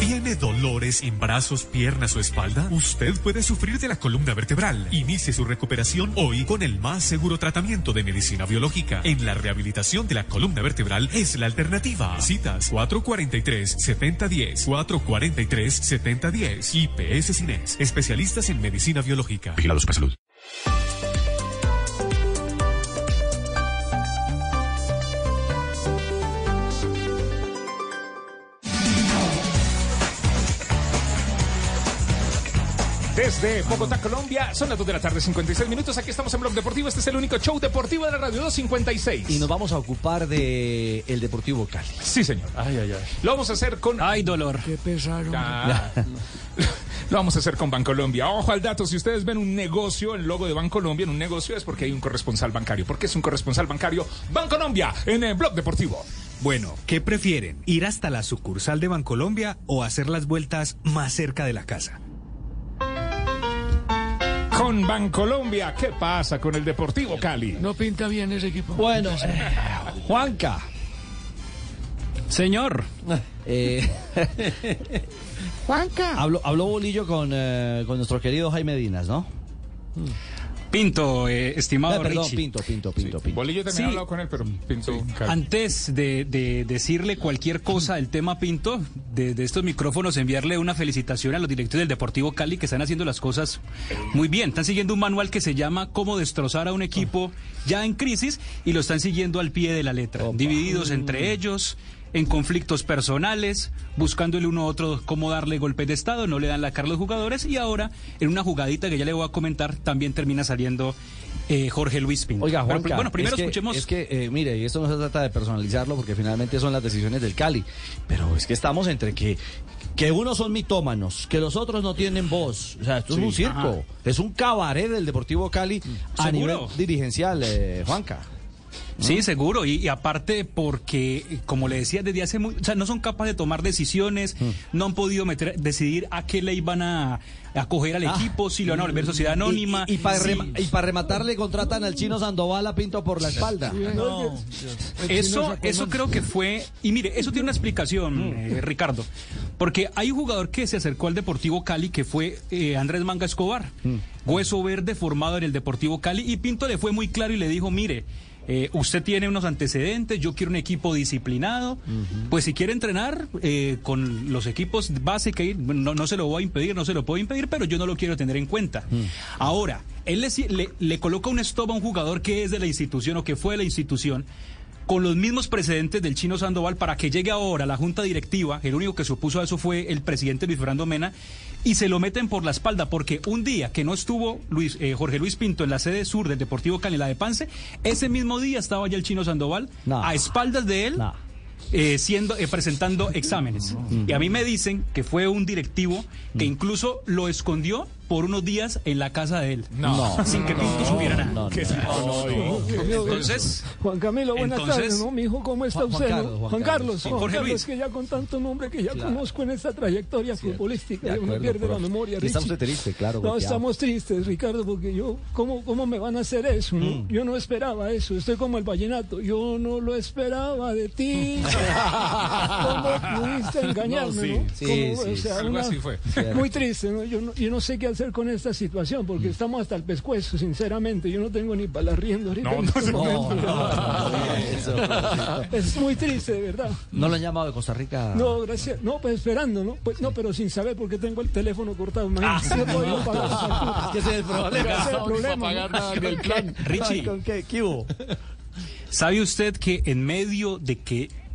¿Tiene dolores en brazos, piernas o espalda? Usted puede sufrir de la columna vertebral. Inicie su recuperación hoy con el más seguro tratamiento de medicina biológica. En la rehabilitación de la columna vertebral es la alternativa. Citas 443-7010, 443-7010. IPS Cines, especialistas en medicina biológica. Vigilados para salud. Desde Bogotá, Colombia, son las 2 de la tarde, 56 minutos. Aquí estamos en Blog Deportivo. Este es el único show deportivo de la radio 256. Y nos vamos a ocupar de el Deportivo Cali. Sí, señor. Ay, ay, ay. Lo vamos a hacer con. Ay, dolor. Qué pesar. hombre. Ah, Lo vamos a hacer con Bancolombia. Ojo al dato, si ustedes ven un negocio, el logo de Bancolombia en un negocio es porque hay un corresponsal bancario. ¿Por qué es un corresponsal bancario? Bancolombia en el Blog Deportivo. Bueno, ¿qué prefieren? ¿Ir hasta la sucursal de Bancolombia o hacer las vueltas más cerca de la casa? Con Bancolombia, ¿qué pasa con el Deportivo Cali? No pinta bien ese equipo. Bueno, eh, Juanca. Señor. Eh, Juanca. habló, habló Bolillo con, eh, con nuestro querido Jaime Dinas, ¿no? Pinto, eh, estimado Eh, perdón, Richie. Pinto, Pinto, Pinto, Pinto. Bolillo también Sí. ha hablado con él, pero Pinto. Antes de, de decirle cualquier cosa del tema Pinto, desde estos micrófonos enviarle una felicitación a los directores del Deportivo Cali que están haciendo las cosas muy bien. Están siguiendo un manual que se llama Cómo destrozar a un equipo ya en crisis y lo están siguiendo al pie de la letra, divididos entre ellos en conflictos personales, buscando el uno a otro cómo darle golpes de estado, no le dan la cara a los jugadores y ahora en una jugadita que ya le voy a comentar también termina saliendo eh, Jorge Luis Pinto. Oiga, Pero, Juanca, bueno, primero es que, escuchemos. Es que, eh, mire, y esto no se trata de personalizarlo porque finalmente son las decisiones del Cali. Pero es que estamos entre que, que unos son mitómanos, que los otros no tienen voz. O sea, esto Sí, es un circo. ajá. Es un cabaret del Deportivo Cali a Seguro. nivel dirigencial, eh, Juanca. Sí, seguro. Y, y aparte porque, como le decía, desde hace muy... O sea, no son capaces de tomar decisiones, no han podido meter, decidir a qué le iban a acoger al equipo, si lo van a volver sociedad anónima. Y, para Sí. rematarle contratan al chino Sandoval a Pinto por la espalda. No. Eso, eso creo que fue, y mire, eso tiene una explicación, eh, Ricardo, porque hay un jugador que se acercó al Deportivo Cali que fue eh, Andrés Manga Escobar, hueso verde formado en el Deportivo Cali, y Pinto le fue muy claro y le dijo, mire, eh, usted tiene unos antecedentes, yo quiero un equipo disciplinado, pues si quiere entrenar eh, con los equipos base que no, no se lo voy a impedir, no se lo puedo impedir, pero yo no lo quiero tener en cuenta. Ahora, él le, le- le coloca un stop a un jugador que es de la institución o que fue de la institución con los mismos precedentes del chino Sandoval para que llegue ahora a la junta directiva, el único que se opuso a eso fue el presidente Luis Fernando Mena, y se lo meten por la espalda, porque un día que no estuvo Luis, eh, Jorge Luis Pinto en la sede sur del Deportivo Cali, la de Pance, ese mismo día estaba ya el chino Sandoval a espaldas de él. eh, siendo eh, presentando exámenes. Y a mí me dicen que fue un directivo que incluso lo escondió por unos días en la casa de él. No. Sin que Pinto supiera nada. no, no. Entonces, Juan Camilo, buenas tardes, ¿no? Mi hijo, ¿cómo está usted? Juan Juan Carlos, Juan Jorge Carlos, que ya con tanto nombre que ya Claro. conozco en esta trayectoria futbolística, me pierde la memoria, Y está Richie. usted triste, claro, No, estamos tristes, Ricardo, porque yo, ¿cómo, cómo me van a hacer eso? no? Mm. Yo no esperaba eso, estoy como el vallenato, yo no lo esperaba de ti. ¿Cómo pudiste engañarme, No, sí. no? Sí, ¿Cómo? sí, O sea, algo así fue. Muy triste, ¿no? Yo, no, yo no sé qué hacer con esta situación, Mm. porque estamos hasta el pescuezo, sinceramente. Yo no tengo ni para la rienda ahorita. No, en no, este no, momento. no, no, eso, profesor. Es muy triste, de verdad. ¿No lo han llamado de Costa Rica? No, gracias. No, pues esperando, ¿no? Pues, no, pero sin saber porque tengo el teléfono cortado. imagínate. No pagar facturas. Es que ese es el problema. Ese es el No, problema, para pagar ¿no? nada del plan. Richie. ¿Con qué? ¿Qué hubo? ¿sabe usted que en medio de que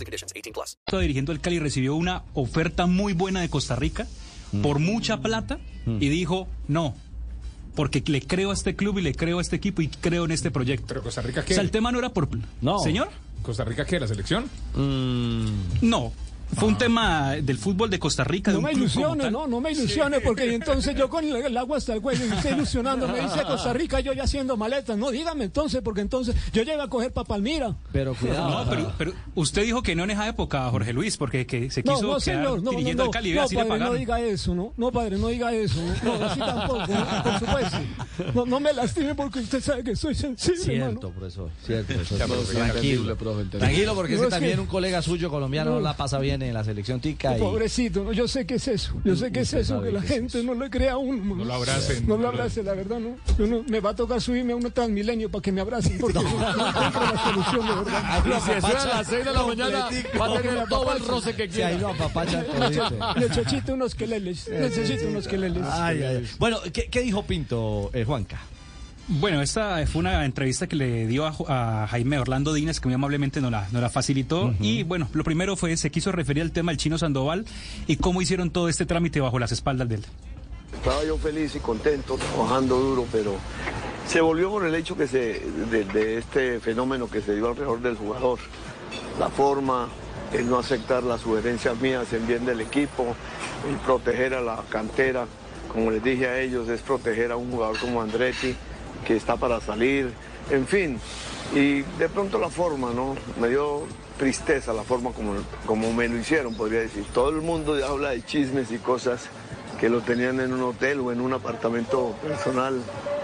and conditions. 18 plus. estaba dirigiendo el Cali recibió una oferta muy buena de Costa Rica por mucha plata y dijo no. Porque le creo a este club y le creo a este equipo y creo en este proyecto. Pero Costa Rica, O ¿qué? sea, el tema no era por... No. ¿Señor? ¿Costa Rica qué? ¿La selección? No. Fue un tema del fútbol de Costa Rica. No me club como ilusione, tal. no, no me ilusione, porque entonces yo con el, el agua hasta el cuello y usted ilusionando, me dice Costa Rica, yo ya haciendo maletas. No, dígame entonces, porque entonces yo llego a coger para Palmira. Pero cuidado. No, pero, pero usted dijo que no en esa época, Jorge Luis, porque que se quiso No, no, quedar señor, no, no, dirigiendo al Cali no, así le padre, no diga eso, ¿no? No, padre, no diga eso, ¿no? No, así tampoco, ¿no? por supuesto. No, no me lastime porque usted sabe que soy sensible. Cierto, profesor. Cierto, profesor. Tranquilo. entendible, profe, entendible. Tranquilo, porque No, ese es que- también un colega suyo colombiano No. no la pasa bien en la selección tica. Y... Pobrecito, ¿no? yo sé que es eso, yo sé que es eso, que la que es gente no le crea a uno. No lo abracen. No lo abrace, la verdad, ¿no? Yo no- me va a tocar subirme a un transmilenio para que me abracen, porque no, no encuentro la solución, de verdad. Lo eso es a las 6 de la mañana, va a tener todo el roce que Sí, ahí quiera. lo apapachan todito. Necesito unos queleles, necesito unos queleles. Ay, ay, ay. Bueno, ¿qué, qué dijo Pinto, eh, Juanca? Bueno, esta fue una entrevista que le dio a, Jaime Orlando Dínez, que muy amablemente nos la, nos la facilitó. Y bueno, lo primero fue, se quiso referir al tema del chino Sandoval y cómo hicieron todo este trámite bajo las espaldas de él. Estaba yo feliz y contento, trabajando duro, pero se volvió por el hecho que se, de, de este fenómeno que se dio alrededor del jugador. La forma, el no aceptar las sugerencias mías en bien del equipo, el proteger a la cantera, como les dije a ellos, es proteger a un jugador como Andretti, que está para salir, en fin. Y de pronto la forma, ¿no? Me dio tristeza la forma como, como me lo hicieron, podría decir. Todo el mundo habla de chismes y cosas que lo tenían en un hotel o en un apartamento personal,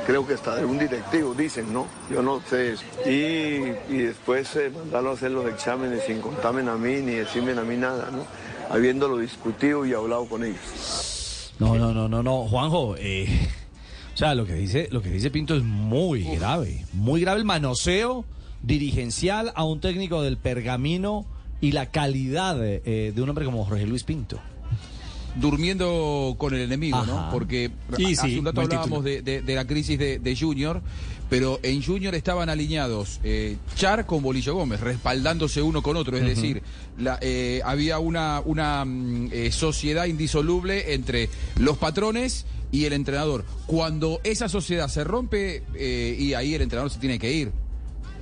creo que está de un directivo, dicen, ¿no? Yo no sé eso. Y, y después eh, mandarlo a hacer los exámenes sin contarme a mí ni decirme a mí nada, ¿no? Habiéndolo discutido y hablado con ellos. No, no, no, no, no, Juanjo, eh, o sea, lo que dice, lo que dice Pinto es muy grave, muy grave el manoseo dirigencial a un técnico del pergamino y la calidad eh, de un hombre como Jorge Luis Pinto. durmiendo con el enemigo, Ajá. ¿no? Porque hace un rato hablábamos de, de- de la crisis de, de Junior, pero en Junior estaban alineados eh, Char con Bolillo Gómez, respaldándose uno con otro, es decir, la, eh, había una, una mm, eh, sociedad indisoluble entre los patrones y el entrenador. Cuando esa sociedad se rompe eh, y ahí el entrenador se tiene que ir.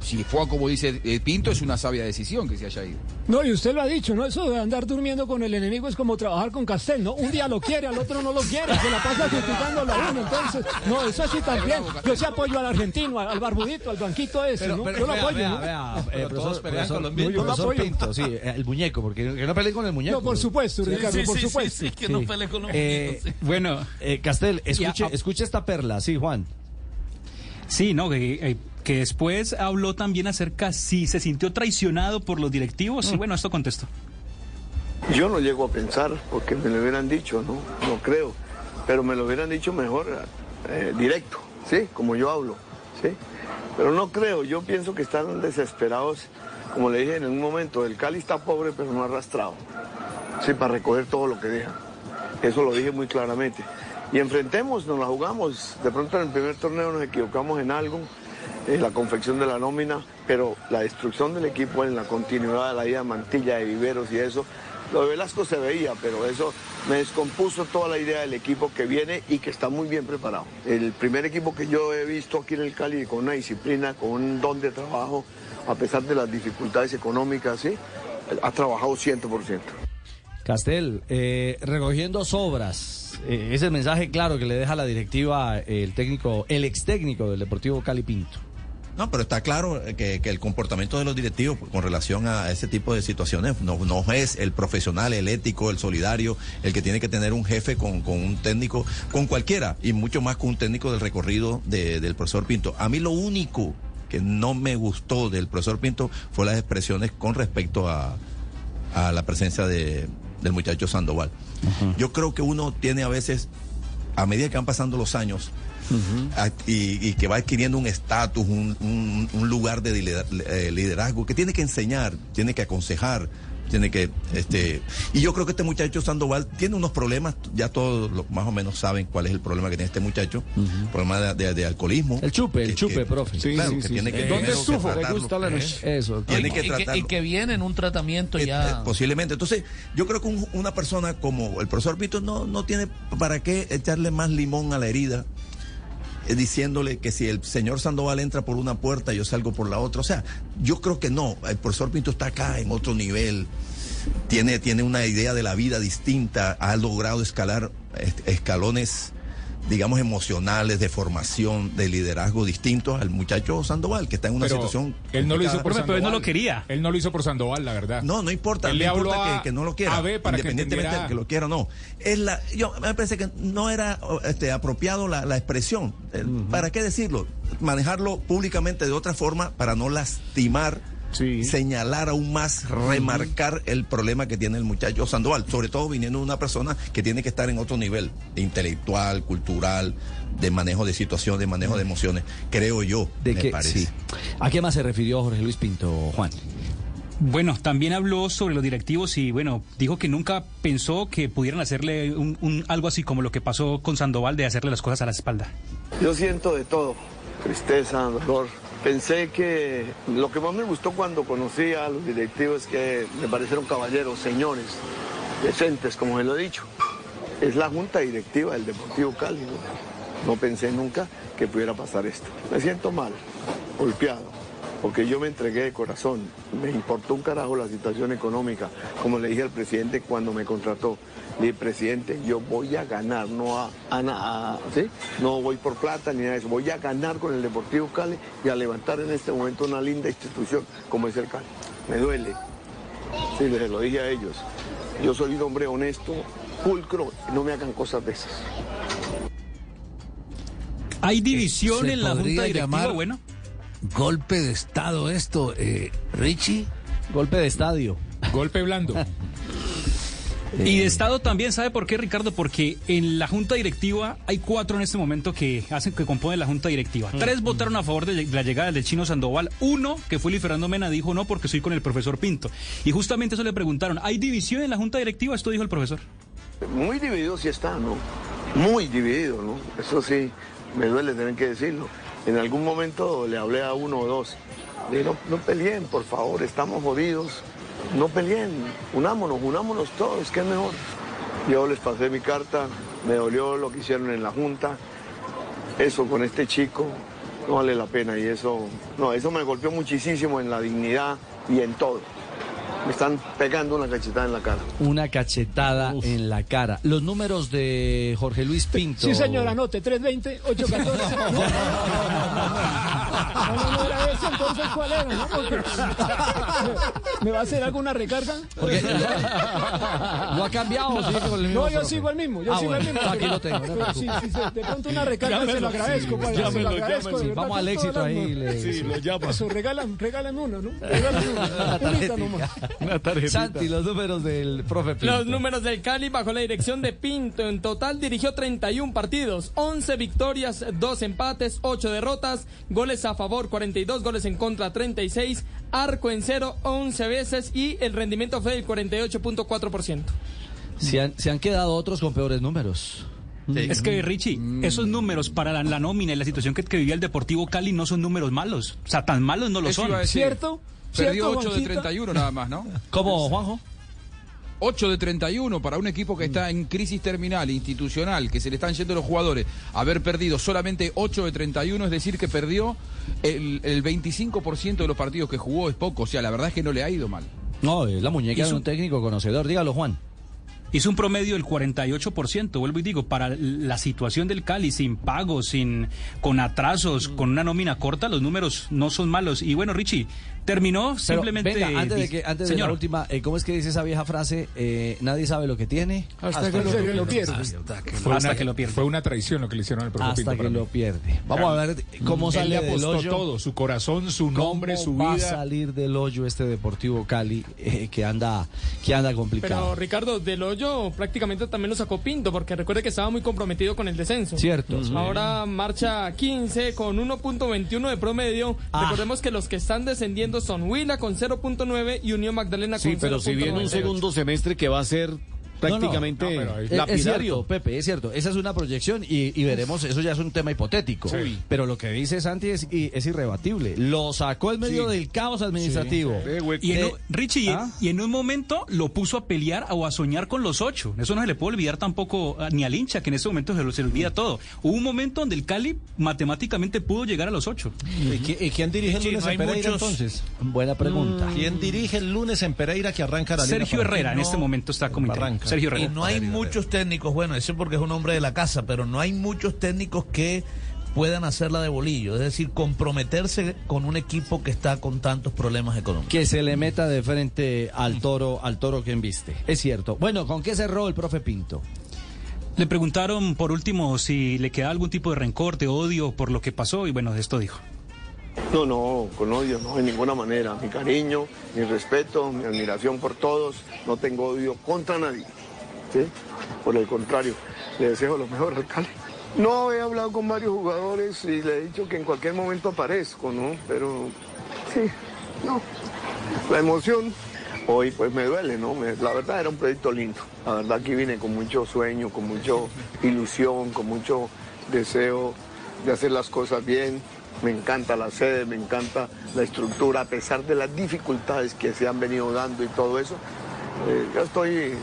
Si fue como dice eh, Pinto, es una sabia decisión que se haya ido. No, y usted lo ha dicho, ¿no? Eso de andar durmiendo con el enemigo es como trabajar con Castel, ¿no? Un día lo quiere, al otro no lo quiere, se la pasa criticándolo a uno, entonces, no, eso sí también. Yo sí apoyo al argentino, al, al barbudito, al banquito ese, Pero, ¿no? pero yo lo vea, apoyo, vea, ¿no? vea, eh, Pero profesor, todos pelean profesor- con los mismos. Yo lo apoyo. Pinto, sí, el muñeco, porque que no peleen con el muñeco. No, por supuesto, Ricardo, por supuesto. que no pelee con los Eh, muñecos. Bueno, eh, Castel, escuche, escuche esta perla, sí, Juan. Sí, no, que, eh, que después habló también acerca si se sintió traicionado por los directivos. Y bueno, esto contestó. Yo no llego a pensar, porque me lo hubieran dicho, ¿no? No creo. Pero me lo hubieran dicho mejor eh, directo, ¿sí? Como yo hablo, ¿sí? Pero no creo, yo pienso que están desesperados. Como le dije en un momento, el Cali está pobre pero no arrastrado, ¿sí? Para recoger todo lo que deja. Eso lo dije muy claramente. y enfrentemos, nos la jugamos. De pronto en el primer torneo nos equivocamos en algo, la confección de la nómina, pero la destrucción del equipo en la continuidad de la ida Mantilla, de Viveros y eso, lo de Velasco se veía, pero eso me descompuso toda la idea del equipo que viene y que está muy bien preparado. El primer equipo que yo he visto aquí en el Cali con una disciplina, con un don de trabajo, a pesar de las dificultades económicas, ¿sí? ha trabajado 100%. Castel, eh, recogiendo sobras, eh, ese mensaje claro que le deja la directiva eh, el técnico, el ex técnico del Deportivo Cali Pinto. No, pero está claro que, que el comportamiento de los directivos con relación a ese tipo de situaciones no, no es el profesional, el ético, el solidario, el que tiene que tener un jefe con, con un técnico, con cualquiera, y mucho más con un técnico del recorrido de- del profesor Pinto. A mí lo único que no me gustó del profesor Pinto fue las expresiones con respecto a, a la presencia de, del muchacho Sandoval. Yo creo que uno tiene a veces, a medida que van pasando los años, y, y que va adquiriendo un estatus, un, un- un lugar de eh, liderazgo, que tiene que enseñar, tiene que aconsejar, tiene que, este, y yo creo que este muchacho Sandoval tiene unos problemas, ya todos lo- más o menos saben cuál es el problema que tiene este muchacho, problema de, de- de alcoholismo. El chupe, el Que- chupe, que- profe. claro, que tiene que, ¿Dónde que estuvo? Tratarlo. gusta la noche. Eso. Tiene y, que que, tratarlo. y que viene en un tratamiento Eh, ya. eh, posiblemente. Entonces, yo creo que un- una persona como el profesor Vito no, no tiene para qué echarle más limón a la herida, eh, diciéndole que si el señor Sandoval entra por una puerta, yo salgo por la otra. O sea, yo creo que no. El profesor Pinto está acá en otro nivel. Tiene, tiene una idea de la vida distinta, ha logrado escalar eh, escalones digamos, emocionales, de formación, de liderazgo distintos al muchacho Sandoval, que está en una Pero situación. Él no lo hizo por Sandoval. Él no lo hizo por Sandoval, la verdad. No, no importa. Él no le habló importa a- que, que no lo quiera. a B para que independientemente entendiera- de que lo quiera o no. Es la, yo me parece que no era este, apropiado la, la expresión. Eh, ¿Para qué decirlo? Manejarlo públicamente de otra forma para no lastimar. Señalar aún más, remarcar el problema que tiene el muchacho Sandoval, sobre todo viniendo de una persona que tiene que estar en otro nivel, intelectual, cultural, de manejo de situaciones, de manejo de emociones, creo yo, De me que, parece. sí. ¿A qué más se refirió Jorge Luis Pinto, Juan? Bueno, también habló sobre los directivos y bueno, dijo que nunca pensó que pudieran hacerle un, un- algo así como lo que pasó con Sandoval de hacerle las cosas a la espalda. Yo siento de todo, tristeza, dolor. Pensé que lo que más me gustó cuando conocí a los directivos es que me parecieron caballeros, señores, decentes, como se lo he dicho. Es la junta directiva del Deportivo Cali. No, No pensé nunca que pudiera pasar esto. Me siento mal, golpeado, porque yo me entregué de corazón. Me importó un carajo la situación económica. Como le dije al presidente cuando me contrató, le dije, presidente, yo voy a ganar, no a, a ¿sí? No voy por plata ni nada de eso. Voy a ganar con el Deportivo Cali y a levantar en este momento una linda institución como es el Cali. Me duele. Sí, les lo dije a ellos. Yo soy un hombre honesto, pulcro, no me hagan cosas de esas. ¿Hay división en la junta directiva? llamar Bueno, Golpe de Estado esto, eh, Richie. Golpe de estadio. Golpe blando. Y de Estado también, ¿sabe por qué, Ricardo? Porque en la Junta Directiva hay cuatro en este momento que hacen que componen la Junta Directiva. Tres votaron a favor de la llegada del chino Sandoval. Uno, que fue Luis Fernando Mena, dijo no porque soy con el profesor Pinto. Y justamente eso le preguntaron, ¿hay división en la Junta Directiva? Esto dijo el profesor. Muy dividido sí está, ¿no? Muy dividido, ¿no? Eso sí, me duele tener que decirlo. En algún momento le hablé a uno o dos. Dije, no, no peleen, por favor, estamos jodidos. No peleen, unámonos, unámonos todos, que es mejor. Yo les pasé mi carta, me dolió lo que hicieron en la Junta. Eso con este chico no vale la pena y eso, no, eso me golpeó muchísimo en la dignidad y en todo. Me están pegando una cachetada en la cara. Una cachetada en la cara. Los números de Jorge Luis Pinto. Sí, señor, anote, 320, 814. No, no, no, no era eso, entonces, ¿cuál era? no? Porque- ¿Me va a hacer alguna recarga? Porque lo ha cambiado. sigue con el mismo No, yo profe? sigo el mismo, yo Ah, sigo bueno, el mismo. Aquí lo tengo. no te Pero sí, sí, sí, de pronto una recarga se lo Llámelo, agradezco. sí, padre, se lo llámelo, agradezco, llámelo. de verdad, Vamos al éxito ahí, le- Sí, lo llama. Eso, regalan, regálame uno, ¿no? Regálame uno. Unita nomás. Santi, los números del profe Pinto. Los números del Cali bajo la dirección de Pinto. En total dirigió 31 partidos, 11 victorias, 2 empates, 8 derrotas, goles a favor 42, goles en contra 36, arco en cero 11 veces y el rendimiento fue del 48.4%. Se han, se han quedado otros con peores números. Es que, Richie, esos números para la, la nómina y la situación que, que vivía el Deportivo Cali no son números malos. O sea, tan malos no lo Eso son. ¿Cierto? Perdió ¿Cierto, 8 de Juanquita? 31 nada más, ¿no? ¿Cómo, Juanjo? 8 de 31 para un equipo que está en crisis terminal, institucional, que se le están yendo los jugadores. Haber perdido solamente 8 de 31, es decir, que perdió el, el 25% de los partidos que jugó, es poco. O sea, la verdad es que no le ha ido mal. No, es la muñeca de un técnico conocedor. Dígalo, Juan. Hizo un promedio del 48%, vuelvo y digo, para la situación del Cali, sin pagos, sin, con atrasos, con una nómina corta, los números no son malos. Y bueno, Richie, terminó Pero, simplemente... venga, antes de, que, antes de la última, eh, ¿cómo es que dice esa vieja frase? Eh, nadie sabe lo que tiene. Hasta, que, lo, lo pierde. Fue Hasta una, que lo pierde. Fue una traición lo que le hicieron al profe Hasta Pinto que lo pierde. Vamos a ver cómo Él sale le del hoyo. todo, su corazón, su nombre, ¿Cómo su va a vida. salir del hoyo este Deportivo Cali eh, que anda que anda complicado? Pero Ricardo, del hoyo prácticamente también lo sacó Pinto, porque recuerde que estaba muy comprometido con el descenso. Cierto. Ahora marcha 15 con 1.21 de promedio. Ah. Recordemos que los que están descendiendo son Huila con 0.9 y Unión Magdalena Sí, con pero si viene un 0.98. segundo semestre que va a ser prácticamente No, no, no, pero es- cierto, Pepe, es cierto. Esa es una proyección y, y veremos, eso ya es un tema hipotético. Sí. Pero lo que dice Santi es, y- es irrebatible. Lo sacó en medio del caos administrativo. Y en, Eh, un- Richie, y- ¿ah? y en un momento lo puso a pelear o a soñar con los ocho. Eso no se le puede olvidar tampoco ah, ni al hincha, que en ese momento se, lo- se le olvida todo. Hubo un momento donde el Cali matemáticamente pudo llegar a los ocho. ¿Y, qui- y quién dirige el Sí, lunes en Pereira muchos- entonces? Buena pregunta. ¿Quién dirige el lunes en Pereira que arranca la Sergio Herrera en este momento está como Y no hay muchos técnicos, bueno, eso porque es un hombre de la casa, pero no hay muchos técnicos que puedan hacerla de bolillo, es decir, comprometerse con un equipo que está con tantos problemas económicos. Que se le meta de frente al toro, al toro que embiste. Es cierto. Bueno, ¿con qué cerró el profe Pinto? Le preguntaron por último si le queda algún tipo de rencor, de odio por lo que pasó y bueno, esto dijo. No, no, con odio, no, de ninguna manera. Mi cariño, mi respeto, mi admiración por todos. No tengo odio contra nadie. Por el contrario, le deseo lo mejor al Cali. No, he hablado con varios jugadores y le he dicho que en cualquier momento aparezco, ¿no? Pero sí, no. La emoción hoy pues me duele, ¿no? La verdad era un proyecto lindo. La verdad que vine con mucho sueño, con mucha ilusión, con mucho deseo de hacer las cosas bien. Me encanta la sede, me encanta la estructura, a pesar de las dificultades que se han venido dando y todo eso. eh, ya estoy,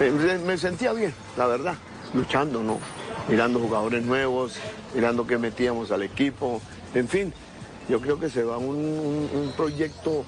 me, me sentía bien, la verdad, luchando, ¿no? Mirando jugadores nuevos, mirando qué metíamos al equipo, en fin, yo creo que se va un- un proyecto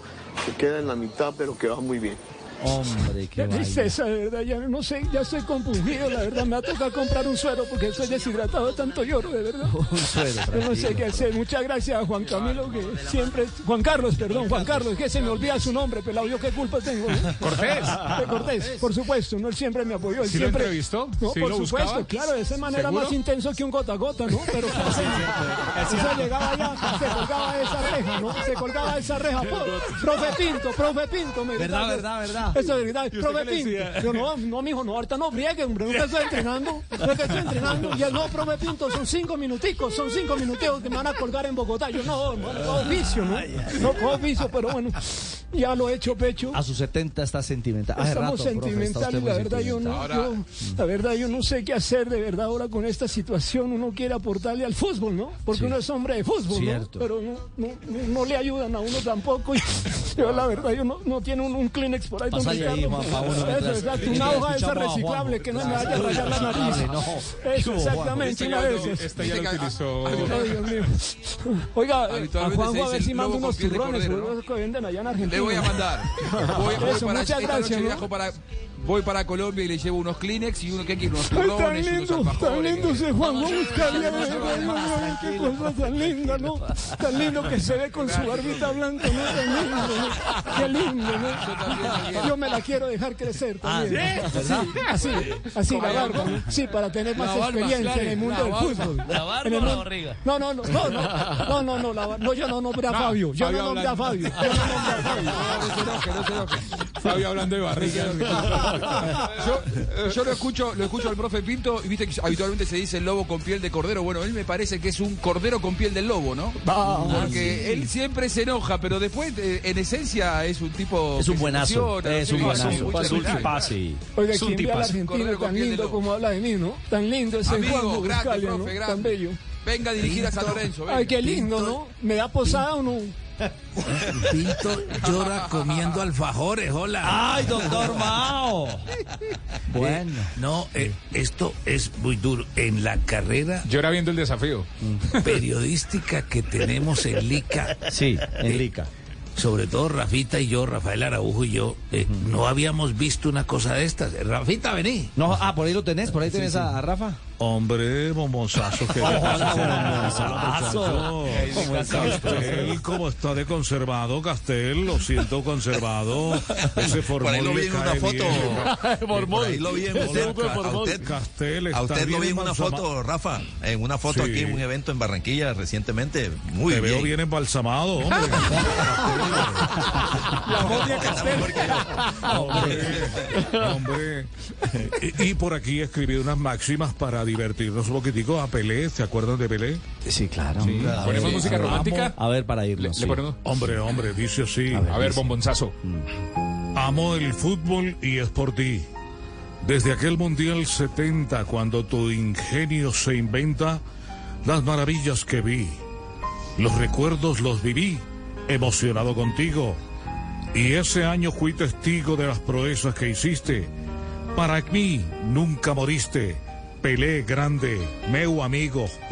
que queda en la mitad, pero que va muy bien. Hombre, qué tristeza, de verdad, ya no sé, ya estoy compungido, la verdad, me va a tocar comprar un suero porque estoy deshidratado de tanto lloro, de verdad. Un suero, Yo no sé qué hacer, muchas gracias a Juan Camilo, que siempre, Juan Carlos, perdón, Juan Carlos, que se me olvida su nombre, pelado, yo qué culpa tengo. no? Cortés. De Cortés, por supuesto, no, él siempre me apoyó, él ¿Sí lo siempre... entrevistó? No, ¿Sí por lo supuesto, buscaba? claro, de esa manera ¿Seguro? más intenso que un gota a gota, ¿no? Pero ¿qué hacemos? Llegaba allá, se colgaba de esa reja, ¿no? Se colgaba de esa reja, profe Pinto, profe Pinto, me Verdad, gritaba. verdad, Eso ¿Y profe Pinto. decía? Yo no, no, mijo, no, ahorita no briegue, hombre, nunca estoy entrenando, que estoy entrenando. Y él, no, profe Pinto, son cinco minuticos, son cinco minuticos que me van a colgar en Bogotá. Yo no, no, cojo oficio, ¿no? No cojo oficio, pero bueno, ya lo he hecho pecho. A sus 70 está sentimental. Hace Estamos rato, profe, está sentimentales, usted muy la verdad yo no, sentimental. yo- la verdad yo no sé qué hacer de verdad ahora con esta situación. Uno quiere aportarle al fútbol, ¿no? Porque Sí. uno es hombre de fútbol, Cierto. ¿no? Pero no, no, no- no le ayudan a uno tampoco. Y yo la verdad yo no, no tiene un, un Kleenex por ahí. Ahí. Juan Pablo, Eso, exacto, una hoja de esa a reciclable que no me vaya a rayar la nariz. Eso, exactamente, una de esas. Esta ya lo utilizó. Ay, Dios mío. Oiga, a Habitualmente Juanjo a ver si manda unos turrones, que venden allá en Argentina. Le voy a mandar. Voy, para, muchas gracias, voy para Colombia y le llevo unos Kleenex y uno que quiere, unos Ay, tan turrones, unos lindo, tan alfajores. lindo ese Juan, Dios mío, qué cosa tan linda, ¿no? Tan lindo que se ve con su barbita blanca, ¿no? Tan lindo, ¿no? Qué lindo, ¿no? Yo me la quiero dejar crecer también. Ah, ¿sí? Sí, así, así, la barba, ¿no? Sí, para tener más experiencia en el mundo del fútbol. ¿La barba o la barriga? No, no, no, no, no, no, no, no, no, yo no nombré a Fabio, yo no nombré a. Fabio, yo no nombré a Fabio. No, no se enoje, no se enoje. Fabio hablando de barriga. Yo, yo lo escucho, lo escucho al profe Pinto y viste que habitualmente se dice lobo con piel de cordero. Bueno, él me parece que es un cordero con piel del lobo, ¿no? Porque él siempre se enoja, pero después, eh, en esencia, es un tipo. Es un buenazo, es un buenazo, es un general. tipazo, sí. Oiga, Es un ¿quién ve al tipazo. argentino Cordero con tan lindo como habla de mí, no? Tan lindo ese Amigo, Juan grande, Buscalia, ¿no? profe, grande. Tan bello. Venga a dirigir a San Lorenzo. venga. Ay, qué lindo, ¿no? ¿Me da posada o no? Pinto llora comiendo alfajores, hola. ¡Ay, doctor Mao! Bueno. No, eh, esto es muy duro. En la carrera Llora viendo el desafío. periodística que tenemos en Lica. Sí, en Lica. Sobre todo Rafita y yo, Rafael Araujo y yo, eh, no habíamos visto una cosa de estas. Rafita, vení. No, ah, por ahí lo tenés, por ahí tenés a, a Rafa. Hombre, bombonzazo, que Bombonzazo. ¿Cómo está Castel? ¿Cómo está de conservado, Castel? Lo siento conservado. Ese Por ahí lo vi en una foto. Por ahí lo vi en usted. A usted, Castel a está usted lo bien vi en una foto, Rafa. En una foto Sí. aquí en un evento en Barranquilla recientemente. Muy Te bien. veo bien embalsamado, hombre. La modia Castel. Hombre, hombre. Y, y por aquí escribí unas máximas para divertirnos un poquitico a Pelé. ¿Se acuerdan de Pelé? Sí, claro. Sí. ¿Ponemos música Amo. romántica? A ver, para Le, irnos. le ponemos. Hombre, hombre, dice así. A ver, bombonzazo. Amo el fútbol y es por ti. Desde aquel Mundial 70, cuando tu ingenio se inventa, las maravillas que vi, los recuerdos los viví, emocionado contigo. Y ese año fui testigo de las proezas que hiciste. Para mí nunca moriste. Pelé grande, meu amigo.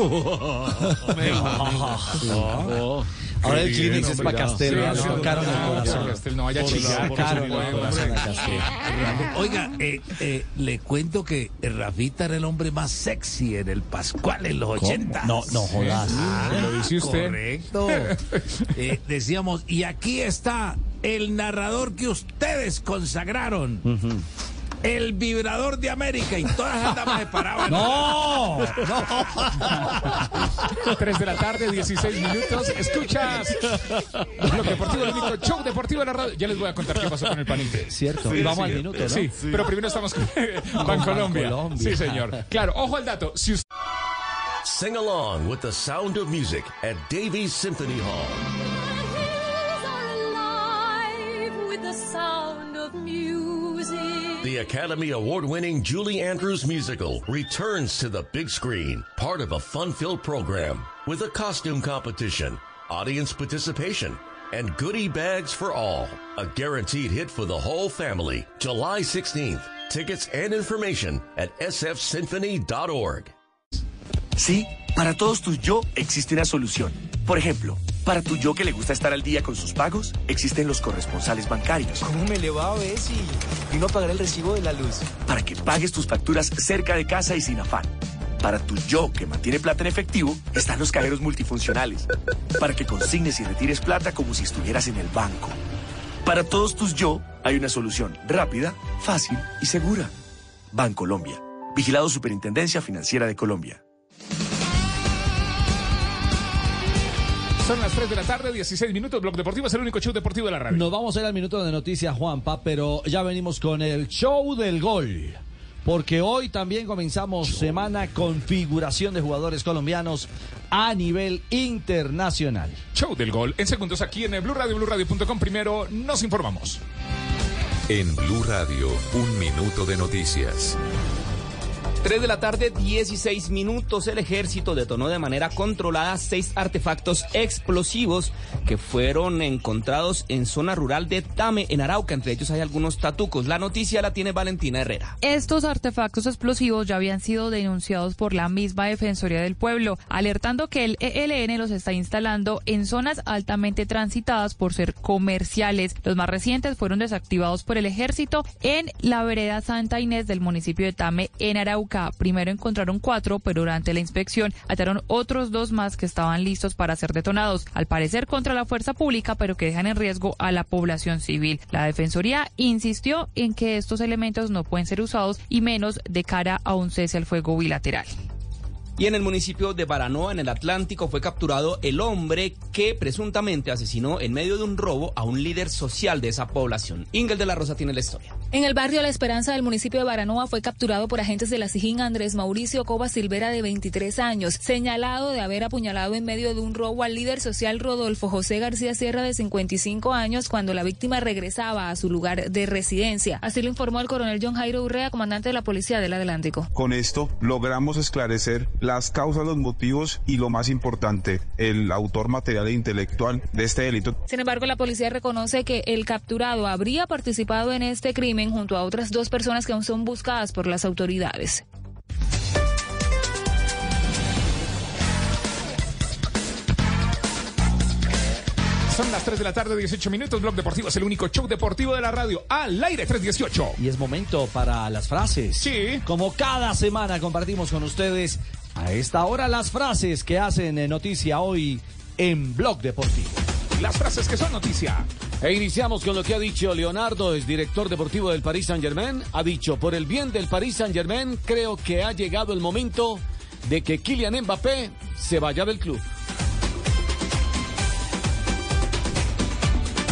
Ahora el Kleenex es para. Castel, no, corazón. Castel, no vaya a chillar. Oiga, eh, eh, le cuento que Rafita era el hombre más sexy en el Pascual en los 80. No, no jodas. Lo dice usted. Correcto. Eh, decíamos, y aquí está el narrador que ustedes consagraron. El vibrador de América y todas las damas se paraban. ¡No! 3 de la tarde, 16 minutos. Escuchas. Blog Deportivo, el único show deportivo de la radio. Ya les voy a contar qué pasó con el panite. Cierto. Sí, y vamos sí. al minuto, ¿no? Sí, pero primero estamos con Bancolombia. Bancolombia. Sí, señor. Claro, ojo al dato. Si usted Sing along with the sound of music at Davies Symphony Hall. alive with the sound of music. The Academy Award winning Julie Andrews musical returns to the big screen, part of a fun filled program with a costume competition, audience participation, and goodie bags for all. A guaranteed hit for the whole family. July 16th. Tickets and information at sfsymphony.org. Sí, para todos tus yo existe una solución. Por ejemplo, para tu yo que le gusta estar al día con sus pagos, existen los corresponsales bancarios. ¿Cómo me le va a ver si vino a pagar el recibo de la luz? Para que pagues tus facturas cerca de casa y sin afán. Para tu yo que mantiene plata en efectivo, están los cajeros multifuncionales. Para que consignes y retires plata como si estuvieras en el banco. Para todos tus yo, hay una solución rápida, fácil y segura. Bancolombia. Vigilado Superintendencia Financiera de Colombia. Son las 3 de la tarde, 16 minutos. Blog Deportivo es el único show deportivo de la radio. Nos vamos a ir al minuto de noticias, Juanpa, pero ya venimos con el show del gol. Porque hoy también comenzamos semana con figuración de jugadores colombianos a nivel internacional. Show del gol. En segundos aquí en el Blue Radio, BlueRadio.com. Primero nos informamos. En Blue Radio, un minuto de noticias. 3 de la tarde, 16 minutos. El ejército detonó de manera controlada seis artefactos explosivos que fueron encontrados en zona rural de Tame, en Arauca. Entre ellos hay algunos tatucos. La noticia la tiene Valentina Herrera. Estos artefactos explosivos ya habían sido denunciados por la misma Defensoría del Pueblo, alertando que el ELN los está instalando en zonas altamente transitadas por ser comerciales. Los más recientes fueron desactivados por el ejército en la vereda Santa Inés del municipio de Tame, en Arauca. Primero encontraron cuatro, pero durante la inspección hallaron otros dos más que estaban listos para ser detonados, al parecer contra la fuerza pública, pero que dejan en riesgo a la población civil. La Defensoría insistió en que estos elementos no pueden ser usados y menos de cara a un cese al fuego bilateral. Y en el municipio de Baranoa, en el Atlántico, fue capturado el hombre que presuntamente asesinó en medio de un robo a un líder social de esa población. Ingel de la Rosa tiene la historia. En el barrio La Esperanza del municipio de Baranoa fue capturado por agentes de la SIJIN Andrés Mauricio Cova Silvera de 23 años, señalado de haber apuñalado en medio de un robo al líder social Rodolfo José García Sierra de 55 años cuando la víctima regresaba a su lugar de residencia. Así lo informó el coronel John Jairo Urrea, comandante de la Policía del Atlántico. Con esto logramos esclarecer las causas, los motivos y lo más importante, el autor material e intelectual de este delito. Sin embargo, la policía reconoce que el capturado habría participado en este crimen junto a otras dos personas que aún son buscadas por las autoridades. Son las 3 de la tarde, 18 minutos. Blog Deportivo es el único show deportivo de la radio. Al aire 318. Y es momento para las frases. Sí. Como cada semana compartimos con ustedes a esta hora las frases que hacen noticia hoy en Blog Deportivo. Las frases que son noticia. E iniciamos con lo que ha dicho Leonardo, es director deportivo del Paris Saint-Germain. Ha dicho, por el bien del Paris Saint-Germain, creo que ha llegado el momento de que Kylian Mbappé se vaya del club.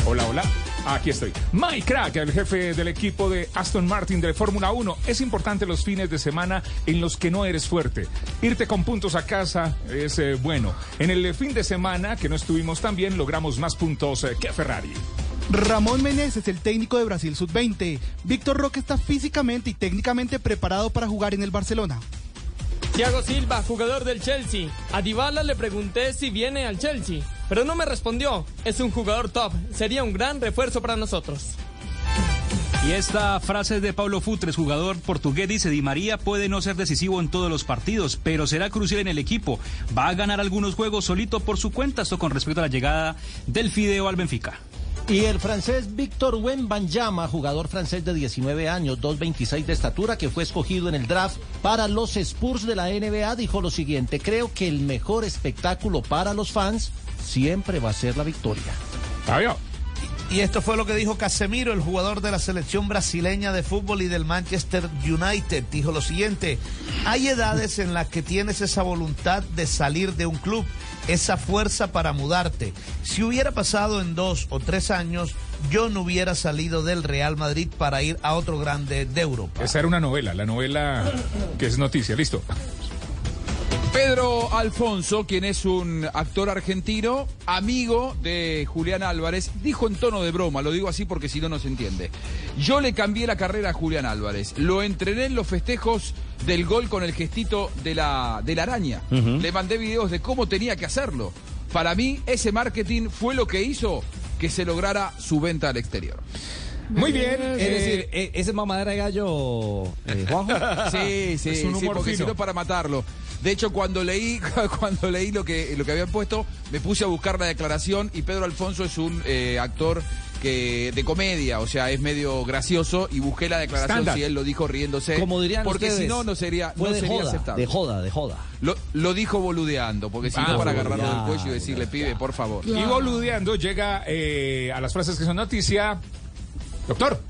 Hola, hola. Aquí estoy. Mike Crack, el jefe del equipo de Aston Martin de Fórmula 1. Es importante los fines de semana en los que no eres fuerte. Irte con puntos a casa es eh, bueno. En el fin de semana que no estuvimos tan bien, logramos más puntos eh, que Ferrari. Ramón Meneses, el técnico de Brasil Sub-20. Víctor Roque está físicamente y técnicamente preparado para jugar en el Barcelona. Thiago Silva, jugador del Chelsea. A Dybala le pregunté si viene al Chelsea, pero no me respondió. Es un jugador top, sería un gran refuerzo para nosotros. Y esta frase es de Pablo Futres, jugador portugués, dice, Di María puede no ser decisivo en todos los partidos, pero será crucial en el equipo. Va a ganar algunos juegos solito por su cuenta, esto con respecto a la llegada del Fideo al Benfica. Y el francés Víctor Wembanyama, jugador francés de 19 años, 2.26 de estatura, que fue escogido en el draft para los Spurs de la NBA, dijo lo siguiente, creo que el mejor espectáculo para los fans siempre va a ser la victoria. Y esto fue lo que dijo Casemiro, el jugador de la selección brasileña de fútbol y del Manchester United. Dijo lo siguiente, hay edades en las que tienes esa voluntad de salir de un club, esa fuerza para mudarte. Si hubiera pasado en dos o tres años, yo no hubiera salido del Real Madrid para ir a otro grande de Europa. Esa era una novela, la novela que es noticia. Listo. Pedro Alfonso, quien es un actor argentino, amigo de Julián Álvarez, dijo en tono de broma, lo digo así porque si no, no se entiende. Yo le cambié la carrera a Julián Álvarez, lo entrené en los festejos del gol con el gestito de la, de la araña. Le mandé videos de cómo tenía que hacerlo. Para mí, ese marketing fue lo que hizo que se lograra su venta al exterior. Muy bien. Es decir, ¿e- ¿ese mamadera de gallo, eh, Juanjo? Sí, sí, Es un sí, humor porque fino. si no para matarlo. De hecho, cuando leí, cuando leí lo que, lo que habían puesto, me puse a buscar la declaración y Pedro Alfonso es un eh, actor que de comedia, o sea, es medio gracioso y busqué la declaración Estándar. si él lo dijo riéndose. Como dirían porque ustedes, si no, no sería, fue no de sería joda, aceptable. de joda, de joda. Lo, lo dijo boludeando, porque si Ah, no para agarrarlo del cuello y decirle, pibe, por favor. Y boludeando llega eh, a las frases que son noticia. Doctor.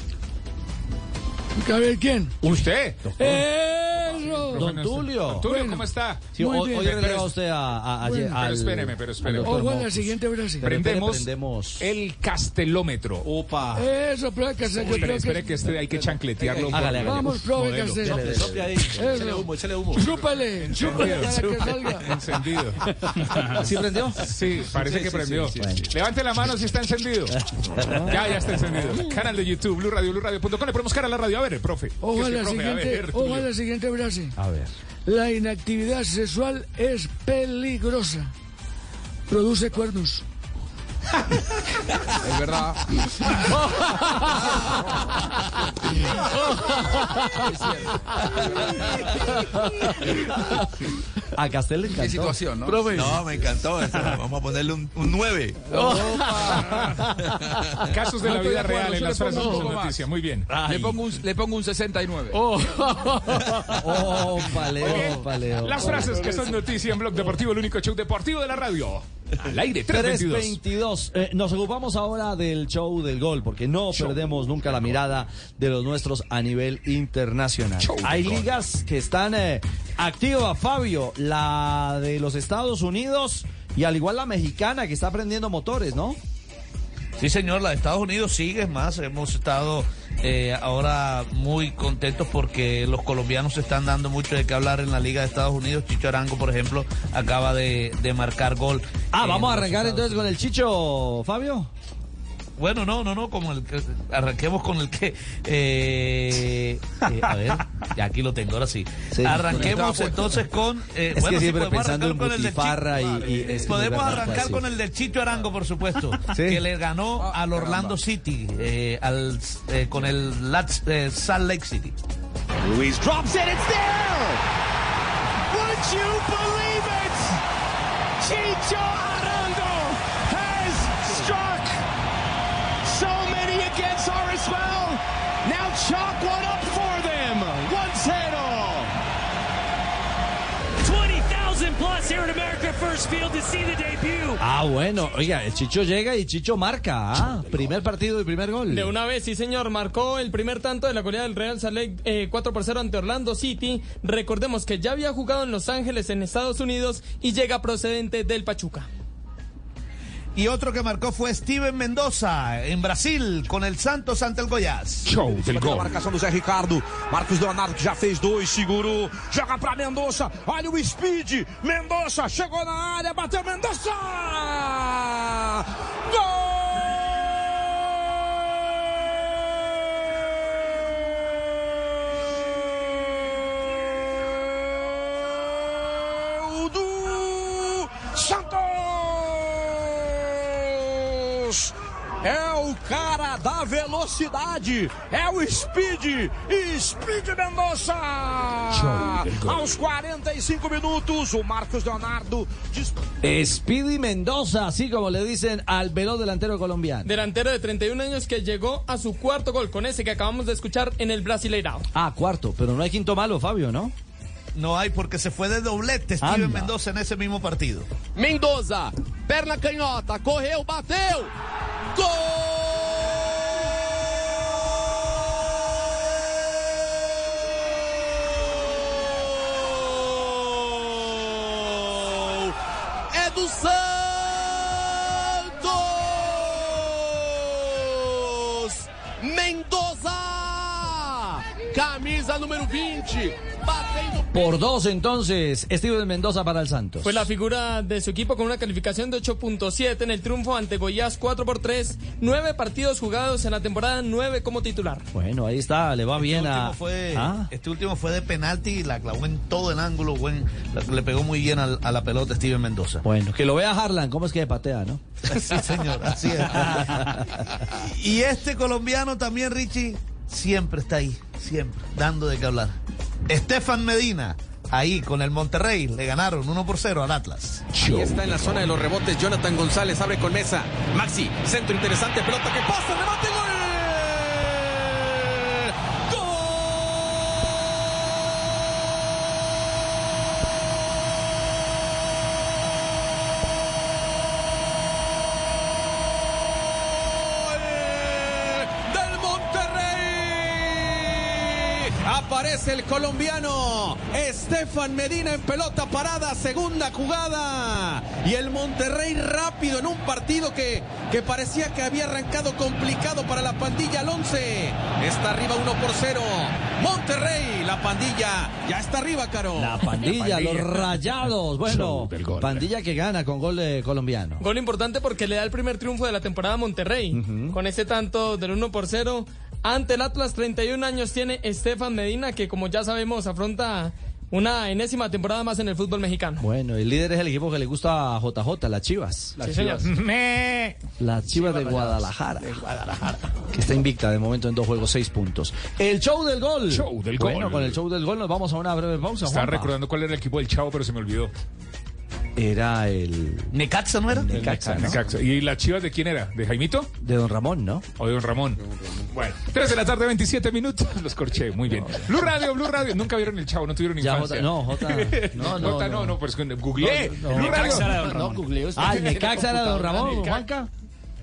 A ver, ¿quién? ¿Usted? ¡Eso! Don Tulio. Don Tulio. ¿cómo está? Sí, hoy, hoy releva usted a, a- a- Bueno. al- Pero espéreme, pero espéreme. al doctor Ojo a la siguiente. Pero espere, Prendemos, prendemos. el castelómetro. Opa. Eso, profe Castel. yo Espere, creo espere que este hay que chancletearlo. Hágale, hágale. Vamos, profe Modelo. Castel. Dele, dele, sople ahí. Échale Eso. humo, échale humo. Chúpale, chúpale para que salga. Encendido. ¿Sí prendió? Sí, parece que prendió. Levante la mano si está encendido. Ya, ya está encendido. Canal de YouTube, Blue Radio, BlueRadio.com. Le ponemos cara a la radio. A ver, profe. Ojo a ¿Qué es la que, profe? A siguiente, ver, la siguiente frase. A ver. La inactividad sexual es peligrosa. Produce cuernos. Es verdad. A Castel le Qué encantó. situación, ¿no? No, me encantó. eso. Vamos a ponerle un, un 9. Casos de la No vida de acuerdo, real en las frases más. noticia. Muy bien. Le pongo, un, le pongo un 69. Ópale, ópale, ópale. Las frases que son noticia en Blog Deportivo, el único show deportivo de la radio. Al aire, 322. 322. Eh, nos ocupamos ahora del show del gol, porque no perdemos nunca la mirada de los nuestros a nivel internacional. Show Hay gol. ligas que están eh, activas, Fabio, la de los Estados Unidos y al igual la mexicana que está prendiendo motores, ¿no? Sí, señor, la de Estados Unidos sigue más. Hemos estado eh, ahora muy contentos porque los colombianos se están dando mucho de qué hablar en la Liga de Estados Unidos. Chicho Arango, por ejemplo, acaba de, de marcar gol. Ah, vamos a arrancar entonces con el Chicho, Fabio. Bueno, no, no, no, como el que, arranquemos con el que, eh, eh, a ver, ya aquí lo tengo, ahora sí. Sí. Arranquemos entonces con, eh, Es bueno, que sí, siempre podemos pensando arrancar en con el del Butifarra y, Chicho. y Podemos arrancar sí. con el del Chicho Arango, por supuesto, Sí. que le ganó al Orlando City, eh, al, eh, con el Lats- eh, Salt Lake City. Luis drops it, it's there! Would you believe it? Chicho chalk one up for them. 20,000 plus here in America First Field to see the debut. Ah, bueno, oiga, el Chicho llega y Chicho marca. Ah, primer partido y primer gol. De una vez, sí señor, marcó el primer tanto de la goleada del Real Salt Lake eh, 4 por 0 ante Orlando City. Recordemos que ya había jugado en Los Ángeles, en Estados Unidos, y llega procedente del Pachuca. Y otro que marcó fue Steven Mendoza en Brasil con el Santos ante el Goiás. Show del A gol. marcação do Zé Ricardo. Marcos Leonardo que já fez dois, segurou. Joga pra Mendonça. Olha o speed. Mendonça chegou na área, bateu Mendonça! Velocidade, é o Speed, Speed Mendonça! Aos 45 minutos, o Marcos Leonardo. Speedy Mendoza, así como le dicen al veloz delantero colombiano. Delantero de 31 años que llegó a su cuarto gol con ese que acabamos de escuchar en el Brasileirao. Ah, cuarto, pero no hay quinto malo, Fabio, ¿no? No hay porque se fue de doblete Steven Anda. Mendoza en ese mismo partido. Mendoza, perna canhota, correu, bateu. Gol! Camisa número 20, batendo Por dos entonces, Steven Mendoza para el Santos. Fue la figura de su equipo con una calificación de 8.7 en el triunfo ante Goiás 4 por 3. Nueve partidos jugados en la temporada, nueve como titular. Bueno, ahí está, le va bien Este a... último fue, Ah, este último fue de penalti y la clavó en todo el ángulo. Buen, le pegó muy bien al- a, la pelota Steven Mendoza. Bueno, que lo vea Harlan, ¿cómo es que patea, no? Sí, señor, así es. y este colombiano también, Richie, siempre está ahí, siempre, dando de qué hablar. Estefan Medina, ahí con el Monterrey, le ganaron 1 por 0 al Atlas. Ahí está en la zona de los rebotes. Jonathan González abre con mesa. Maxi, centro interesante, pelota que pasa, remate, gol. Colombiano Estefan Medina en pelota parada, segunda jugada. Y el Monterrey rápido en un partido que, que parecía que había arrancado complicado para la pandilla al 11. Está arriba 1 por 0. Monterrey, la pandilla ya está arriba, Caro. La pandilla, los rayados. Bueno, pandilla que gana con gol de colombiano. Gol importante porque le da el primer triunfo de la temporada a Monterrey. Con ese tanto del 1 por 0. Ante el Atlas, 31 años tiene Estefan Medina, que como ya sabemos afronta una enésima temporada más en el fútbol mexicano. Bueno, el líder es el equipo que le gusta a JJ, las Chivas. Sí, señor. Las Chivas de Guadalajara. Que está invicta de momento en dos juegos, seis puntos. El show del gol. Show del Bueno, gol. con el show del gol nos vamos a una breve pausa. Estaba recordando cuál era el equipo del Chavo, pero se me olvidó. Era el... ¿Necaxa no era? Necaxa, ¿no? Necaxa. ¿Y las chivas de quién era? ¿De Jaimito? De Don Ramón, ¿no? O de Don Ramón. Bueno, 3 de la tarde, 27 minutos. Los corché, muy bien. Blue Radio, Blue Radio. Nunca vieron el chavo, no tuvieron Ya, infancia. Jota- no, Jota- no, no, Jota, no, no, pues googleé. No, no, Blue Radio. Necaxa era de Don Ramón. No. Ah, Don Ramón, Necaxa. Juanca.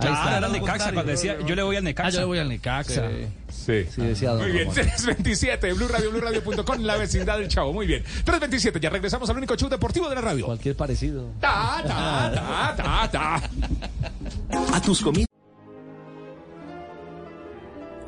Ahí Claro, está. era el Necaxa cuando decía, yo le voy al Necaxa. Ah, yo le voy al Necaxa. Sí. Sí, decía Muy bien, Ramón. 327, Blue Radio, Blue Radio.com, la vecindad del chavo. Muy bien. 327, ya regresamos al único show deportivo de la radio. Cualquier parecido. Ta, ta, ta, ta, ta. A tus comidas.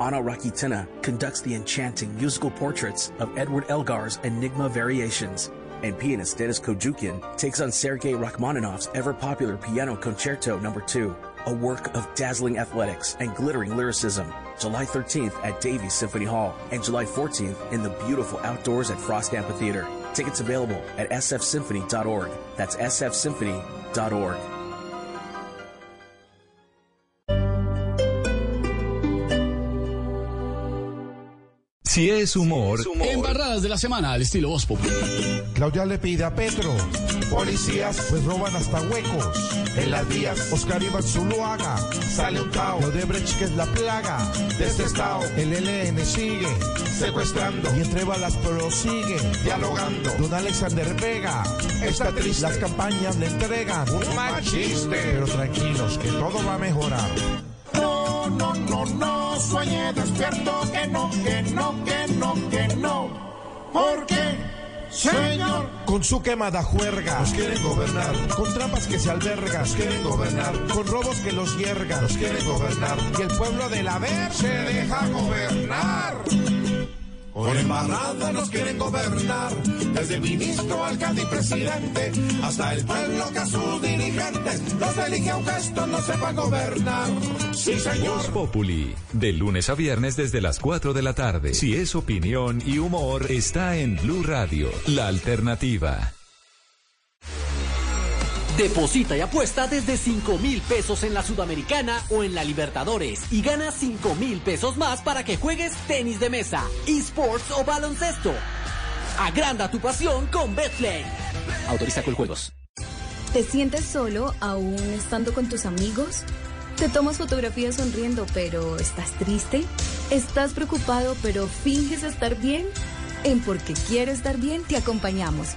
Ana Rakitena conducts the enchanting musical portraits of Edward Elgar's Enigma Variations, and pianist Denis Kojukian takes on Sergei Rachmaninoff's ever-popular Piano Concerto No. 2, a work of dazzling athletics and glittering lyricism. July 13th at Davies Symphony Hall, and July 14th in the beautiful outdoors at Frost Amphitheater. Tickets available at sfsymphony.org. That's sfsymphony.org. Si es humor, Embarradas de la semana al estilo Voz. Claudia le pide a Petro, policías pues roban hasta huecos. En las vías, Oscar Iván Zuluaga, sale un Tao, lo de Brecht que es la plaga de este estado. El LN sigue secuestrando y entre balas prosigue dialogando. Don Alexander Vega está triste, las campañas le entregan un mal chiste. Pero tranquilos que todo va a mejorar. No, no, no, no, sueñe despierto, que no, que no, que no, que no. ¿Por qué? Señor, con su quemada juerga. Nos quieren gobernar, con trampas que se albergan, nos quieren gobernar, con robos que los hiergan, nos quieren gobernar, y el pueblo de la ver se deja gobernar. Por embarrada nos quieren gobernar, desde el ministro, alcalde y presidente, hasta el pueblo que a sus dirigentes los elige aunque estos no sepan gobernar. Sí, señor. Voz Populi, de lunes a viernes desde las 4 de la tarde. Si es opinión y humor, está en Blue Radio, la alternativa. Deposita y apuesta desde 5 mil pesos en la Sudamericana o en la Libertadores y gana 5 mil pesos más para que juegues tenis de mesa, esports o baloncesto. Agranda tu pasión con Betplay. Autoriza con juegos. ¿Te sientes solo aún estando con tus amigos? ¿Te tomas fotografías sonriendo pero estás triste? ¿Estás preocupado pero finges estar bien? En Porque Quiero Estar Bien te acompañamos.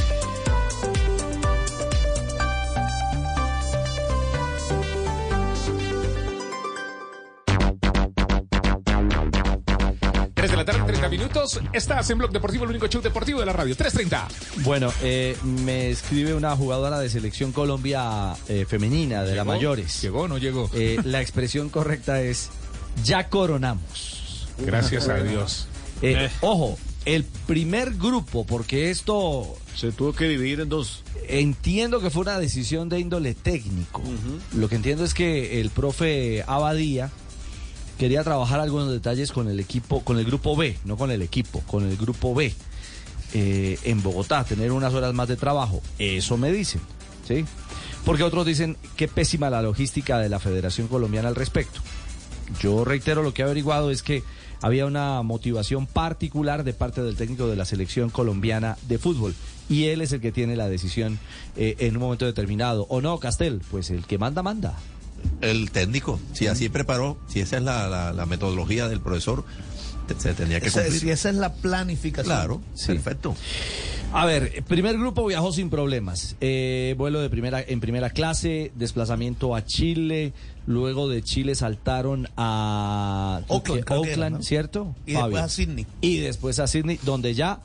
Minutos. Estás en Blog Deportivo, el único show deportivo de la radio. 3.30. Bueno, eh, me escribe una jugadora de selección Colombia eh, femenina, de la mayores. ¿Llegó o no llegó? Eh, la expresión correcta es, ya coronamos. Gracias a Dios. Eh, Ojo, el primer grupo, porque esto... Se tuvo que dividir en dos. Entiendo que fue una decisión de índole técnico. Lo que entiendo es que el profe Abadía quería trabajar algunos detalles con el equipo, con el grupo B, no con el equipo, con el grupo B eh, en Bogotá, tener unas horas más de trabajo. Eso me dicen, ¿sí? Porque otros dicen qué pésima la logística de la Federación Colombiana al respecto. Yo reitero lo que he averiguado es que había una motivación particular de parte del técnico de la selección colombiana de fútbol y él es el que tiene la decisión eh, en un momento determinado. ¿O no, Castel? Pues el que manda, manda. El técnico, si así preparó, si esa es la, la- la metodología del profesor, te- se tendría que Esa- cumplir. si esa es la planificación. Claro, perfecto. A ver, primer grupo viajó sin problemas. Eh, vuelo de primera, en primera clase, desplazamiento a Chile. Luego de Chile saltaron a Oakland. ¿cierto? Y después a Sydney. Y después a Sydney, donde ya,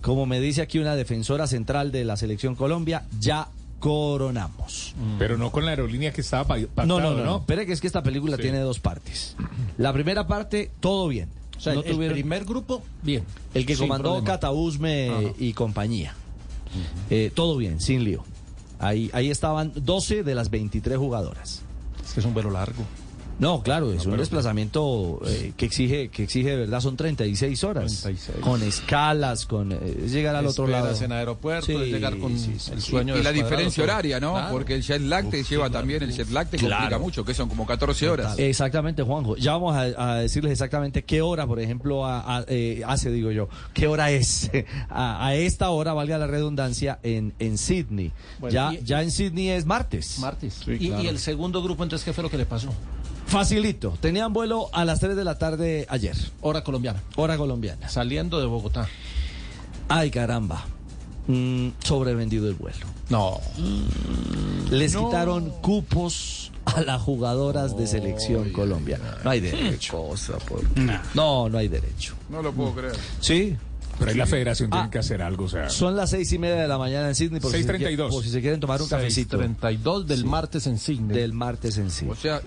como me dice aquí una defensora central de la selección Colombia, ya coronamos. Pero no con la aerolínea que estaba pa- pactado, No, ¿no? no, no. Espere que es que esta película Sí. tiene dos partes. La primera parte, todo bien. O sea, No el, tuvieron- primer grupo, bien. el que Sin comandó problema. Catausme Ajá. y compañía. Eh, todo bien, sin lío. Ahí, ahí estaban 12 de las 23 jugadoras. Es que es un vuelo largo. No, claro, es un desplazamiento eh, que exige que exige de verdad son 36 horas. 36. Con escalas, con eh, es llegar al otro lado. En aeropuerto, llegar con sí, sí, el sueño y la descuadrado, diferencia todo. horaria, ¿no? Claro. Porque el jet lag te lleva también, el jet lag te complica Claro. mucho, que son como 14 horas. Exactamente, Juanjo. Ya vamos a, a decirles exactamente qué hora, por ejemplo, a- a- eh, hace, digo yo, qué hora es. A, a esta hora, valga la redundancia, en, en Sydney. Bueno, ya, y- ya en Sydney es martes. Martes. Sí, y, claro. y el segundo grupo, entonces, ¿qué fue lo que le pasó? Facilito. Tenían vuelo a las 3 de la tarde ayer. Hora colombiana. Hora colombiana. Saliendo de Bogotá. Ay, caramba. Mm, sobrevendido el vuelo. No. Les No. quitaron cupos a las jugadoras de selección colombiana. No hay derecho. No, no hay derecho. No lo puedo creer. Sí. Pero ahí la federación Ah. tiene que hacer algo, o sea. Son las seis y media de la mañana en Sydney. Por si se 6:32. quiere- por si se quieren tomar un cafecito. 32 del Sí. martes en Sydney. Del martes en sí. O sea,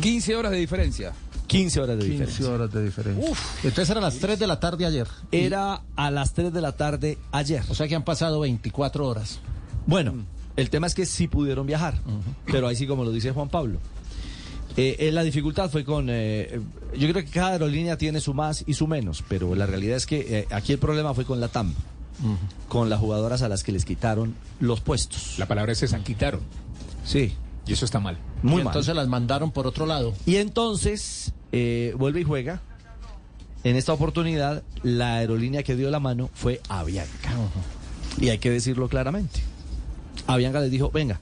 15 horas de diferencia. 15 horas de 15 diferencia. horas de diferencia. Entonces eran las 3 de la tarde ayer. Era a las 3 de la tarde ayer. O sea que han pasado 24 horas. Bueno, el tema es que sí pudieron viajar, pero ahí sí como lo dice Juan Pablo. Eh, eh, la dificultad fue con... eh, yo creo que cada aerolínea tiene su más y su menos, pero la realidad es que eh, aquí el problema fue con la TAM, con las jugadoras a las que les quitaron los puestos. La palabra es se quitaron. Sí. Y eso está mal. Muy y mal. entonces las mandaron por otro lado. Y entonces eh, vuelve y juega. En esta oportunidad, la aerolínea que dio la mano fue Avianca. Y hay que decirlo claramente. Avianca les dijo, venga,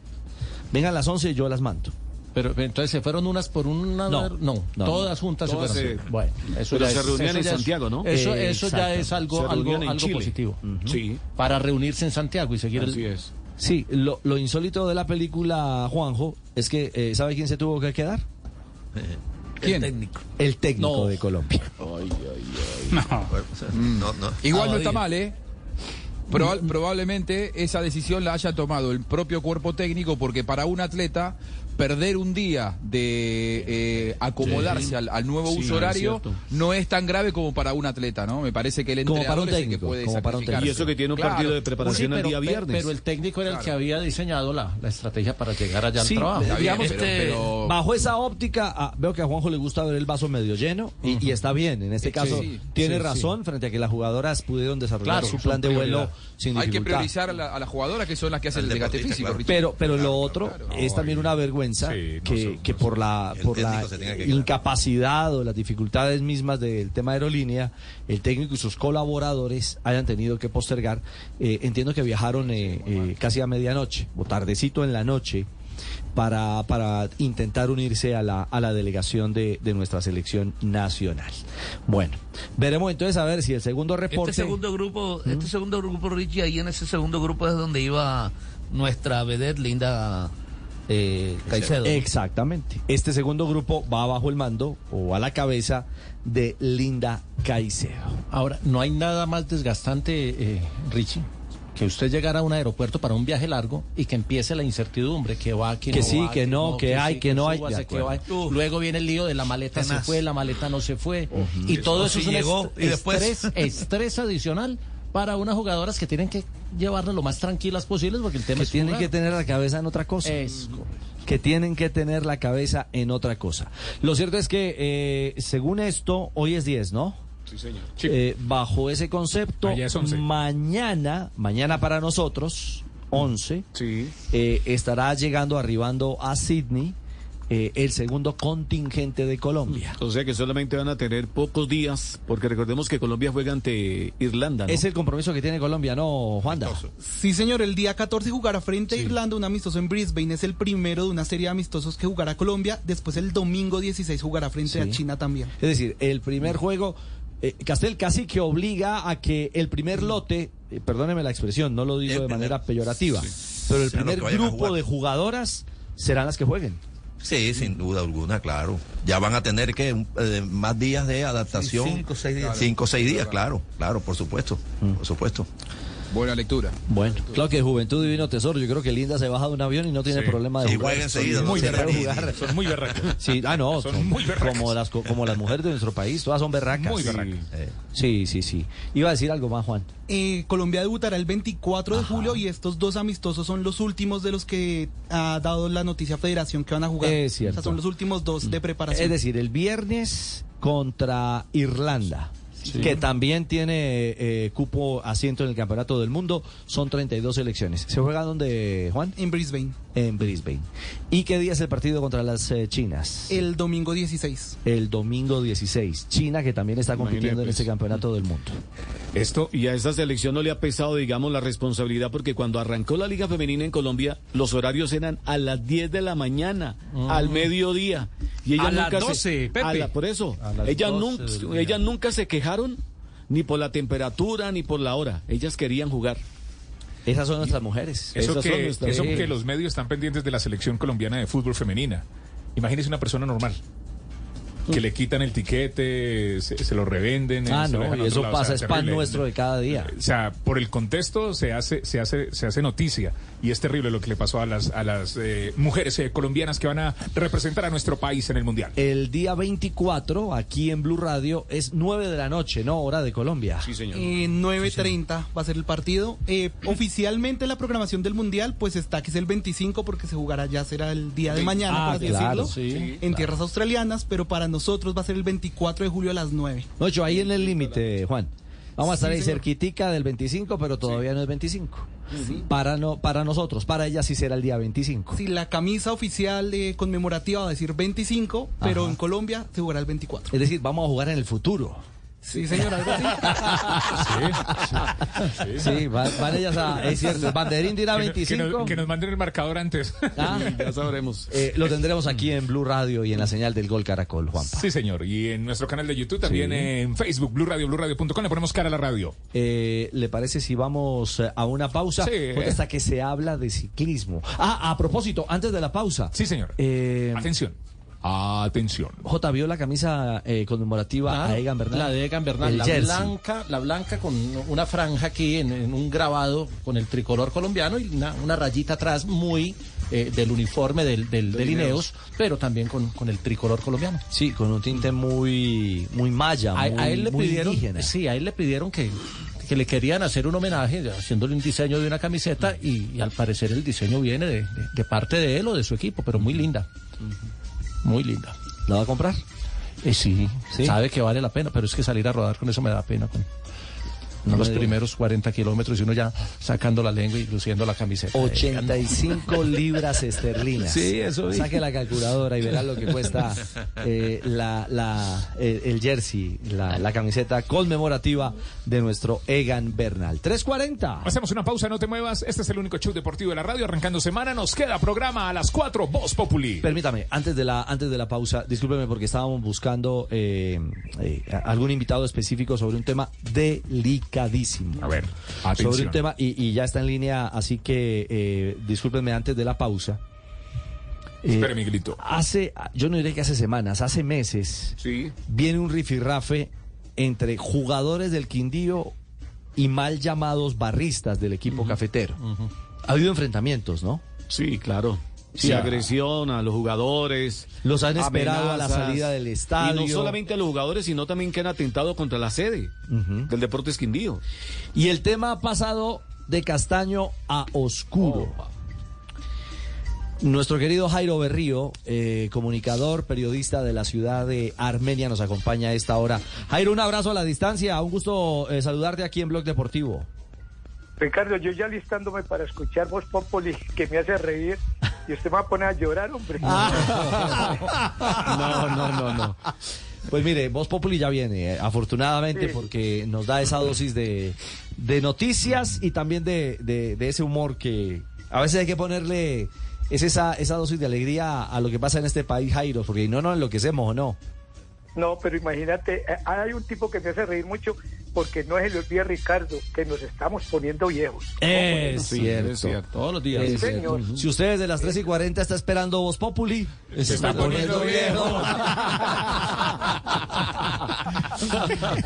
vengan a las 11 y yo las mando. Pero entonces se fueron unas por una. No, no, no. todas juntas Todas se fueron. se- Bueno, eso Pero ya se es- reunían eso en ya Santiago, ¿no? Eso, eso ya es algo, algo, algo positivo. Sí. Para reunirse en Santiago y seguir Así el. es. Sí, lo, lo insólito de la película, Juanjo, es que, eh, ¿sabe quién se tuvo que quedar? ¿Quién? técnico. El técnico de Colombia. No, no. Igual no está mal, ¿eh? Proba- probablemente esa decisión la haya tomado el propio cuerpo técnico porque para un atleta perder un día de eh, acomodarse Sí. al, al nuevo Sí, uso horario no es tan grave como para un atleta, ¿no? Me parece que el Como entrenador para un es el que puede como para un. Y eso que tiene un Claro. partido de Sí, preparación pero, el día viernes. pero el técnico era el que había diseñado la, la estrategia para llegar allá Sí, al trabajo. Digamos, pero- este, pero- bajo esa óptica, ah, veo que a Juanjo le gusta ver el vaso medio lleno y, y está bien. En este Sí, caso, sí, tiene sí, razón frente a que las jugadoras pudieron desarrollar Claro, su plan de vuelo sin Hay que dificultad. priorizar a, la- a las jugadoras que son las que hacen el desgaste físico. Pero, pero lo Claro, otro claro. es también una vergüenza Sí, no que, son- que no por la, por la incapacidad o las dificultades mismas del tema aerolínea, el técnico y sus colaboradores hayan tenido que postergar. Eh, entiendo que viajaron eh, eh, casi a medianoche o tardecito en la noche para, para intentar unirse a la, a la delegación de, de nuestra selección nacional. Bueno, veremos entonces a ver si el segundo reporte... Este segundo grupo, este segundo grupo, Richie, ahí en ese segundo grupo es donde iba nuestra vedette Linda eh, Caicedo. Exactamente. Este segundo grupo va bajo el mando o a la cabeza de Linda Caicedo. Ahora, no hay nada más desgastante, eh, Richie, que usted llegar a un aeropuerto para un viaje largo y que empiece la incertidumbre, que va, que, Que no sí, va, que no, que hay, sí, que no hay. Luego viene el lío de la maleta se fue, la maleta no se fue. Y todo eso si es un llegó est- y después- estrés, estrés adicional para unas jugadoras que tienen que llevarlas lo más tranquilas posibles porque el tema Que es tienen jugar. que tener la cabeza en otra cosa. Es que tienen que tener la cabeza en otra cosa. Lo cierto es que, eh, según esto, hoy es 10, ¿no? Sí, señor. Eh, bajo ese concepto, Allá es 11. mañana, mañana para nosotros, 11, Sí. eh, estará llegando, arribando a Sydney, eh, el segundo contingente de Colombia. O sea que solamente van a tener pocos días, porque recordemos que Colombia juega ante Irlanda. ¿no? Es el compromiso que tiene Colombia, ¿no, Juanda? Sí, señor, el día 14 jugará frente a Irlanda un amistoso en Brisbane. Es el primero de una serie de amistosos que jugará Colombia. Después el domingo 16 jugará frente a. China también. Es decir, el primer juego, eh, Castel casi que obliga a que el primer lote, eh, perdóneme la expresión, no lo digo de primer- manera peyorativa, pero el primer grupo de jugadoras serán las que jueguen. Sí, sin duda alguna, claro. Ya van a tener que eh, más días de adaptación. Sí, cinco, seis días. Cinco o seis días, claro, claro, por supuesto, por supuesto. Buena lectura. Bueno, claro que Juventud Divino Tesoro. Yo creo que Linda se baja de un avión y no tiene Sí. problema de Y jugar. juega enseguida, Son no muy se berracos. repite. Son muy berracos. Sí, ah, no, Son son, muy berracas. como las, co- como las mujeres de nuestro país, todas son berracas. Muy Sí. berracas. Eh, Sí, sí, sí. Iba a decir algo más, Juan. Eh, Colombia debutará el 24 de julio y estos dos amistosos son los últimos de los que ha dado la noticia Federación que van a jugar. Es cierto. O sea, son los últimos dos de preparación. Es decir, el viernes contra Irlanda. Sí. Que también tiene eh, cupo asiento en el Campeonato del Mundo, son 32 selecciones. ¿Se juega dónde, Juan? En Brisbane. En Brisbane. ¿Y qué día es el partido contra las eh, chinas? El domingo 16. El domingo 16. China que también está compitiendo en este Campeonato del Mundo. Esto, y a esta selección no le ha pesado, digamos, la responsabilidad, porque cuando arrancó la Liga Femenina en Colombia, los horarios eran a las 10 de la mañana, al mediodía. Y ellas A las nunca 12, se, Pepe. a la- por eso, A las ellas, 12 nunca, ellas nunca se quejaron ni por la temperatura ni por la hora. Ellas querían jugar. Esas son nuestras mujeres. Eso, Esas que, nuestras- eso Sí. que los medios están pendientes de la selección colombiana de fútbol femenina. Imagínese una persona normal. Que le quitan el tiquete, se, se lo revenden. Ah, se no, y eso o pasa, sea, es pan nuestro de cada día. O sea, por el contexto se hace, se hace, se hace noticia y es terrible lo que le pasó a las, a las eh, mujeres eh, colombianas que van a representar a nuestro país en el mundial. El día 24, aquí en Blue Radio, es 9 de la noche, ¿no? Hora de Colombia. Sí, señor. Eh, 9.30 va a ser el partido. Eh, oficialmente la programación del Mundial pues está que es el 25 porque se jugará ya será el día de mañana, Ah, por así claro, decirlo, sí, en claro. tierras australianas, pero para nosotros va a ser el 24 de julio a las 9. No, yo ahí en el límite, Juan. Vamos a estar Sí, ahí cerquitica del 25, pero todavía no es 25. Para no para nosotros, para ella sí será el día 25. Si la camisa oficial eh, conmemorativa va a decir 25, pero Ajá. en Colombia se jugará el 24. Es decir, vamos a jugar en el futuro. Sí, señor, algo así. Sí, va- van ellas a, es cierto, el banderín dirá Que no- que 25. nos, que nos manden el marcador antes. Ah, ya sabremos. eh, lo tendremos aquí en Blue Radio y en la señal del Gol Caracol, Juanpa. Sí, señor. Y en nuestro canal de YouTube, también Sí. en Facebook, Blue Radio, BlueRadio.com, le ponemos cara a la radio. Eh, ¿Le parece si vamos eh, a una pausa? Sí. Porque hasta que se habla de ciclismo. Ah, a propósito, antes de la pausa. Sí, señor. Eh, Atención. Atención. J vio la camisa eh, conmemorativa Claro, a Egan Bernal. La de Egan Bernal, la jersey. blanca, la blanca con una franja aquí en, en un grabado con el tricolor colombiano y una, una rayita atrás muy eh, del uniforme del, del, del Ineos, pero también con, con el tricolor colombiano. Sí, con un tinte muy muy maya, A, muy, a él le muy pidieron, indígena. sí, a él le pidieron que, que le querían hacer un homenaje haciéndole un diseño de una camiseta y, y al parecer el diseño viene de, de- de parte de él o de su equipo, pero muy linda. Muy linda. ¿La va a comprar? Eh, sí, ¿Sí? sabe que vale la pena, pero es que salir a rodar con eso me da pena. Con, No los primeros 40 kilómetros y uno ya sacando la lengua y luciendo la camiseta. 85 libras esterlinas. Sí, eso vi. Saque la calculadora y verá lo que cuesta eh, la, la, eh, el jersey, la, la camiseta conmemorativa de nuestro Egan Bernal. 340. Hacemos una pausa, no te muevas. Este es el único show deportivo de la radio. Arrancando semana, nos queda programa a las 4, Voz Populi. Permítame, antes de la antes de la pausa, discúlpeme porque estábamos buscando eh, eh, algún invitado específico sobre un tema A ver, Sobre un tema, y, y ya está en línea, así que eh, discúlpenme antes de la pausa. Eh, Espere, Miguelito. Hace, yo no diré que hace semanas, hace meses, Sí. viene un rifirrafe entre jugadores del Quindío y mal llamados barristas del equipo cafetero. Ha habido enfrentamientos, ¿no? Sí, claro. Sí, Sí, a- agresión a los jugadores. Los han esperado a la salida del estadio. Y no solamente a los jugadores, sino también que han atentado contra la sede del Deportes Quindío. Y el tema ha pasado de castaño a oscuro. Nuestro querido Jairo Berrío, eh, comunicador, periodista de la ciudad de Armenia, nos acompaña a esta hora. Jairo, un abrazo a la distancia, un gusto eh, saludarte aquí en Blog Deportivo. Ricardo, yo ya listándome para escuchar Voz Populi, que me hace reír, y usted me va a poner a llorar, hombre. No, no, no, no. Pues mire, Voz Populi ya viene, eh, afortunadamente, Sí. porque nos da esa dosis de, de noticias y también de, de- de ese humor que a veces hay que ponerle, es esa, esa dosis de alegría a lo que pasa en este país, Jairo, porque no nos enloquecemos, ¿o no? No, pero imagínate, eh, hay un tipo que me hace reír mucho, porque no se le olvide, Ricardo, que nos estamos poniendo viejos. Es, Sí, cierto. es cierto. Todos los días. Sí, Es cierto. señor. Si usted desde las 3 y 40 está esperando Voz Populi, se está poniendo viejo.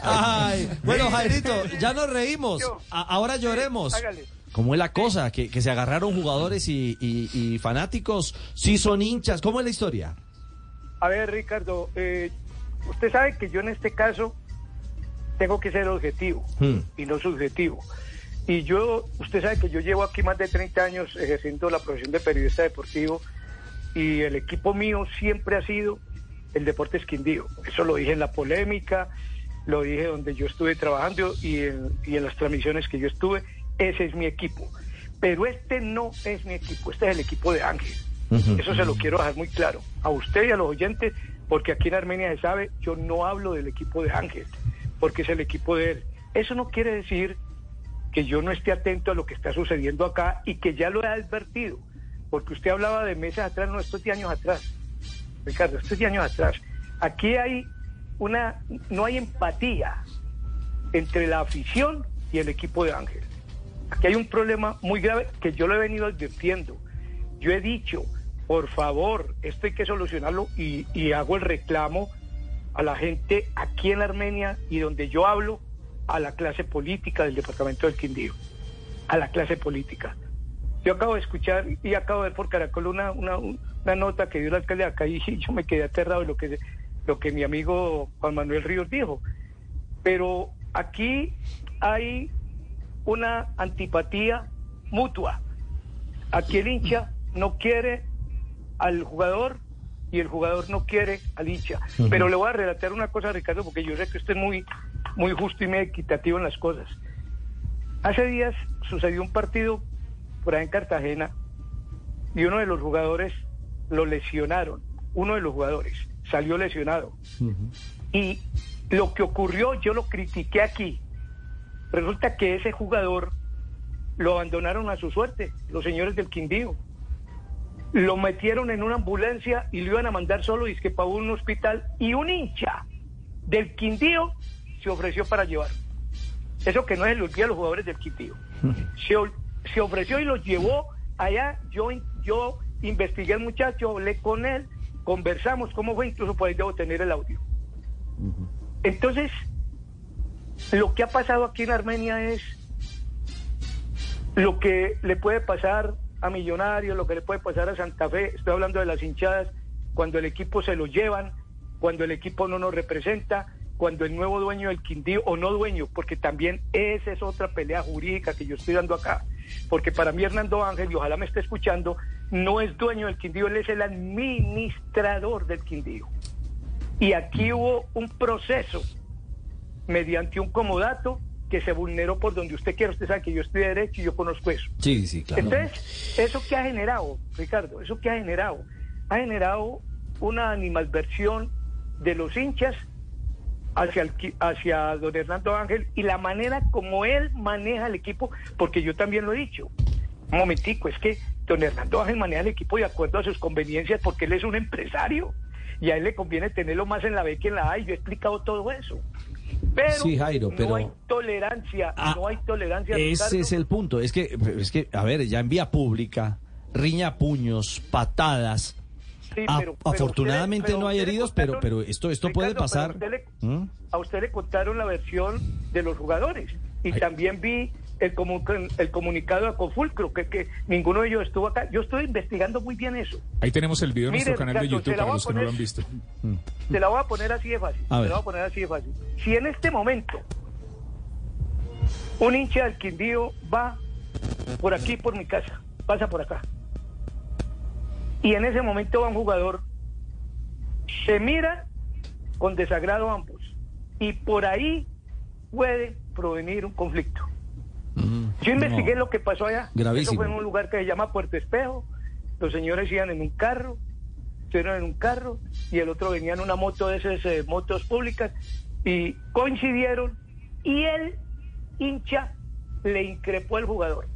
Ay, bueno, Jairito, ya nos reímos. A- ahora lloremos. Hágale. ¿Cómo es la cosa? Que, que se agarraron jugadores y, y- y fanáticos. Sí son hinchas. ¿Cómo es la historia? A ver, Ricardo, eh, usted sabe que yo en este caso tengo que ser objetivo Hmm. y no subjetivo. Y yo, usted sabe que yo llevo aquí más de 30 años ejerciendo la profesión de periodista deportivo y el equipo mío siempre ha sido el Deportes Quindío. Eso lo dije en la polémica, lo dije donde yo estuve trabajando y en, y en las transmisiones que yo estuve. Ese es mi equipo. Pero este no es mi equipo, este es el equipo de Ángel. Eso se lo quiero dejar muy claro a usted y a los oyentes, porque aquí en Armenia se sabe, yo no hablo del equipo de Ángel, porque es el equipo de él. Eso no quiere decir que yo no esté atento a lo que está sucediendo acá y que ya lo he advertido, porque usted hablaba de meses atrás, no, esto es de años atrás. Ricardo, esto es de años atrás. Aquí hay una, no hay empatía entre la afición y el equipo de Ángel. Aquí hay un problema muy grave que yo lo he venido advirtiendo. Yo he dicho, por favor, esto hay que solucionarlo y, hago el reclamo a la gente aquí en Armenia y donde yo hablo, a la clase política del departamento del Quindío, a la clase política. Yo acabo de escuchar y acabo de ver por Caracol una, una, una nota que dio el alcalde de acá y yo me quedé aterrado de lo que, lo que mi amigo Juan Manuel Ríos dijo. Pero aquí hay una antipatía mutua. Aquí el hincha no quiere al jugador y el jugador no quiere al hincha. Ujú. Pero le voy a relatar una cosa, Ricardo, porque yo sé que usted es muy, muy justo y muy equitativo en las cosas. Hace días sucedió un partido por ahí en Cartagena y uno de los jugadores lo lesionaron. Uno de los jugadores salió lesionado. Y lo que ocurrió, yo lo critiqué aquí. Resulta que ese jugador lo abandonaron a su suerte, los señores del Quindío. Lo metieron en una ambulancia y lo iban a mandar solo y es que para un hospital y un hincha del Quindío se ofreció para llevar. Eso que no es el olvida a los jugadores del Quindío. Se ofreció y los llevó allá. Yo, yo investigué al muchacho, hablé con él, conversamos cómo fue, incluso por ahí debo tener el audio. Entonces, lo que ha pasado aquí en Armenia es lo que le puede pasar a Millonarios, lo que le puede pasar a Santa Fe, estoy hablando de las hinchadas, cuando el equipo se lo llevan, cuando el equipo no nos representa, cuando el nuevo dueño del Quindío, o no dueño, porque también esa es otra pelea jurídica que yo estoy dando acá, porque para mí Hernando Ángel, y ojalá me esté escuchando, no es dueño del Quindío, él es el administrador del Quindío. Y aquí hubo un proceso mediante un comodato que se vulneró por donde usted quiera. Usted sabe que yo estoy de derecho y yo conozco eso. Sí, sí, claro. Entonces, ¿eso qué ha generado, Ricardo? ¿Eso qué ha generado? Ha generado una animalversión de los hinchas hacia, el hacia don Hernando Ángel y la manera como él maneja el equipo, porque yo también lo he dicho. Un momentico, es que don Hernando Ángel maneja el equipo de acuerdo a sus conveniencias porque él es un empresario y a él le conviene tenerlo más en la B que en la A y yo he explicado todo eso. Pero, Sí, Jairo, pero- no hay tolerancia, Ah, no hay tolerancia. Ese Ricardo. es el punto. Es que, es que, a ver, ya en vía pública, riña puños, patadas. Sí, A- pero- afortunadamente usted- no hay heridos, pero, contaron- pero esto, esto puede Ricardo, pasar. usted le- ¿Mm? a usted le contaron la versión de los jugadores y también vi el, el comunicado a Confulcro, que, que ninguno de ellos estuvo acá. Yo estoy investigando muy bien eso. Ahí tenemos el video en nuestro canal de YouTube para los que no lo han visto. Se la voy a poner así de fácil. Ver. la voy a poner así de fácil. Si en este momento un hincha del Quindío va por aquí, por mi casa, pasa por acá, y en ese momento va un jugador, se mira con desagrado ambos, y por ahí puede provenir un conflicto. Yo investigué lo que pasó allá. Gravísimo. Eso fue en un lugar que se llama Puerto Espejo. Los señores iban en un carro, estuvieron en un carro y el otro venía en una moto de esas eh, motos públicas y coincidieron y el hincha le increpó al jugador.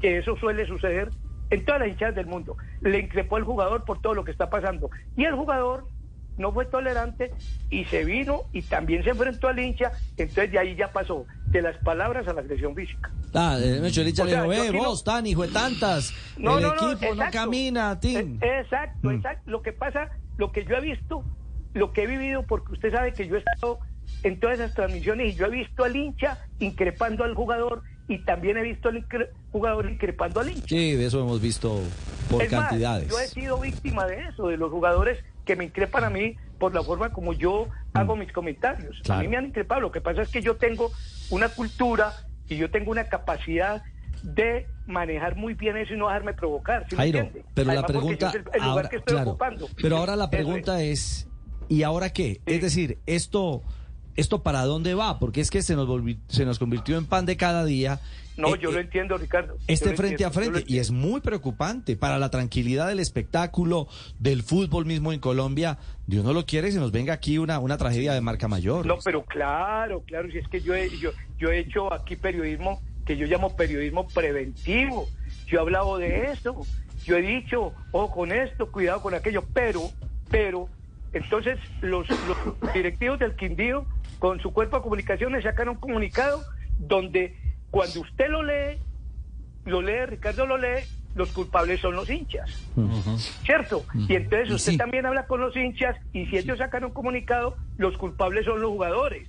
Que eso suele suceder en todas las hinchadas del mundo. Le increpó al jugador por todo lo que está pasando. Y el jugador no fue tolerante y se vino y también se enfrentó al hincha, entonces de ahí ya pasó de las palabras a la agresión física. Ah, de hecho, el hincha O le dijo, eh, aquí no- vos, tan hijo de tantas, No, el no, equipo no, camina, Tim. Eh, Exacto, Mm. exacto. Lo que pasa, lo que yo he visto, lo que he vivido, porque usted sabe que yo he estado en todas esas transmisiones y yo he visto al hincha increpando al jugador y también he visto al incre- jugador increpando al hincha. Sí, de eso hemos visto por Es más, cantidades. yo he sido víctima de eso, de los jugadores que me increpan a mí por la forma como yo hago mis comentarios. A mí me han increpado. Lo que pasa es que yo tengo una cultura y yo tengo una capacidad de manejar muy bien eso y no dejarme provocar. ¿sí Jairo, pero la Además, pregunta es el, ahora, que estoy claro, ocupando. pero ahora la pregunta es ¿y ahora qué? Es decir, esto esto para dónde va? Porque es que se nos volvi- se nos convirtió en pan de cada día. No, Eh, yo lo eh, entiendo, Ricardo. Este frente a entiendo, frente y es muy preocupante para la tranquilidad del espectáculo, del fútbol mismo en Colombia. Dios no lo quiere, se nos venga aquí una, una tragedia de marca mayor. No, pero claro, claro, si es que yo he, yo, yo he hecho aquí periodismo que yo llamo periodismo preventivo. Yo he hablado de eso, yo he dicho, ojo con esto, cuidado con aquello, pero, pero, entonces los, los directivos del Quindío con su cuerpo de comunicaciones sacan un comunicado donde cuando usted lo lee, lo lee, Ricardo lo lee, los culpables son los hinchas. ¿cierto? Y entonces usted también habla con los hinchas y si ellos sacan un comunicado, los culpables son los jugadores.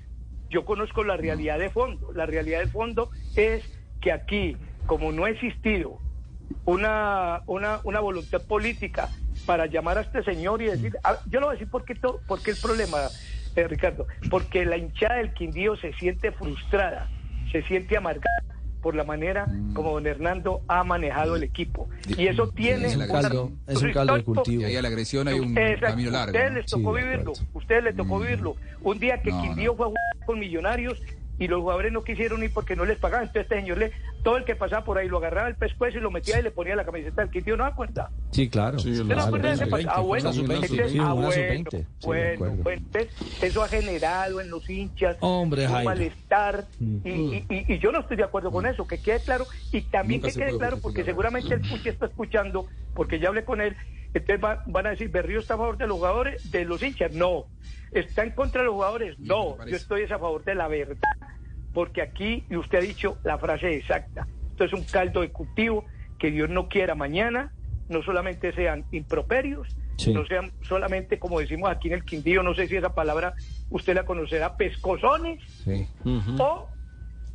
Yo conozco la realidad de fondo. La realidad de fondo es que aquí, como no ha existido una, una, una voluntad política para llamar a este señor y decir, ah, yo lo voy a decir porque, to- porque el problema, eh, Ricardo, porque la hinchada del Quindío se siente frustrada, se siente amargada por la manera como don Hernando ha manejado el equipo. Y eso tiene Es un una- caldo- es un caldo de cultivo. Y ahí a la agresión hay un Exacto. camino largo. Ustedes les tocó vivirlo, ustedes les tocó vivirlo. Un día que No, Quindío fue a jugar con Millonarios y los jugadores no quisieron ir porque no les pagaban. Entonces este señor le, todo el que pasaba por ahí lo agarraba el pescuezo y lo metía y le ponía la camiseta del Quindío, ¿no se acuerda? Sí, claro. ¿Usted no se acuerda de ese pas- Ah, bueno, bueno, sub-20. Sí, de bueno, acuerdo. bueno, entonces, eso ha generado en los hinchas Hombre, un malestar y, y- y- y yo no estoy de acuerdo con eso, que quede claro y también Nunca que quede claro porque seguramente el Puchi está escuchando, porque ya hablé con él, entonces va- van a decir, Berrío está a favor de los jugadores, de los hinchas, no, está en contra de los jugadores, no, yo estoy a favor de la verdad, porque aquí, y usted ha dicho la frase exacta, esto es un caldo de cultivo que Dios no quiera mañana, no solamente sean improperios, Sí. no sean solamente, como decimos aquí en el Quindío, no sé si esa palabra usted la conocerá, pescozones, o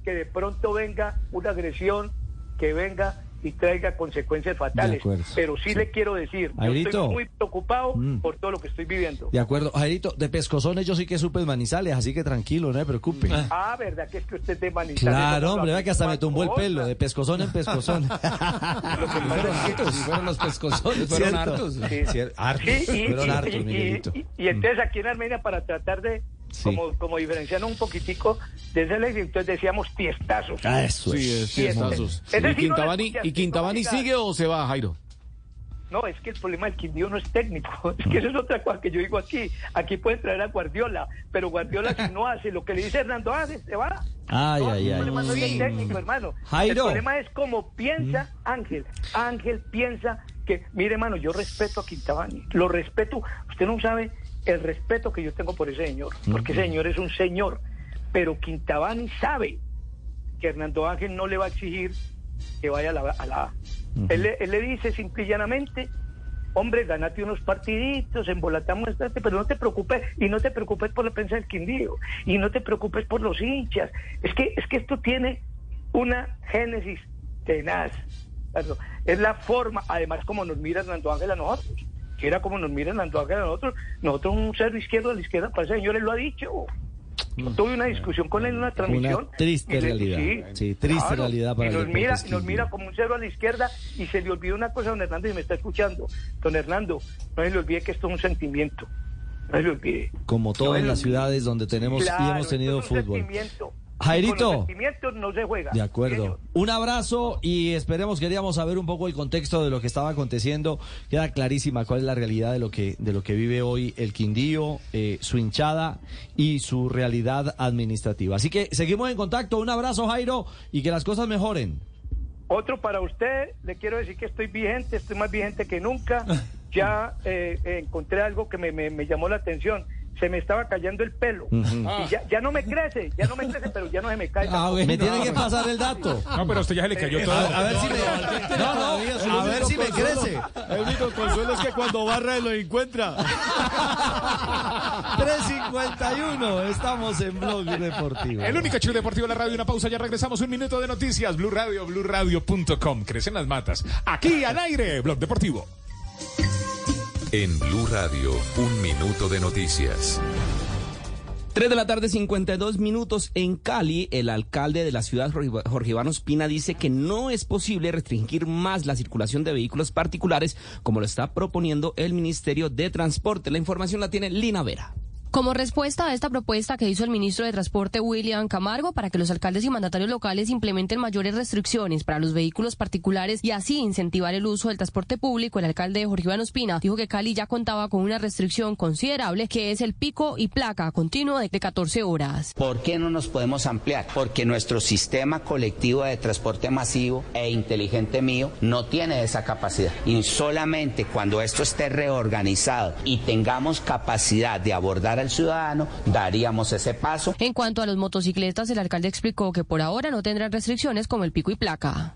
que de pronto venga una agresión, que venga y traiga consecuencias fatales. Pero sí, le quiero decir, yo Airito. estoy muy preocupado Mm. por todo lo que estoy viviendo. De acuerdo, Jairito, de pescozones yo sí que supe Manizales, así que tranquilo, no me preocupe. Ah, ¿verdad que es que usted es de Manizales? Claro, No, hombre, que hasta me tumbó el pelo, de pescozón en pescozón. Fueron hartos, fueron los pescozones, fueron hartos. Sí. Hartos, Sí, y, fueron y- hartos, y- y- Miguelito. y- y entonces aquí en Armenia para tratar de Sí. como, como diferenciarnos un poquitico de ese ley, entonces decíamos tiestazos. Ah, eso Sí, es Tiestazos. ¿Y no Quintabani, ¿y Quintabani sigue o se va, Jairo? No, es que el problema del Quindío no es técnico. Es que eso es otra cosa que yo digo aquí. Aquí pueden traer a Guardiola, pero Guardiola si no hace lo que le dice Hernando hace, se va. Ay, No, ay, el ay. problema no es el técnico, hermano. Jairo. El problema es como piensa Ángel. Ángel piensa que, mire, hermano, yo respeto a Quintabani. Lo respeto. Usted no sabe el respeto que yo tengo por ese señor. Porque ese señor es un señor. Pero Quintabani sabe que Hernando Ángel no le va a exigir que vaya a la A. la A. él, le- él le dice simple y llanamente, hombre, ganate unos partiditos, embolatamos pero no te preocupes, y no te preocupes por la prensa del Quindío, y no te preocupes por los hinchas. Es que, es que esto tiene una génesis tenaz. Es la forma, además, como nos mira Hernando Ángel a nosotros. Si era como nos mira Hernando Ángel a nosotros, nosotros un cero izquierdo a la izquierda, para ese señor él lo ha dicho. Tuve una discusión con él en una transmisión. Una triste le- realidad. Sí, triste realidad para y nos mira, y nos mira como un cero a la izquierda y se le olvidó una cosa, don Hernando, y me está escuchando. Don Hernando, no se le olvide que esto es un sentimiento. No se le olvide. Como todas No, las ciudades donde tenemos y hemos tenido esto es un fútbol. sentimiento. Jairito. Y con los sentimientos no se juega. De acuerdo. Un abrazo y esperemos, queríamos saber un poco el contexto de lo que estaba aconteciendo. Queda clarísima cuál es la realidad de lo que, de lo que vive hoy el Quindío, eh, su hinchada y su realidad administrativa. Así que seguimos en contacto. Un abrazo, Jairo, y que las cosas mejoren. Otro para usted, le quiero decir que estoy vigente, estoy más vigente que nunca. ya eh, encontré algo que me, me, me llamó la atención se me estaba cayendo el pelo. Y ya, ya no me crece, ya no me crece, pero ya no se me cae. Ah, me tiene que pasar el dato. No, pero a usted ya se le cayó Eh, todo. a- a ver si me- No, no, a ver si me crece. El único consuelo es que cuando barra lo encuentra. 351, estamos en Blog Deportivo. El único show deportivo de la radio, una pausa, ya regresamos, un minuto de noticias, Blue Radio, BlueRadio.com, crecen las matas, aquí al aire, Blog Deportivo. En Blue Radio, un minuto de noticias. 3 de la tarde, 52 minutos en Cali. El alcalde de la ciudad, Jorge Iván Ospina, dice que no es posible restringir más la circulación de vehículos particulares como lo está proponiendo el Ministerio de Transporte. La información la tiene Lina Vera. Como respuesta a esta propuesta que hizo el ministro de Transporte William Camargo para que los alcaldes y mandatarios locales implementen mayores restricciones para los vehículos particulares y así incentivar el uso del transporte público, el alcalde Jorge Iván Ospina dijo que Cali ya contaba con una restricción considerable que es el pico y placa continuo de 14 horas. ¿Por qué no nos podemos ampliar? Porque nuestro sistema colectivo de transporte masivo e inteligente mío no tiene esa capacidad. Y solamente cuando esto esté reorganizado y tengamos capacidad de abordar ciudadano, daríamos ese paso. En cuanto a los motocicletas, el alcalde explicó que por ahora no tendrán restricciones como el pico y placa.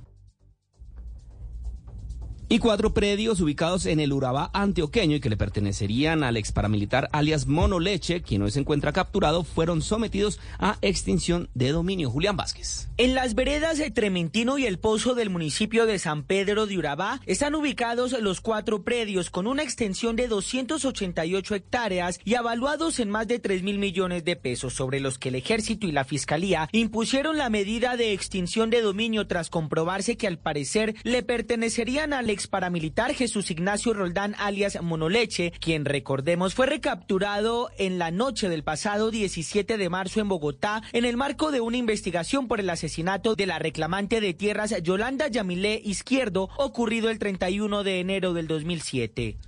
Y cuatro predios ubicados en el Urabá antioqueño y que le pertenecerían al ex paramilitar alias Mono Leche, quien hoy se encuentra capturado, fueron sometidos a extinción de dominio. Julián Vázquez. En las veredas de Trementino y el Pozo del municipio de San Pedro de Urabá están ubicados los cuatro predios con una extensión de 288 hectáreas y avaluados en más de 3 mil millones de pesos, sobre los que el ejército y la fiscalía impusieron la medida de extinción de dominio tras comprobarse que al parecer le pertenecerían al ex paramilitar Jesús Ignacio Roldán alias Monoleche, quien recordemos fue recapturado en la noche del pasado 17 de marzo en Bogotá en el marco de una investigación por el asesinato de la reclamante de tierras Yolanda Yamilé Izquierdo ocurrido el 31 de enero del 2007.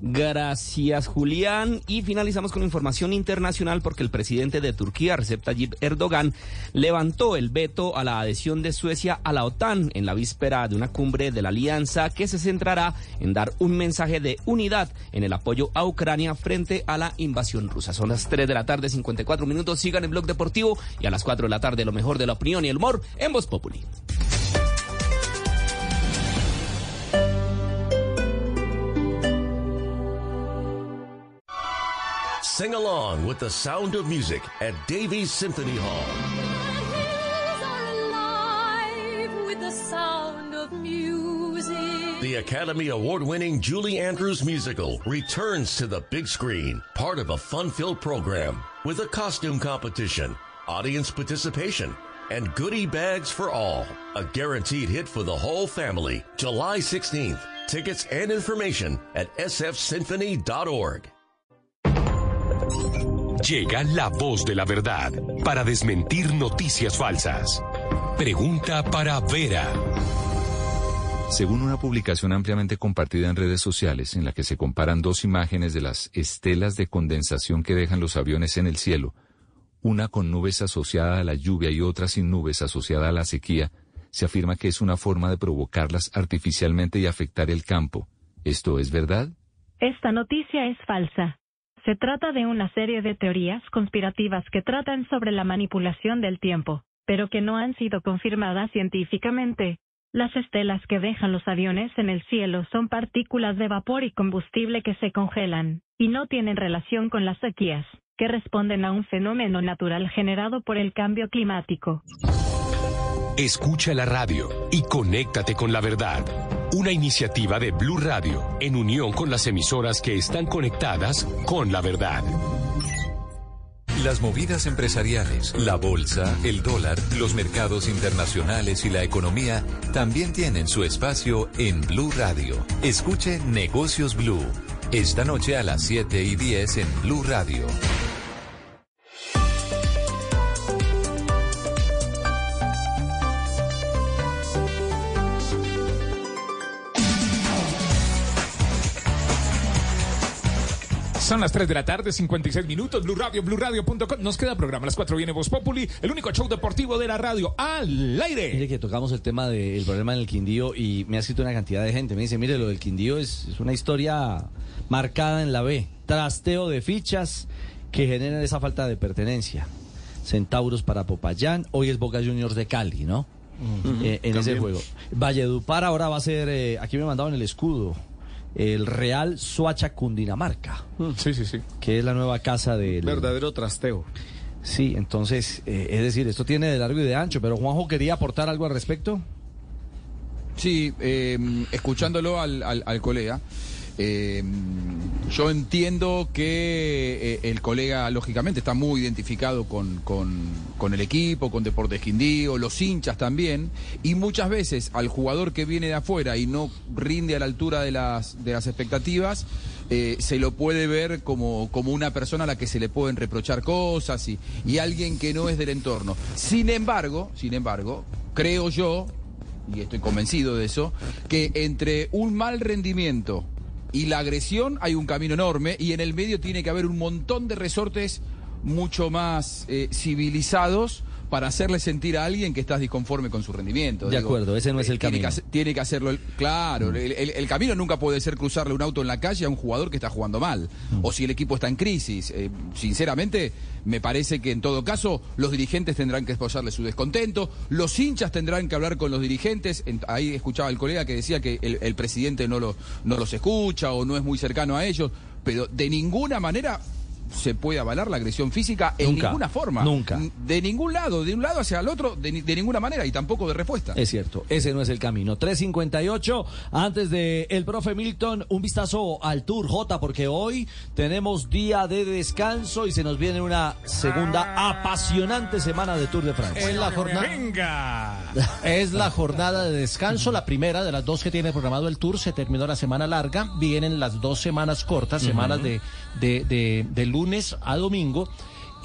Gracias, Julián. Y finalizamos con información internacional porque el presidente de Turquía, Recep Tayyip Erdogan, levantó el veto a la adhesión de Suecia a la OTAN en la víspera de una cumbre de la alianza que se centrará en dar un mensaje de unidad en el apoyo a Ucrania frente a la invasión rusa. Son las 3 de la tarde, 54 minutos. Sigan el blog deportivo y a las 4 de la tarde lo mejor de la opinión y el humor en Voz Populi. Sing along with the sound of music at Davies Symphony Hall. the. The Academy Award winning Julie Andrews musical returns to the big screen, part of a fun filled program with a costume competition, audience participation, and goodie bags for all. A guaranteed hit for the whole family. July 16th. Tickets and information at sfsymphony.org. Llega la voz de la verdad para desmentir noticias falsas. Pregunta para Vera. Según una publicación ampliamente compartida en redes sociales en la que se comparan dos imágenes de las estelas de condensación que dejan los aviones en el cielo, una con nubes asociada a la lluvia y otra sin nubes asociada a la sequía, se afirma que es una forma de provocarlas artificialmente y afectar el campo. ¿Esto es verdad? Esta noticia es falsa. Se trata de una serie de teorías conspirativas que tratan sobre la manipulación del tiempo, pero que no han sido confirmadas científicamente. Las estelas que dejan los aviones en el cielo son partículas de vapor y combustible que se congelan, y no tienen relación con las sequías, que responden a un fenómeno natural generado por el cambio climático. Escucha la radio y conéctate con la verdad. Una iniciativa de Blue Radio en unión con las emisoras que están conectadas con la verdad. Las movidas empresariales, la bolsa, el dólar, los mercados internacionales y la economía también tienen su espacio en Blue Radio. Escuche Negocios Blue. Esta noche a las 7 y 10 en Blue Radio. Son las 3 de la tarde, 56 minutos, Blue Radio, BlueRadio.com. Nos queda programa. A las 4 viene Voz Populi, el único show deportivo de la radio al aire. Mire que tocamos el tema del problema en el Quindío y me ha escrito una cantidad de gente. Me dice, mire, lo del Quindío es, es una historia marcada en la B. Trasteo de fichas que generan esa falta de pertenencia. Centauros para Popayán, hoy es Boca Juniors de Cali, ¿no? Eh, en ese juego. Valledupar ahora va a ser, eh, aquí me mandaban el escudo, el Real Suacha Cundinamarca. Sí, sí, sí. Que es la nueva casa del... Verdadero trasteo. Sí, entonces, eh, es decir, esto tiene de largo y de ancho, pero Juanjo quería aportar algo al respecto. Sí, eh, escuchándolo al, al- al colega, eh, yo entiendo que eh, el colega, lógicamente, está muy identificado con, con- con el equipo, con Deportes Quindío, los hinchas también, y muchas veces al jugador que viene de afuera y no rinde a la altura de las, de las expectativas, eh, se lo puede ver como, como una persona a la que se le pueden reprochar cosas y, y alguien que no es del entorno. Sin embargo, sin embargo, creo yo, y estoy convencido de eso, que entre un mal rendimiento y la agresión hay un camino enorme y en el medio tiene que haber un montón de resortes mucho más eh, civilizados para hacerle sentir a alguien que estás disconforme con su rendimiento. De acuerdo, ese no es el tiene que camino. tiene que hacerlo, el- claro, el, el- el camino nunca puede ser cruzarle un auto en la calle a un jugador que está jugando mal, o si el equipo está en crisis. Eh, sinceramente, me parece que en todo caso los dirigentes tendrán que expresarle su descontento, los hinchas tendrán que hablar con los dirigentes. En- ahí escuchaba el colega que decía que el, el presidente no, lo, no los escucha o no es muy cercano a ellos, pero de ninguna manera se puede avalar la agresión física en Nunca, ninguna forma. nunca. De ningún lado, de un lado hacia el otro, de, ni- de ninguna manera y tampoco de respuesta. Es cierto, ese no es el camino. 3.58, antes de el profe Milton, un vistazo al Tour J, porque hoy tenemos día de descanso y se nos viene una segunda apasionante semana de Tour de Francia. Es la jornada. Venga. Es la jornada de descanso, la primera de las dos que tiene programado el tour. Se terminó la semana larga. Vienen las dos semanas cortas, semanas de, de, de- de lunes a domingo.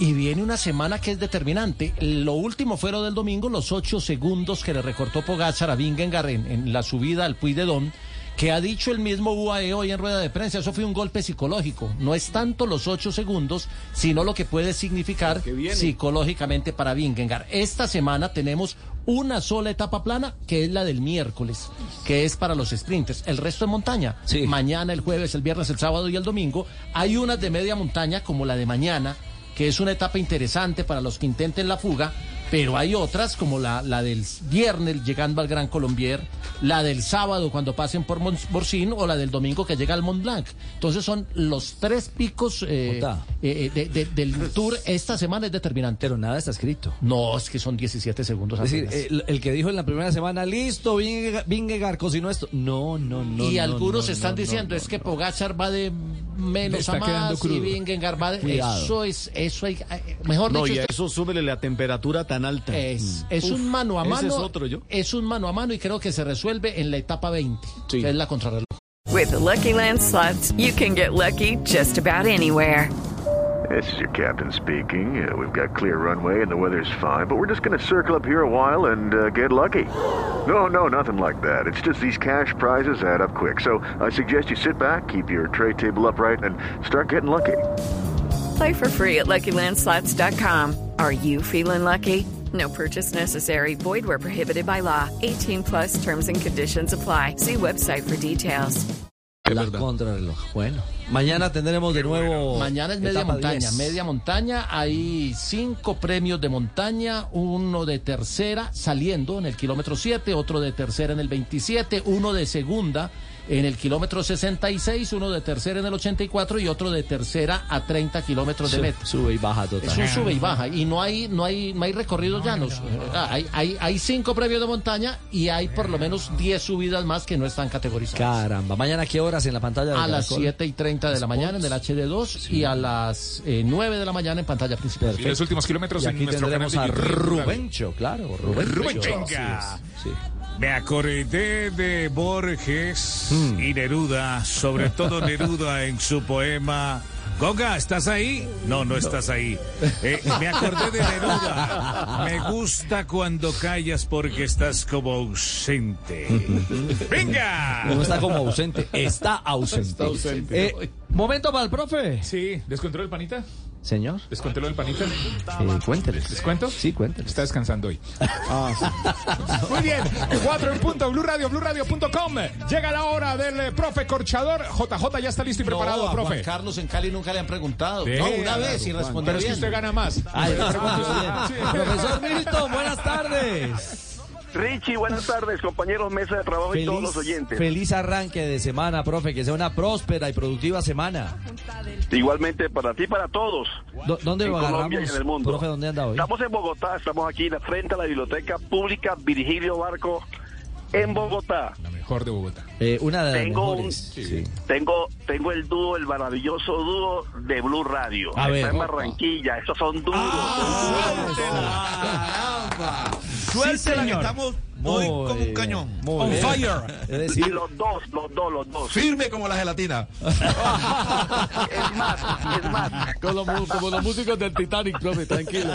Y viene una semana que es determinante. Lo último fue lo del domingo, los ocho segundos que le recortó Pogacar a Vingegaard en, en la subida al Puy de Dom, que ha dicho el mismo UAE hoy en rueda de prensa. Eso fue un golpe psicológico. No es tanto los ocho segundos, sino lo que puede significar psicológicamente para Vingegaard. Esta semana tenemos una sola etapa plana, que es la del miércoles, que es para los sprinters. El resto es montaña. Mañana, el jueves, el viernes, el sábado y el domingo. Hay unas de media montaña, como la de mañana, que es una etapa interesante para los que intenten la fuga, pero hay otras como la, la del viernes llegando al Gran Colombier, la del sábado cuando pasen por Morcín o la del domingo que llega al Mont Blanc. Entonces son los tres picos eh, Jota. eh, de- de- del tour esta semana es determinante. Pero nada está escrito. No, es que son 17 segundos. Es decir, el, el que dijo en la primera semana, listo, Vingegaard, cocinó esto. No, no, no. y no, algunos no, están no, diciendo no, es que Pogachar va de menos Está a más y. Vingegaard va de... Cuidado. Eso es, eso hay, eh, mejor No, dicho, y a esto- eso súbele la temperatura tan alta. Es, Mm. es Uf, un mano a ese mano. es otro, yo. Es un mano a mano y creo que se resuelve en la etapa 20, que es la contrarreloj. With the Lucky Land slots, you can get lucky just about anywhere. This is your captain speaking. Uh, we've got clear runway and the weather's fine, but we're just going to circle up here a while and uh, get lucky. No, no, nothing like that. It's just these cash prizes add up quick. So I suggest you sit back, keep your tray table upright, and start getting lucky. Play for free at LuckyLandSlots.com. Are you feeling lucky? No purchase necessary. Void where prohibited by law. 18 plus terms and conditions apply. See website for details. La contrarreloj. Bueno, mañana tendremos de nuevo. Mañana es media montaña, 10. media montaña. Hay cinco premios de montaña, uno de tercera saliendo en el kilómetro 7, otro de tercera en el 27, uno de segunda en el kilómetro 66, uno de tercera en el 84 y otro de tercera a 30 kilómetros de Su- meta. Sube y baja total. Es un sube y baja y no hay no hay no hay recorridos llanos. Ah, Hay, hay hay cinco premios de montaña y hay por lo menos 10 subidas más que no están categorizadas. Caramba, mañana a qué horas en la pantalla de A las Caracol? 7 y 30 de la mañana en el HD2 y a las eh, 9 de la mañana en pantalla principal. Y los últimos kilómetros Y en aquí nuestro canal a. Rubencho, claro, Rubencho. Rubencho. Venga. Sí. Me acordé de Borges y Neruda, sobre todo Neruda en su poema. Goga, ¿estás ahí? No, no estás ahí. Eh, me acordé de Neruda. Me gusta cuando callas porque estás como ausente. ¡Venga! No está como ausente, está ausente. Está ausente Eh, Momento para el profe. Sí, ¿descontrol el panita? Señor. ¿Descontrol el panita? Eh, cuénteles. ¿Les cuento? Sí, cuénteles. Está descansando hoy. Muy bien, 4 en punto, Blue Radio, BlueRadio.com. Llega la hora del eh, profe corchador. JJ ya está listo y preparado, no, a profe. Juan Carlos en Cali nunca le han preguntado. Sí, no, una claro, vez y respondió Pero es que bien. usted gana más. Ay, ah, bien. Profesor Milton, buenas tardes. Richie, buenas tardes, compañeros, mesa de trabajo y todos los oyentes. feliz arranque de semana, profe. Que sea una próspera y productiva semana. Igualmente para ti y para todos. Do- ¿Dónde en lo Colombia agarramos? y en el mundo. Profe, ¿dónde anda hoy? Estamos en Bogotá, estamos aquí frente a la Biblioteca Pública Virgilio Barco en Bogotá. La mejor de Bogotá. Eh, una de las Tengo, un- mejores. Sí. tengo, tengo el dúo, el maravilloso dúo de Blue Radio. A ver. Está en Barranquilla, estos son duros. son que señor. estamos Muy como un cañón. muy On bien. fire. Es decir, Y los dos, los dos, los dos. Firme como la gelatina. Es más, es más. Como los, como los músicos del Titanic, profe, tranquilo.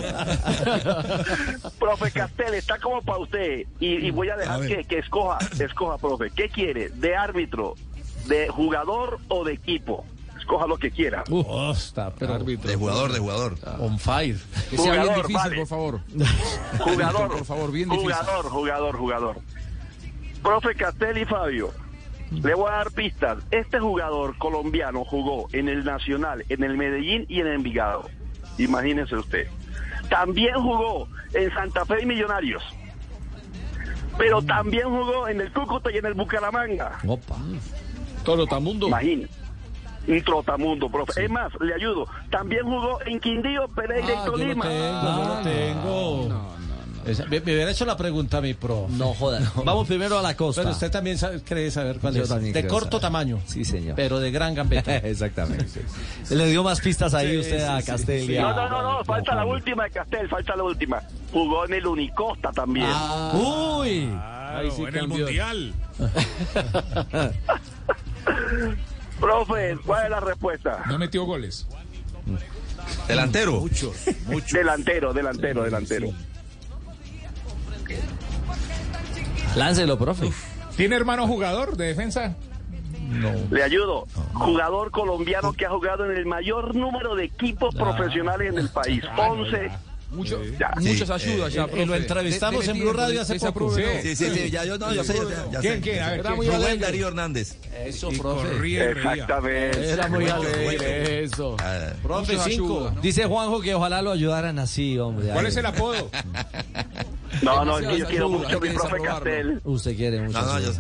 Profe Castel, está como para usted. Y, y voy a dejar A que, que escoja, escoja, profe. ¿Qué quiere? ¿De árbitro, de jugador o de equipo? Escoja lo que quiera. Oh, está, pero De jugador, de jugador. on fire. Que sea bien Jugador, difícil, vale. por favor. Jugador, Por favor, bien difícil. jugador, jugador, jugador. Profe Castel y Fabio, le voy a dar pistas. Este jugador colombiano jugó en el Nacional, en el Medellín y en el Envigado. Imagínense usted. También jugó en Santa Fe y Millonarios. Pero también jugó en el Cúcuta y en el Bucaramanga. opa. Torotamundo. Imagínense. Un trotamundo, profe. Es más, le ayudo. También jugó en Quindío, Pereira Ah, y yo lo Tolima. tengo, yo lo tengo. Esa- me, me hubiera hecho la pregunta a mi pro. No joda. Vamos primero a la costa. Pero usted también sabe- cree saber cuál Yo es. también De creo corto saber. tamaño. Sí, señor. Pero de gran gambeta. Exactamente. Le dio más pistas ahí Sí, usted sí, a sí, Castel. No, no, no, no, falta la última de Castel, falta la última. Jugó en el Unicosta también. Uy. Claro, sí en el cambió. mundial. Profe, ¿cuál es la respuesta? No metió goles. Delantero. Delantero, delantero, delantero. Láncelo, profe. ¿Tiene hermano jugador de defensa? Le ayudo. Jugador colombiano que ha jugado en el mayor número de equipos profesionales en el país. 11. Mucho- Ya. Muchas ayudas ya, eh, profe. lo entrevistamos en Blue Radio hace poco. prueba, no. Sí, sí, sí, ya yo no, yo sé, ya, ¿Quién, quién? A ver, Rubén alegre. Darío Hernández. Eso, profe. Exactamente. Era muy alegre eso. Ah, Profe, Muchas cinco. ayudas, ¿no? Dice Juanjo que ojalá lo ayudaran así, hombre. ¿Cuál es el apodo? No, no, yo quiero mucho a mi profe. Castel. Usted quiere mucho. No, no, sí. yo-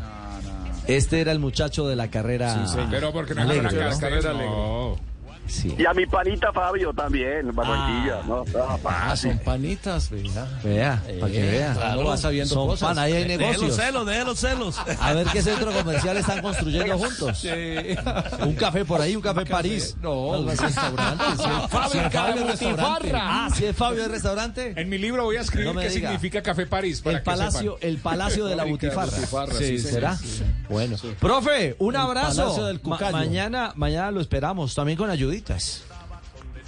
Este era el muchacho de la carrera. Pero porque no Alegre, agarra ¿no? Castel, Carrera no. Sí. Y a mi panita Fabio también, Barranquilla. No, no, Ah, fácil. son panitas, vea. Vea, para que vea. Claro, va sabiendo Son cosas. pan, ahí hay Deje los negocios. celos, deje los celos. A ver qué centro comercial están construyendo juntos. Un café por ahí, un café París. No, así. restaurante. sí. Fábrica Sí, Fabio de Restaurante. Ah, si es Fabio el restaurante. En mi libro voy a escribir No qué diga. significa Café París. Para El que palacio, sepan. el palacio de la de butifarra. butifarra, Sí, sí, será. Bueno, profe, un El abrazo. Palacio del Ma- mañana, mañana lo esperamos, también con ayuditas.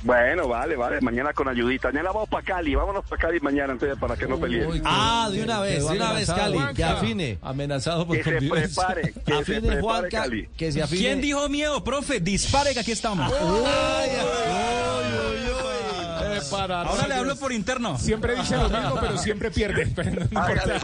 Bueno, vale, vale. Mañana con ayudita. Mañana vamos para Cali. Vámonos para Cali mañana, entonces, para que no peleen. Ah, de una vez, de una vez. Cali, que afine. Amenazado por Que se prepare. Que se Afine prepare, Juanca, Cali. que se afine. ¿Quién dijo miedo, profe? Dispare que aquí estamos. Ahora le hablo por interno. Siempre dice lo mismo, pero siempre pierde. No. Hágale.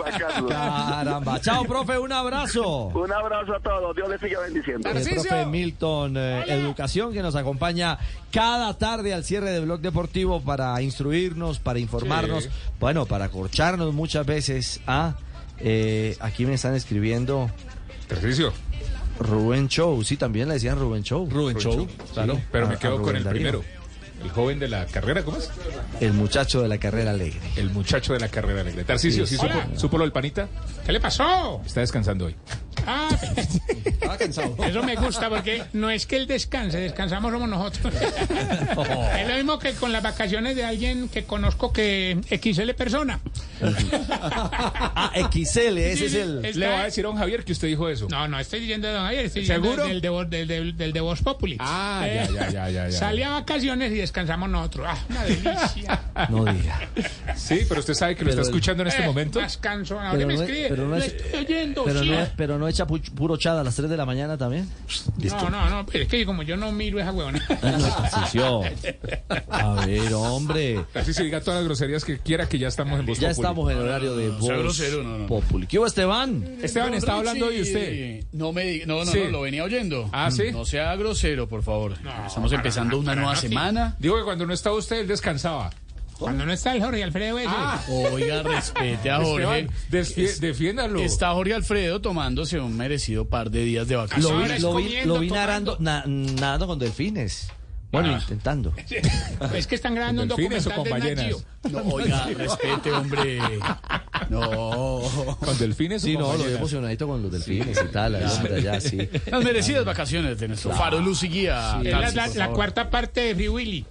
Caramba. Chao, profe, un abrazo. Un abrazo a todos. Dios les siga bendiciendo. El profe Milton eh, Educación que nos acompaña cada tarde al cierre de Blog Deportivo para instruirnos, para informarnos, Sí. bueno, para acorcharnos muchas veces a... eh, aquí me están escribiendo Ejercicio. Rubén Show, sí, también le decían Rubén Show. Rubén Show, claro. Pero A- me quedo con Rubén el Darío. primero. El joven de la carrera, ¿cómo es? El muchacho de la carrera alegre. El muchacho de la carrera alegre. Tarcicio, ¿sí, Sí. supo, supo lo del panita? ¿Qué le pasó? Está descansando hoy. Ah, Estaba cansado. eso me gusta porque no es que él descanse, descansamos somos nosotros. Es lo mismo que con las vacaciones de alguien que conozco que XL persona. Ah, XL, ese es el... Le voy a decir a don Javier que usted dijo eso. No, no estoy diciendo de Don Javier, estoy ¿Seguro? diciendo del de, Voz- del, del, del de Voz Populi. Ah, ya, ya, ya, ya, ya. Salí a vacaciones y descansamos nosotros. Ah, una delicia. No diga. Sí, pero usted sabe que lo Pero está el- escuchando en este Eh, momento. Más canso. Ahora Pero me no, escribe. pero no lo es, estoy oyendo. pero sí. no, pero no echa pu- puro chada a las 3 de la mañana también. No, no, no, pero es que como yo no miro esa huevona. No, Tarcisio. A ver, hombre. Así se diga todas las groserías que quiera que ya estamos en Voz Ya Populi. estamos en horario de sea Voz grosero, no, no. Populi. ¿Qué hubo, Esteban? Esteban, estaba hablando de usted. No, me di- no, no, Sí. no, lo venía oyendo. Ah, ¿sí? No sea grosero, por favor. Estamos para empezando una para nueva semana. Digo que cuando no estaba usted, él descansaba. Cuando no está el Jorge Alfredo ese. Oiga, respete a Jorge. Esteban, defiéndalo. Está Jorge Alfredo tomándose un merecido par de días de Lo vacaciones. vi, lo vi, lo vi nadando, na- nadando con delfines. Bueno, intentando. Es que están grabando un ¿Con delfines o documental con de Nat. No, oiga, respete, hombre. No. ¿Con delfines Sí, o con no, lo vi emocionadito con los delfines y tal. hombre allá, sí. Las merecidas vacaciones de nuestro faro luz y guía. Es la, la- la cuarta parte de Free Willy.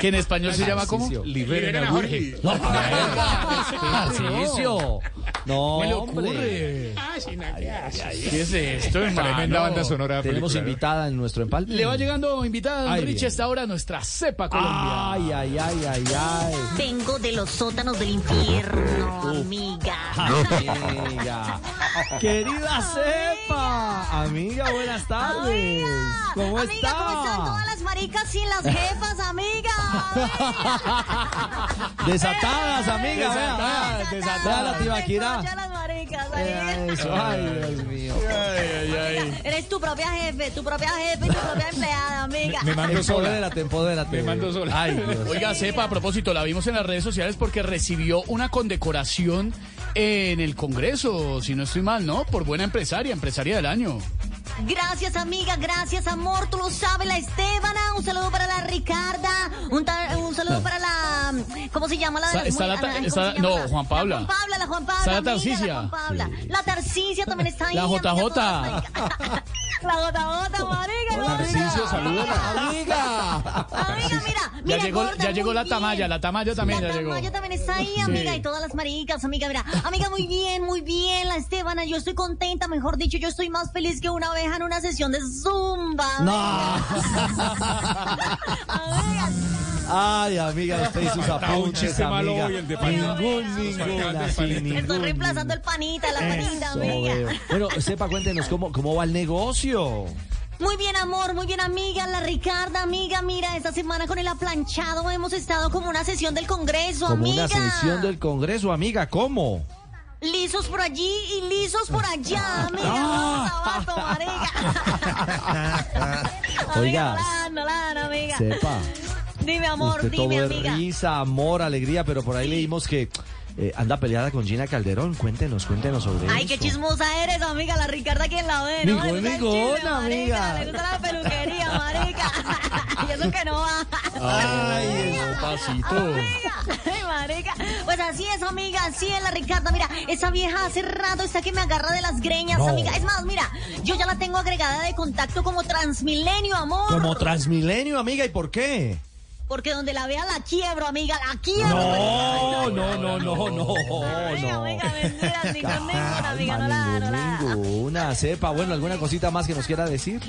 Que en español se llama como. Liberen a Jorge. No, Tarcisio. No, ¿Qué le hombre. ocurre? Ah, ¿qué es esto, hermano? Tremenda banda sonora. Tenemos película, ¿no? invitada en nuestro empalme. Le va llegando invitada, don Richie, bien. a esta hora nuestra cepa Colombia. Ay, ay, ay, ay, ay. Vengo de los sótanos del infierno, amiga. Amiga. Querida Cepa. Amiga, buenas tardes. ¿Cómo amiga, está? ¿cómo están todas las maricas sin las jefas, amiga? Desatadas, amiga. vea, Desatadas, vea. desatadas. Vea la. Eso, ay, Dios mío. Ay, ay, ay. Eres tu propia jefe, tu propia jefe y tu propia empleada, amiga. Me mando sola. Empodérate, empodérate. Me mando sola. Ay, Dios. Oiga, Cepa, a propósito, la vimos en las redes sociales porque recibió una condecoración en el Congreso, si no estoy mal, ¿no? Por buena empresaria, empresaria del año. Gracias, amiga, gracias, amor. Tú lo sabes, la Estebana. Un saludo para la Ricarda. Un, un saludo para la. ¿Cómo se llama la de las ah, ¿cómo está- se llama no, la- Juan Pabla. La Juan Pabla, la Juan Pabla. Está la amiga, Tarcicia. La, Tarcicia también está ahí. La amiga, JJ. La JJ, marica. no, Tarcisio, amiga. salúdala. ¡Amiga! Amiga, mira, Ya mira, llegó, gorda, ya llegó la bien. Tamaya, la Tamaya también la ya llegó. Tamaya también está ahí, amiga, Sí. y todas las maricas, amiga, mira. Amiga, muy bien, muy bien, la Estebana, yo estoy contenta, mejor dicho, yo estoy más feliz que una abeja en una sesión de zumba. Amiga. Ay, amiga, usted y sus malo amiga. hoy, el de panita. Ningún, ninguna. Estoy reemplazando el panita, la panita, Eso amiga. veo. Bueno, sepa, cuéntenos cómo, cómo va el negocio. Muy bien, amor, muy bien, amiga. La Ricarda, amiga, mira, esta semana con el aplanchado hemos estado como una sesión del Congreso, Como amiga. una sesión del Congreso, amiga, ¿cómo? Lisos por allí y lisos por allá, amiga. Vamos a vato, amiga. Oiga, Amiga, amiga. sepa. Dime, amor, Usted todo dime, es amiga. risa, amor, alegría, pero por ahí leímos que eh, anda peleada con Gina Calderón. Cuéntenos, cuéntenos sobre Ay, eso. qué chismosa eres, amiga. La Ricarda, ¿quién la ve? ¿no? Ningún- Le gusta el chisme, marica, amiga. Le gusta la peluquería, marica. y eso que no va. Ay, no, pasito. Amiga, ay, marica. Pues así es, amiga, así es la Ricarda. Mira, esa vieja hace rato está que me agarra de las greñas, No. amiga. Es más, mira, yo ya la tengo agregada de contacto como Transmilenio, amor. Como Transmilenio, amiga, ¿y por qué? Porque donde la vea la quiebro, amiga, la quiebro. No, no, no, no, no, Amiga, amiga, amiga, no la, no la. Ninguna, sepa. Bueno, ¿alguna cosita más que nos quiera decir?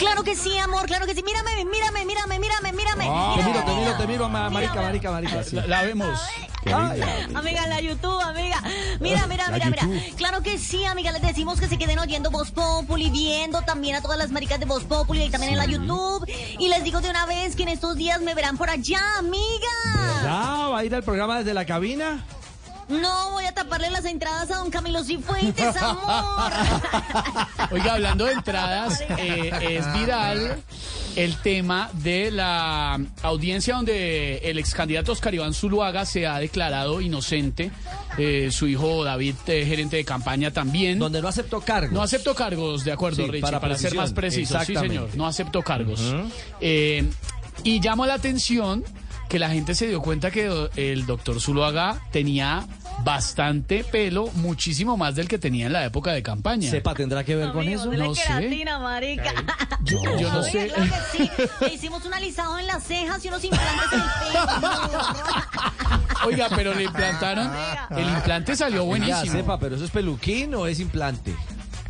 Claro que sí, amor, claro que sí. Mírame, mírame, mírame, mírame, mírame. Ah, te miro, te miro, te miro, ma- marica, marica, marica. sí. La, la vemos. Ay, Amiga, en la YouTube, amiga. Mira, mira, La mira, mira. YouTube. Claro que sí, amiga. Les decimos que se queden oyendo Voz Populi, viendo también a todas las maricas de Voz Populi y también en la YouTube. Y les digo de una vez que en estos días me verán por allá, amiga. ¿Ya va a ir al programa desde la cabina? No voy a taparle las entradas a don Camilo Cifuentes, amor. Oiga, hablando de entradas, eh, es viral el tema de la audiencia donde el ex candidato Oscar Iván Zuluaga se ha declarado inocente. Eh, su hijo David, eh, gerente de campaña, también. Donde no aceptó cargos. No aceptó cargos, de acuerdo, Sí, Richie, para para, ser más preciso. Sí, señor, no aceptó cargos. Eh, y llama la atención que la gente se dio cuenta que el doctor Zuluaga tenía bastante pelo, muchísimo más del que tenía en la época de campaña. ¿Sepa tendrá que ver con eso? No sé. queratina, marica. Yo, yo no Oye, sé. claro que sí. Le hicimos un alisado en las cejas y unos implantes en el pelo. Oiga, pero le implantaron. El implante salió buenísimo. sepa, pero eso es peluquín o es implante.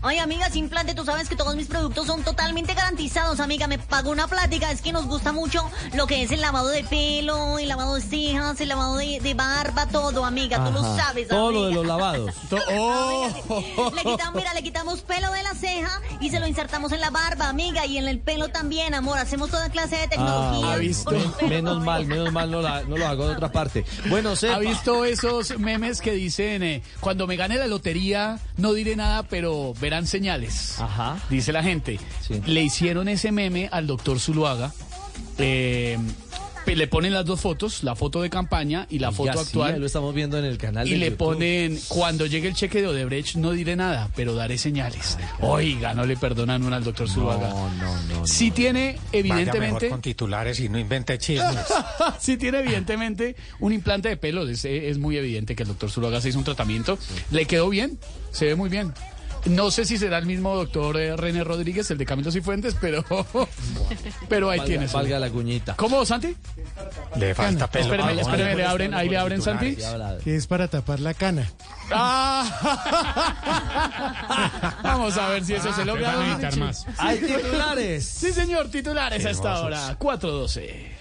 Ay, amiga, sin implante, tú sabes que todos mis productos son totalmente garantizados, amiga. Me pagó una plática, es que nos gusta mucho lo que es el lavado de pelo, el lavado de cejas, el lavado de, de barba, todo, amiga. Tú lo sabes, Todo lo amiga. de los lavados. Le quitamos, mira, le quitamos pelo de la ceja y se lo insertamos en la barba, amiga, y en el pelo también, amor. Hacemos toda clase de tecnología. Ah, visto. el pelo. Menos mal, menos mal no, la- no lo hago de otra parte. Bueno, sepa. ¿Ha visto esos memes que dicen, eh, cuando me gane la lotería, no diré nada, pero verán señales? Ajá. Dice la gente. Le hicieron ese meme al doctor Zuluaga. eh, le ponen las dos fotos, la foto de campaña y la foto sí, actual. ahí lo estamos viendo en el canal y de le YouTube. ponen, cuando llegue el cheque de Odebrecht, no diré nada, pero daré señales. Oiga, no le perdonan una al doctor Zuluaga. No, no, no. Sí tiene, Vaya evidentemente... mejor con titulares y no invente chismes. sí tiene evidentemente un implante de pelo. Es, es muy evidente que el doctor Zuluaga se hizo un tratamiento. Le quedó bien, se ve muy bien. No sé si será el mismo doctor eh, René Rodríguez, el de Camilo Cifuentes, pero, pero ahí Valga- tienes. valga la cuñita. ¿Cómo, Santi? Le falta pelo. Espéreme, Vamos, espéreme, le abren, ahí le abren, Santi. Que es para tapar la cana. Ah. Vamos a ver si eso se logra. Hay titulares. Sí, señor, titulares a esta Hermosos. hora. 412.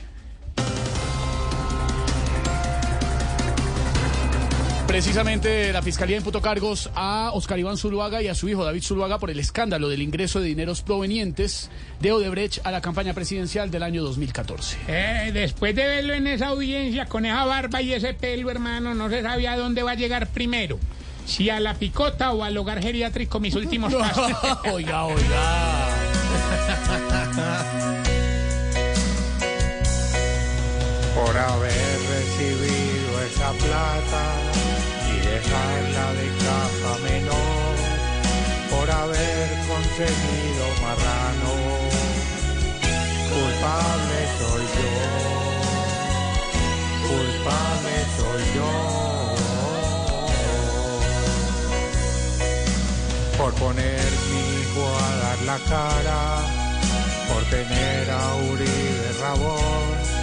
Precisamente la Fiscalía imputó cargos a Oscar Iván Zuluaga y a su hijo David Zuluaga por el escándalo del ingreso de dineros provenientes de Odebrecht a la campaña presidencial del año 2014. Eh, después de verlo en esa audiencia con esa barba y ese pelo, hermano, no se sabía a dónde va a llegar primero. Si a la picota o al hogar geriátrico, mis últimos pasos. oiga, oiga. Por haber recibido esa plata y dejarla de caja menor. Por haber conseguido marrano. Culpable soy yo. Culpable soy yo. Por poner mi hijo a dar la cara. Por tener a Uribe Rabón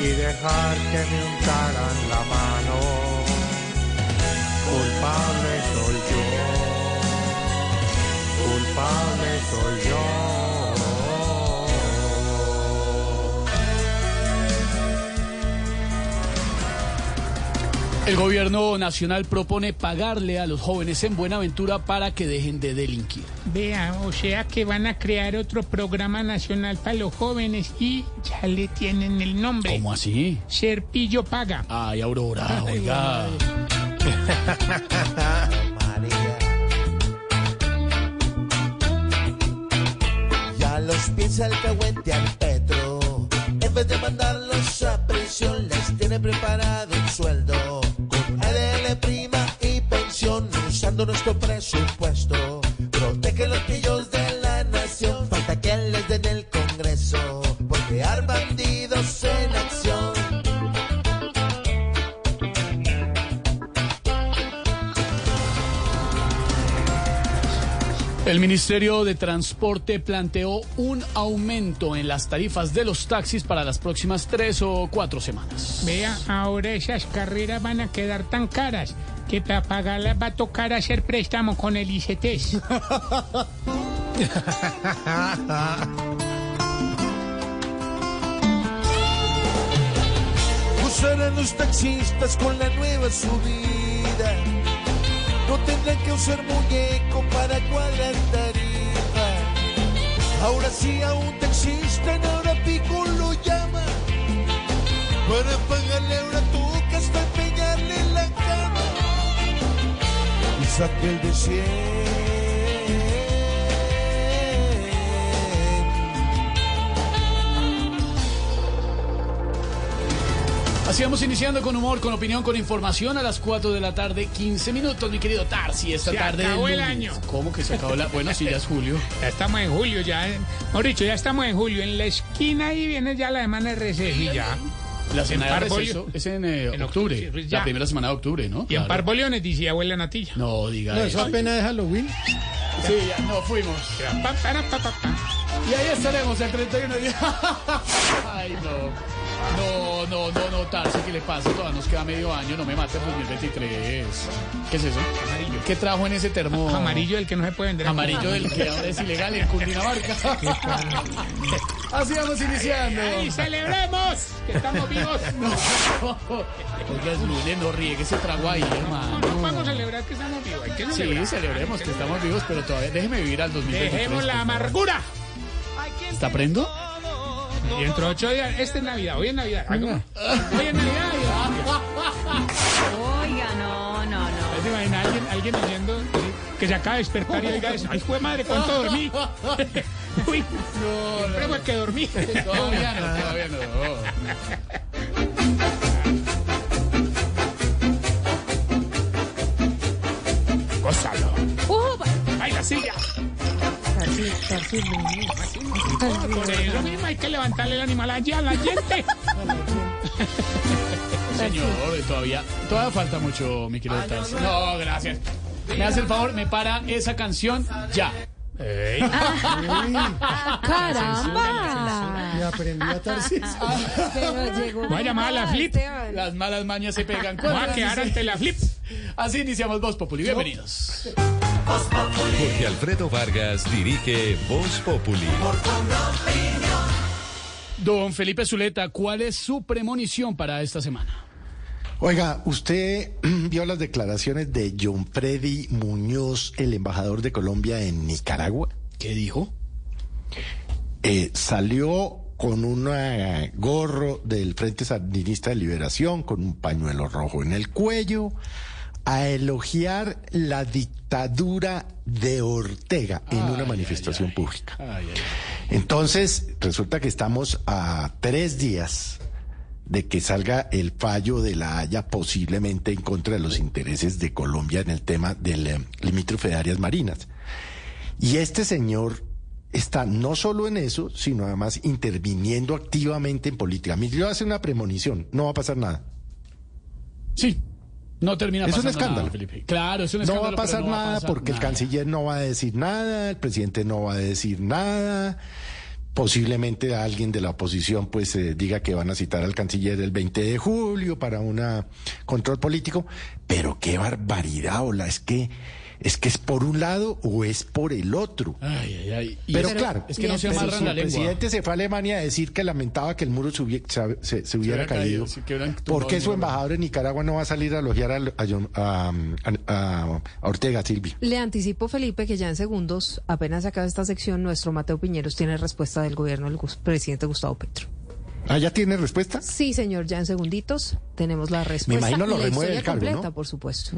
y dejar que me untaran la mano. Culpable soy yo, culpable soy yo. El gobierno nacional propone pagarle a los jóvenes en Buenaventura para que dejen de delinquir. Vea, o sea que van a crear otro programa nacional para los jóvenes y ya le tienen el nombre. ¿Cómo así? Serpillo Paga. Ay, Aurora, Ay, oiga. Ya los piensa el cagüente al Petro. En vez de mandarlos a prisión, les tiene preparado un sueldo. Con ADL prima y pensión, usando nuestro presupuesto. Protege los pillos El Ministerio de Transporte planteó un aumento en las tarifas de los taxis para las próximas tres o cuatro semanas. Vea, ahora esas carreras van a quedar tan caras que para pagarlas va a tocar hacer préstamo con el ICETES. Usarán los taxistas con la nueva subida. No tendrán que usar muñeco para cuadrar tarifa. Ahora sí a un taxista en hora pico lo llama. Para pagarle ahora toca hasta pegarle la cama. Y saque el de Así vamos iniciando con humor, con opinión, con información a las 4 de la tarde, 15 minutos, mi querido Tarsi, esta Se tarde. del acabó el año. ¿Cómo que se acabó la.? Bueno, sí, ya es julio. Ya estamos en julio, ya. eh. Dicho, ya estamos en julio. En la esquina ahí viene ya la semana de receso y ya. La cena de receso es en, eh, En octubre, octubre, pues ya. la primera semana de octubre, ¿no? Y en Claro. Parboliones dice abuela Natilla. No, diga No, eso eso. apenas es Halloween. Sí, ya, no, fuimos. Pa, para, pa, pa, pa. Y ahí estaremos el 31 de Ay, no. No, no, no, no, Tarsi, ¿qué le pasa? Todavía nos queda medio año, no me mate el 2023. ¿Qué es eso? Amarillo. ¿Qué trajo en ese termo? Amarillo del que no se puede vender. Amarillo del que ahora es ilegal en Cundinamarca. Así vamos iniciando. ¡Ay, celebremos! Que estamos vivos. Oiga, es lunes, no riegue ese trago ahí, hermano. No vamos a celebrar que estamos vivos. Hay que Sí, celebrar. celebremos que estamos vivos, pero todavía déjeme vivir al 2023. Dejemos la amargura. ¿Está prendo? Y dentro de ocho días, este es Navidad, hoy es Navidad. ¿cómo? Hoy es Navidad. Oiga, no, no, no. ¿Se imagina alguien, alguien sí, que se acaba de despertar y oiga eso? ¡Ay, fue madre, cuánto dormí! Uy, no, siempre fue que dormí. Todavía no, todavía no. Gózalo. ¡Ay, la silla! Por eso mismo hay que levantarle el animal allá a la gente. Señor, todavía, todavía falta mucho, mi querido Tarsi. No, gracias. Me hace el favor, me para esa canción ya. Ey. ¡Caramba! Y aprendí a llegó Voy a llamar a la flip. Las malas mañas se pegan. Voy a quedar ante la flip. Así iniciamos Voz Populi. Bienvenidos. Jorge Alfredo Vargas dirige Voz Populi. Don Felipe Zuleta, ¿cuál es su premonición para esta semana? Oiga, usted vio las declaraciones de John Freddy Muñoz, el embajador de Colombia en Nicaragua. ¿Qué dijo? Eh, salió con un gorro del Frente Sandinista de Liberación, con un pañuelo rojo en el cuello, a elogiar la dictadura de Ortega en una manifestación pública. Entonces, resulta que estamos a tres días de que salga el fallo de la Haya posiblemente en contra de los intereses de Colombia en el tema del eh, limítrofe de áreas marinas. Y este señor está no solo en eso, sino además interviniendo activamente en política. A mí yo voy a hacer una premonición, no va a pasar nada. Sí. No termina Es un escándalo. nada, Felipe. Claro, es un No escándalo. va a pasar pero no va a nada pasar porque el nada. canciller no va a decir nada, el presidente no va a decir nada. Posiblemente alguien de la oposición pues eh, diga que van a citar al canciller el 20 de julio para un control político, pero qué barbaridad, Ola, es que es que es por un lado o es por el otro. Ay, ay, ay. Pero claro, es que no se amarran si la el presidente se fue a Alemania a decir que lamentaba que el muro se, hubie- se- se- se hubiera caído. caído, sí, que hubieran ¿Por tumbado qué el su embajador en Nicaragua no va a salir a elogiar a, a John- a- a- a Ortega, Silvia? Le anticipo, Felipe, que ya en segundos, apenas se acaba esta sección, nuestro Mateo Piñeros tiene respuesta del gobierno del presidente Gustavo Petro. ¿Ah, ya tiene respuesta? Sí, señor, ya en segunditos tenemos la respuesta. imagino y lo la remueve historia del cargo, completa, ¿no? por supuesto.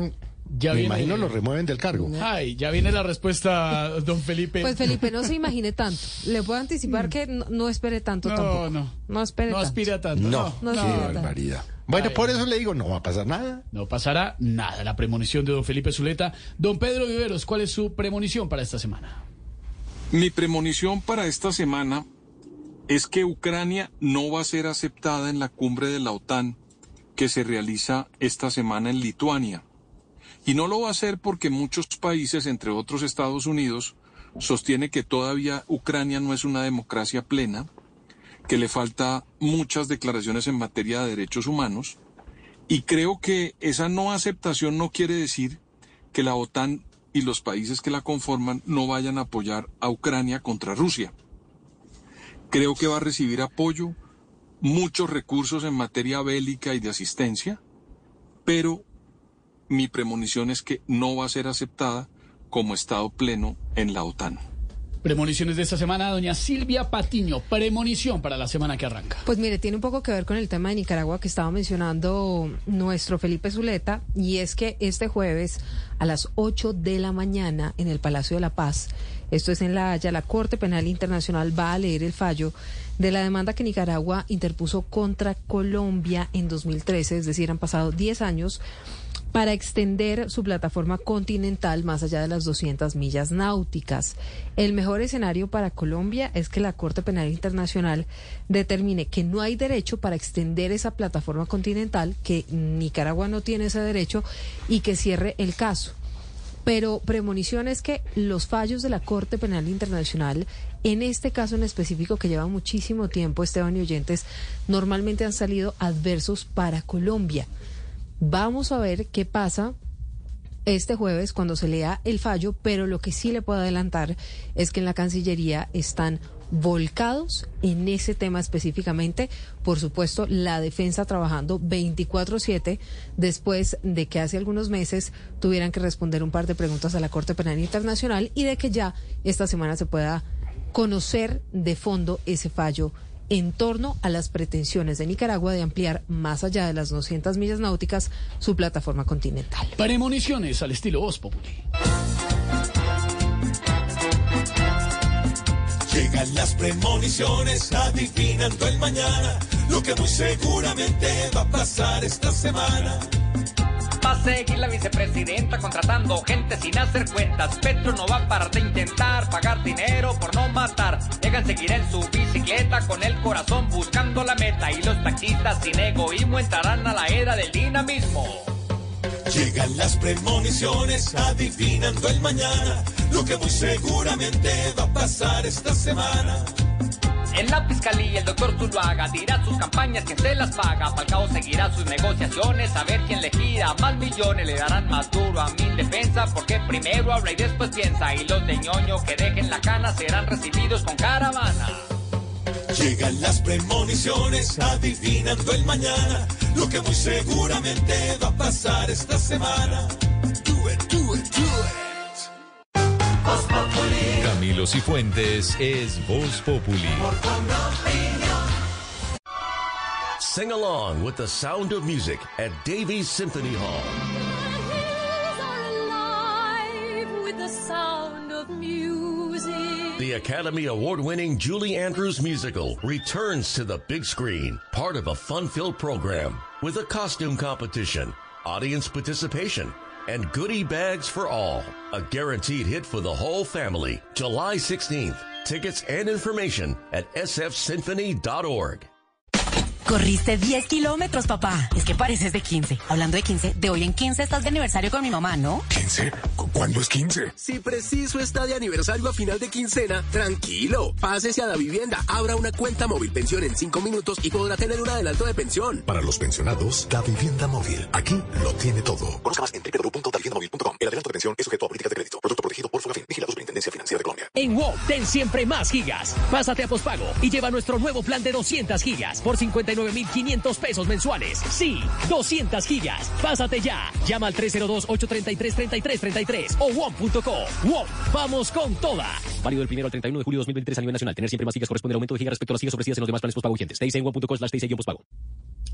Ya Me viene- imagino lo remueven del cargo. Ay, ya viene la respuesta, don Felipe. Pues Felipe, no se imagine tanto. Le puedo anticipar que no, no espere tanto No, tampoco. no. No espere No tanto. aspira tanto. No, No, qué no, no. barbaridad. Bueno, por eso le digo, no va a pasar nada. No pasará nada. La premonición de don Felipe Zuleta. Don Pedro Viveros, ¿cuál es su premonición para esta semana? Mi premonición para esta semana es que Ucrania no va a ser aceptada en la cumbre de la OTAN que se realiza esta semana en Lituania. Y no lo va a hacer porque muchos países, entre otros Estados Unidos, sostiene que todavía Ucrania no es una democracia plena, que le falta muchas declaraciones en materia de derechos humanos, y creo que esa no aceptación no quiere decir que la OTAN y los países que la conforman no vayan a apoyar a Ucrania contra Rusia. Creo que va a recibir apoyo, muchos recursos en materia bélica y de asistencia, pero mi premonición es que no va a ser aceptada como Estado pleno en la OTAN. Premoniciones de esta semana, doña Silvia Patiño. Premonición para la semana que arranca. Pues mire, tiene un poco que ver con el tema de Nicaragua que estaba mencionando nuestro Felipe Zuleta, y es que este jueves a las 8 de la mañana en el Palacio de la Paz, esto es en La Haya, la Corte Penal Internacional va a leer el fallo de la demanda que Nicaragua interpuso contra Colombia en 2013, es decir, han pasado 10 años para extender su plataforma continental más allá de las 200 millas náuticas. El mejor escenario para Colombia es que la Corte Penal Internacional determine que no hay derecho para extender esa plataforma continental, que Nicaragua no tiene ese derecho y que cierre el caso. Pero premonición es que los fallos de la Corte Penal Internacional, en este caso en específico que lleva muchísimo tiempo, Esteban y oyentes, normalmente han salido adversos para Colombia. Vamos a ver qué pasa este jueves cuando se lea el fallo, pero lo que sí le puedo adelantar es que en la Cancillería están volcados en ese tema específicamente. Por supuesto, la defensa trabajando 24/7 después de que hace algunos meses tuvieran que responder un par de preguntas a la Corte Penal Internacional y de que ya esta semana se pueda conocer de fondo ese fallo en torno a las pretensiones de Nicaragua de ampliar más allá de las 200 millas náuticas su plataforma continental. Premoniciones al estilo Voz Populi. Llegan las premoniciones adivinando el mañana, lo que muy seguramente va a pasar esta semana. Va a seguir la vicepresidenta contratando gente sin hacer cuentas. Petro no va a parar de intentar pagar dinero por no matar. Llegan seguir en su bicicleta con el corazón buscando la meta. Y los taxistas sin egoísmo entrarán a la era del dinamismo. Llegan las premoniciones adivinando el mañana, lo que muy seguramente va a pasar esta semana. En la fiscalía el doctor Zuluaga dirá sus campañas que se las paga. Falcao seguirá sus negociaciones a ver quién le gira más millones. Le darán más duro a mi defensa porque primero habla y después piensa. Y los de ñoño que dejen la cana serán recibidos con caravana. Llegan las premoniciones adivinando el mañana, lo que muy seguramente va a pasar esta semana. Camilo Cifuentes es Voz Populi. Sing along with the sound of music at Davies Symphony Hall. The Academy Award winning Julie Andrews musical returns to the big screen, part of a fun filled program with a costume competition, audience participation, and goodie bags for all. A guaranteed hit for the whole family. July 16th. Tickets and information at sfsymphony.org. Corriste 10 kilómetros, papá. Es que pareces de 15. Hablando de 15, de hoy en 15 estás de aniversario con mi mamá, ¿no? ¿15? ¿Cuándo es 15? Si preciso está de aniversario a final de quincena, tranquilo. Pásese a la vivienda, abra una cuenta móvil pensión en 5 minutos y podrá tener un adelanto de pensión. Para los pensionados, la vivienda móvil. Aquí lo tiene todo. Conozca más en www.daviviendamóvil.com. El adelanto de pensión es sujeto a políticas de crédito. Producto protegido por Fogafín. Vigilado Superintendencia Financiera de Colombia. En WOW, ten siempre más gigas. Pásate a pospago y lleva nuestro nuevo plan de 200 gigas por 59,500 pesos mensuales. Sí, 200 gigas. Pásate ya. Llama al 302-833-3333 o WOM.co. WOM, vamos con toda. Válido del 1 al 31 de julio de 2023 a nivel nacional. Tener siempre más gigas corresponde al aumento de gigas respecto a las gigas ofrecidas en los demás planes postpago vigentes. TIC en WOM.co slash TIC-postpago.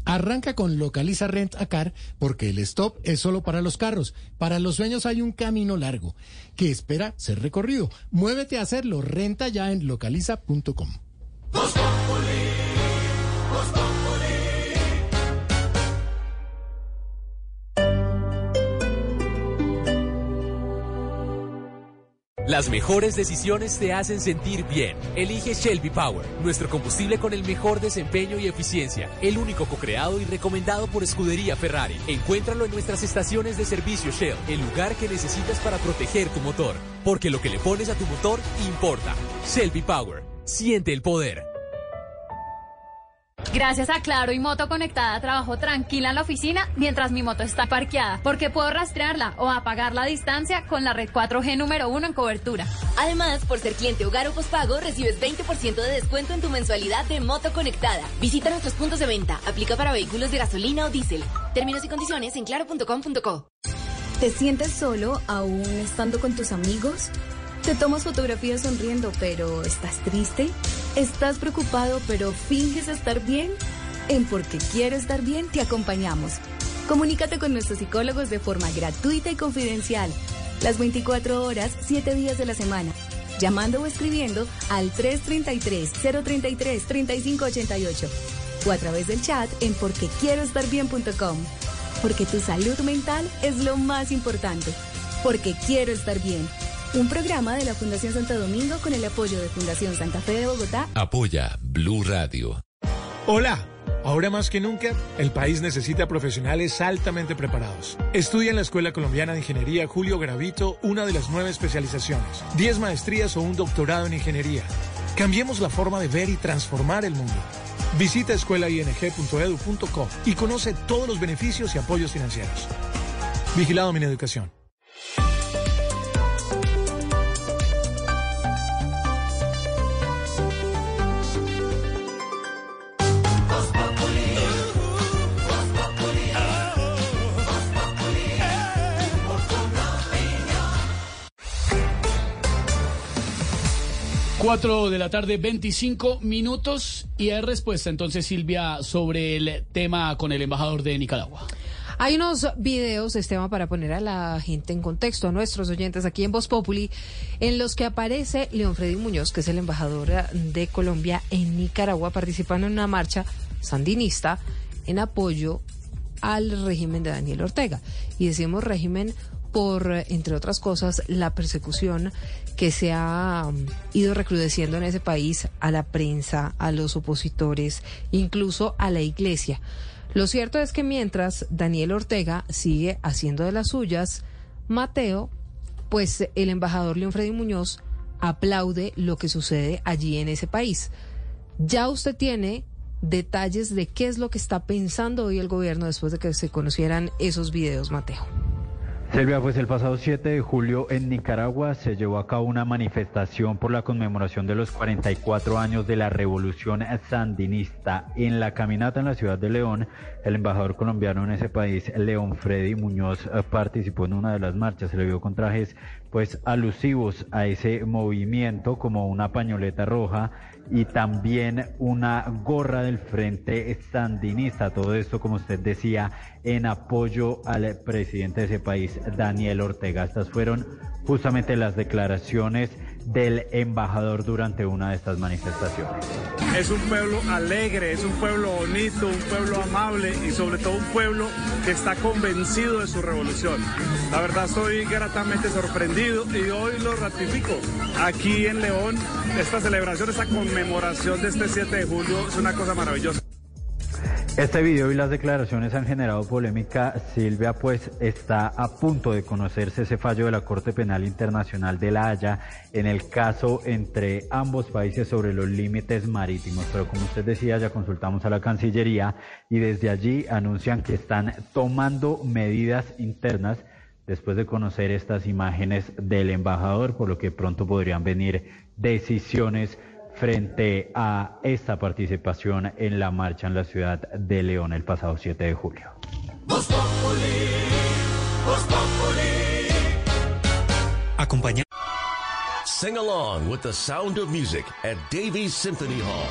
Arranca con Localiza Rent a Car porque el stop es solo para los carros. Para los sueños hay un camino largo que espera ser recorrido. Muévete a hacerlo. Renta ya en localiza.com. Las mejores decisiones te hacen sentir bien. Elige Shelby Power, nuestro combustible con el mejor desempeño y eficiencia. El único co-creado y recomendado por Escudería Ferrari. Encuéntralo en nuestras estaciones de servicio Shell, el lugar que necesitas para proteger tu motor. Porque lo que le pones a tu motor importa. Shelby Power. Siente el poder. Gracias a Claro y Moto Conectada trabajo tranquila en la oficina mientras mi moto está parqueada, porque puedo rastrearla o apagar la distancia con la red 4G número 1 en cobertura. Además, por ser cliente hogar o pospago, recibes 20% de descuento en tu mensualidad de moto conectada. Visita nuestros puntos de venta. Aplica para vehículos de gasolina o diésel. Términos y condiciones en claro.com.co. ¿Te sientes solo aún estando con tus amigos? ¿Te tomas fotografías sonriendo pero estás triste? ¿Estás preocupado pero finges estar bien? En Porque Quiero Estar Bien te acompañamos. Comunícate con nuestros psicólogos de forma gratuita y confidencial. Las 24 horas, 7 días de la semana. Llamando o escribiendo al 333-033-3588 o a través del chat en porquequieroestarbien.com. porque tu salud mental es lo más importante. Porque quiero estar bien. Un programa de la Fundación Santo Domingo con el apoyo de Fundación Santa Fe de Bogotá. Apoya Blue Radio. Hola. Ahora más que nunca, el país necesita profesionales altamente preparados. Estudia en la Escuela Colombiana de Ingeniería Julio Gravito una de las nueve especializaciones, 10 maestrías o un doctorado en ingeniería. Cambiemos la forma de ver y transformar el mundo. Visita escuelaing.edu.co y conoce todos los beneficios y apoyos financieros. Vigilado mi educación. Cuatro de la tarde, 25 minutos. Y hay respuesta entonces, Silvia, sobre el tema con el embajador de Nicaragua. Hay unos videos, Esteban, para poner a la gente en contexto, a nuestros oyentes aquí en Voz Populi, en los que aparece León Freddy Muñoz, que es el embajador de Colombia en Nicaragua, participando en una marcha sandinista en apoyo al régimen de Daniel Ortega. Y decimos régimen por, entre otras cosas, la persecución que se ha um, ido recrudeciendo en ese país a la prensa, a los opositores, incluso a la iglesia. Lo cierto es que mientras Daniel Ortega sigue haciendo de las suyas, Mateo, pues el embajador León Muñoz aplaude lo que sucede allí en ese país. Ya usted tiene detalles de qué es lo que está pensando hoy el gobierno después de que se conocieran esos videos, Mateo. Silvia, pues el pasado 7 de julio en Nicaragua se llevó a cabo una manifestación por la conmemoración de los 44 años de la revolución sandinista. En la caminata en la ciudad de León, el embajador colombiano en ese país, León Freddy Muñoz, eh, participó en una de las marchas. Se le vio con trajes pues alusivos a ese movimiento como una pañoleta roja y también una gorra del Frente Sandinista. Todo esto, como usted decía, en apoyo al presidente de ese país, Daniel Ortega. Estas fueron justamente las declaraciones del embajador durante una de estas manifestaciones. Es un pueblo alegre, es un pueblo bonito, un pueblo amable y sobre todo un pueblo que está convencido de su revolución. La verdad estoy gratamente sorprendido y hoy lo ratifico. Aquí en León, esta celebración, esta conmemoración de este 7 de julio es una cosa maravillosa. Este video y las declaraciones han generado polémica. Silvia, pues está a punto de conocerse ese fallo de la Corte Penal Internacional de La Haya en el caso entre ambos países sobre los límites marítimos. Pero como usted decía, ya consultamos a la Cancillería y desde allí anuncian que están tomando medidas internas después de conocer estas imágenes del embajador, por lo que pronto podrían venir decisiones frente a esta participación en la marcha en la ciudad de León el pasado 7 de julio. Acompaña. Sing along with the sound of music at Davies Symphony Hall.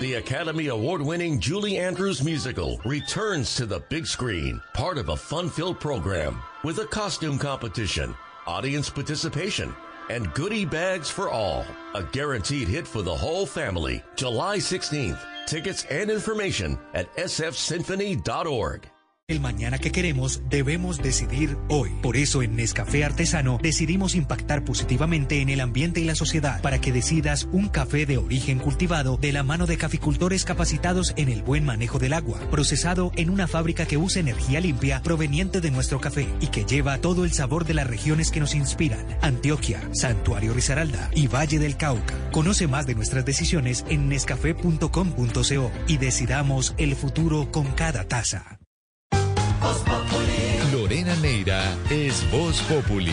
The Academy Award winning Julie Andrews musical returns to the big screen, part of a fun filled program with a costume competition, audience participation, and goodie bags for all. A guaranteed hit for the whole family. July 16th. Tickets and information at sfsymphony.org. El mañana que queremos debemos decidir hoy. Por eso en Nescafé Artesano decidimos impactar positivamente en el ambiente y la sociedad para que decidas un café de origen cultivado de la mano de caficultores capacitados en el buen manejo del agua, procesado en una fábrica que usa energía limpia proveniente de nuestro café y que lleva todo el sabor de las regiones que nos inspiran. Antioquia, Santuario Risaralda y Valle del Cauca. Conoce más de nuestras decisiones en nescafé.com.co y decidamos el futuro con cada taza. Neira es Voz Populi.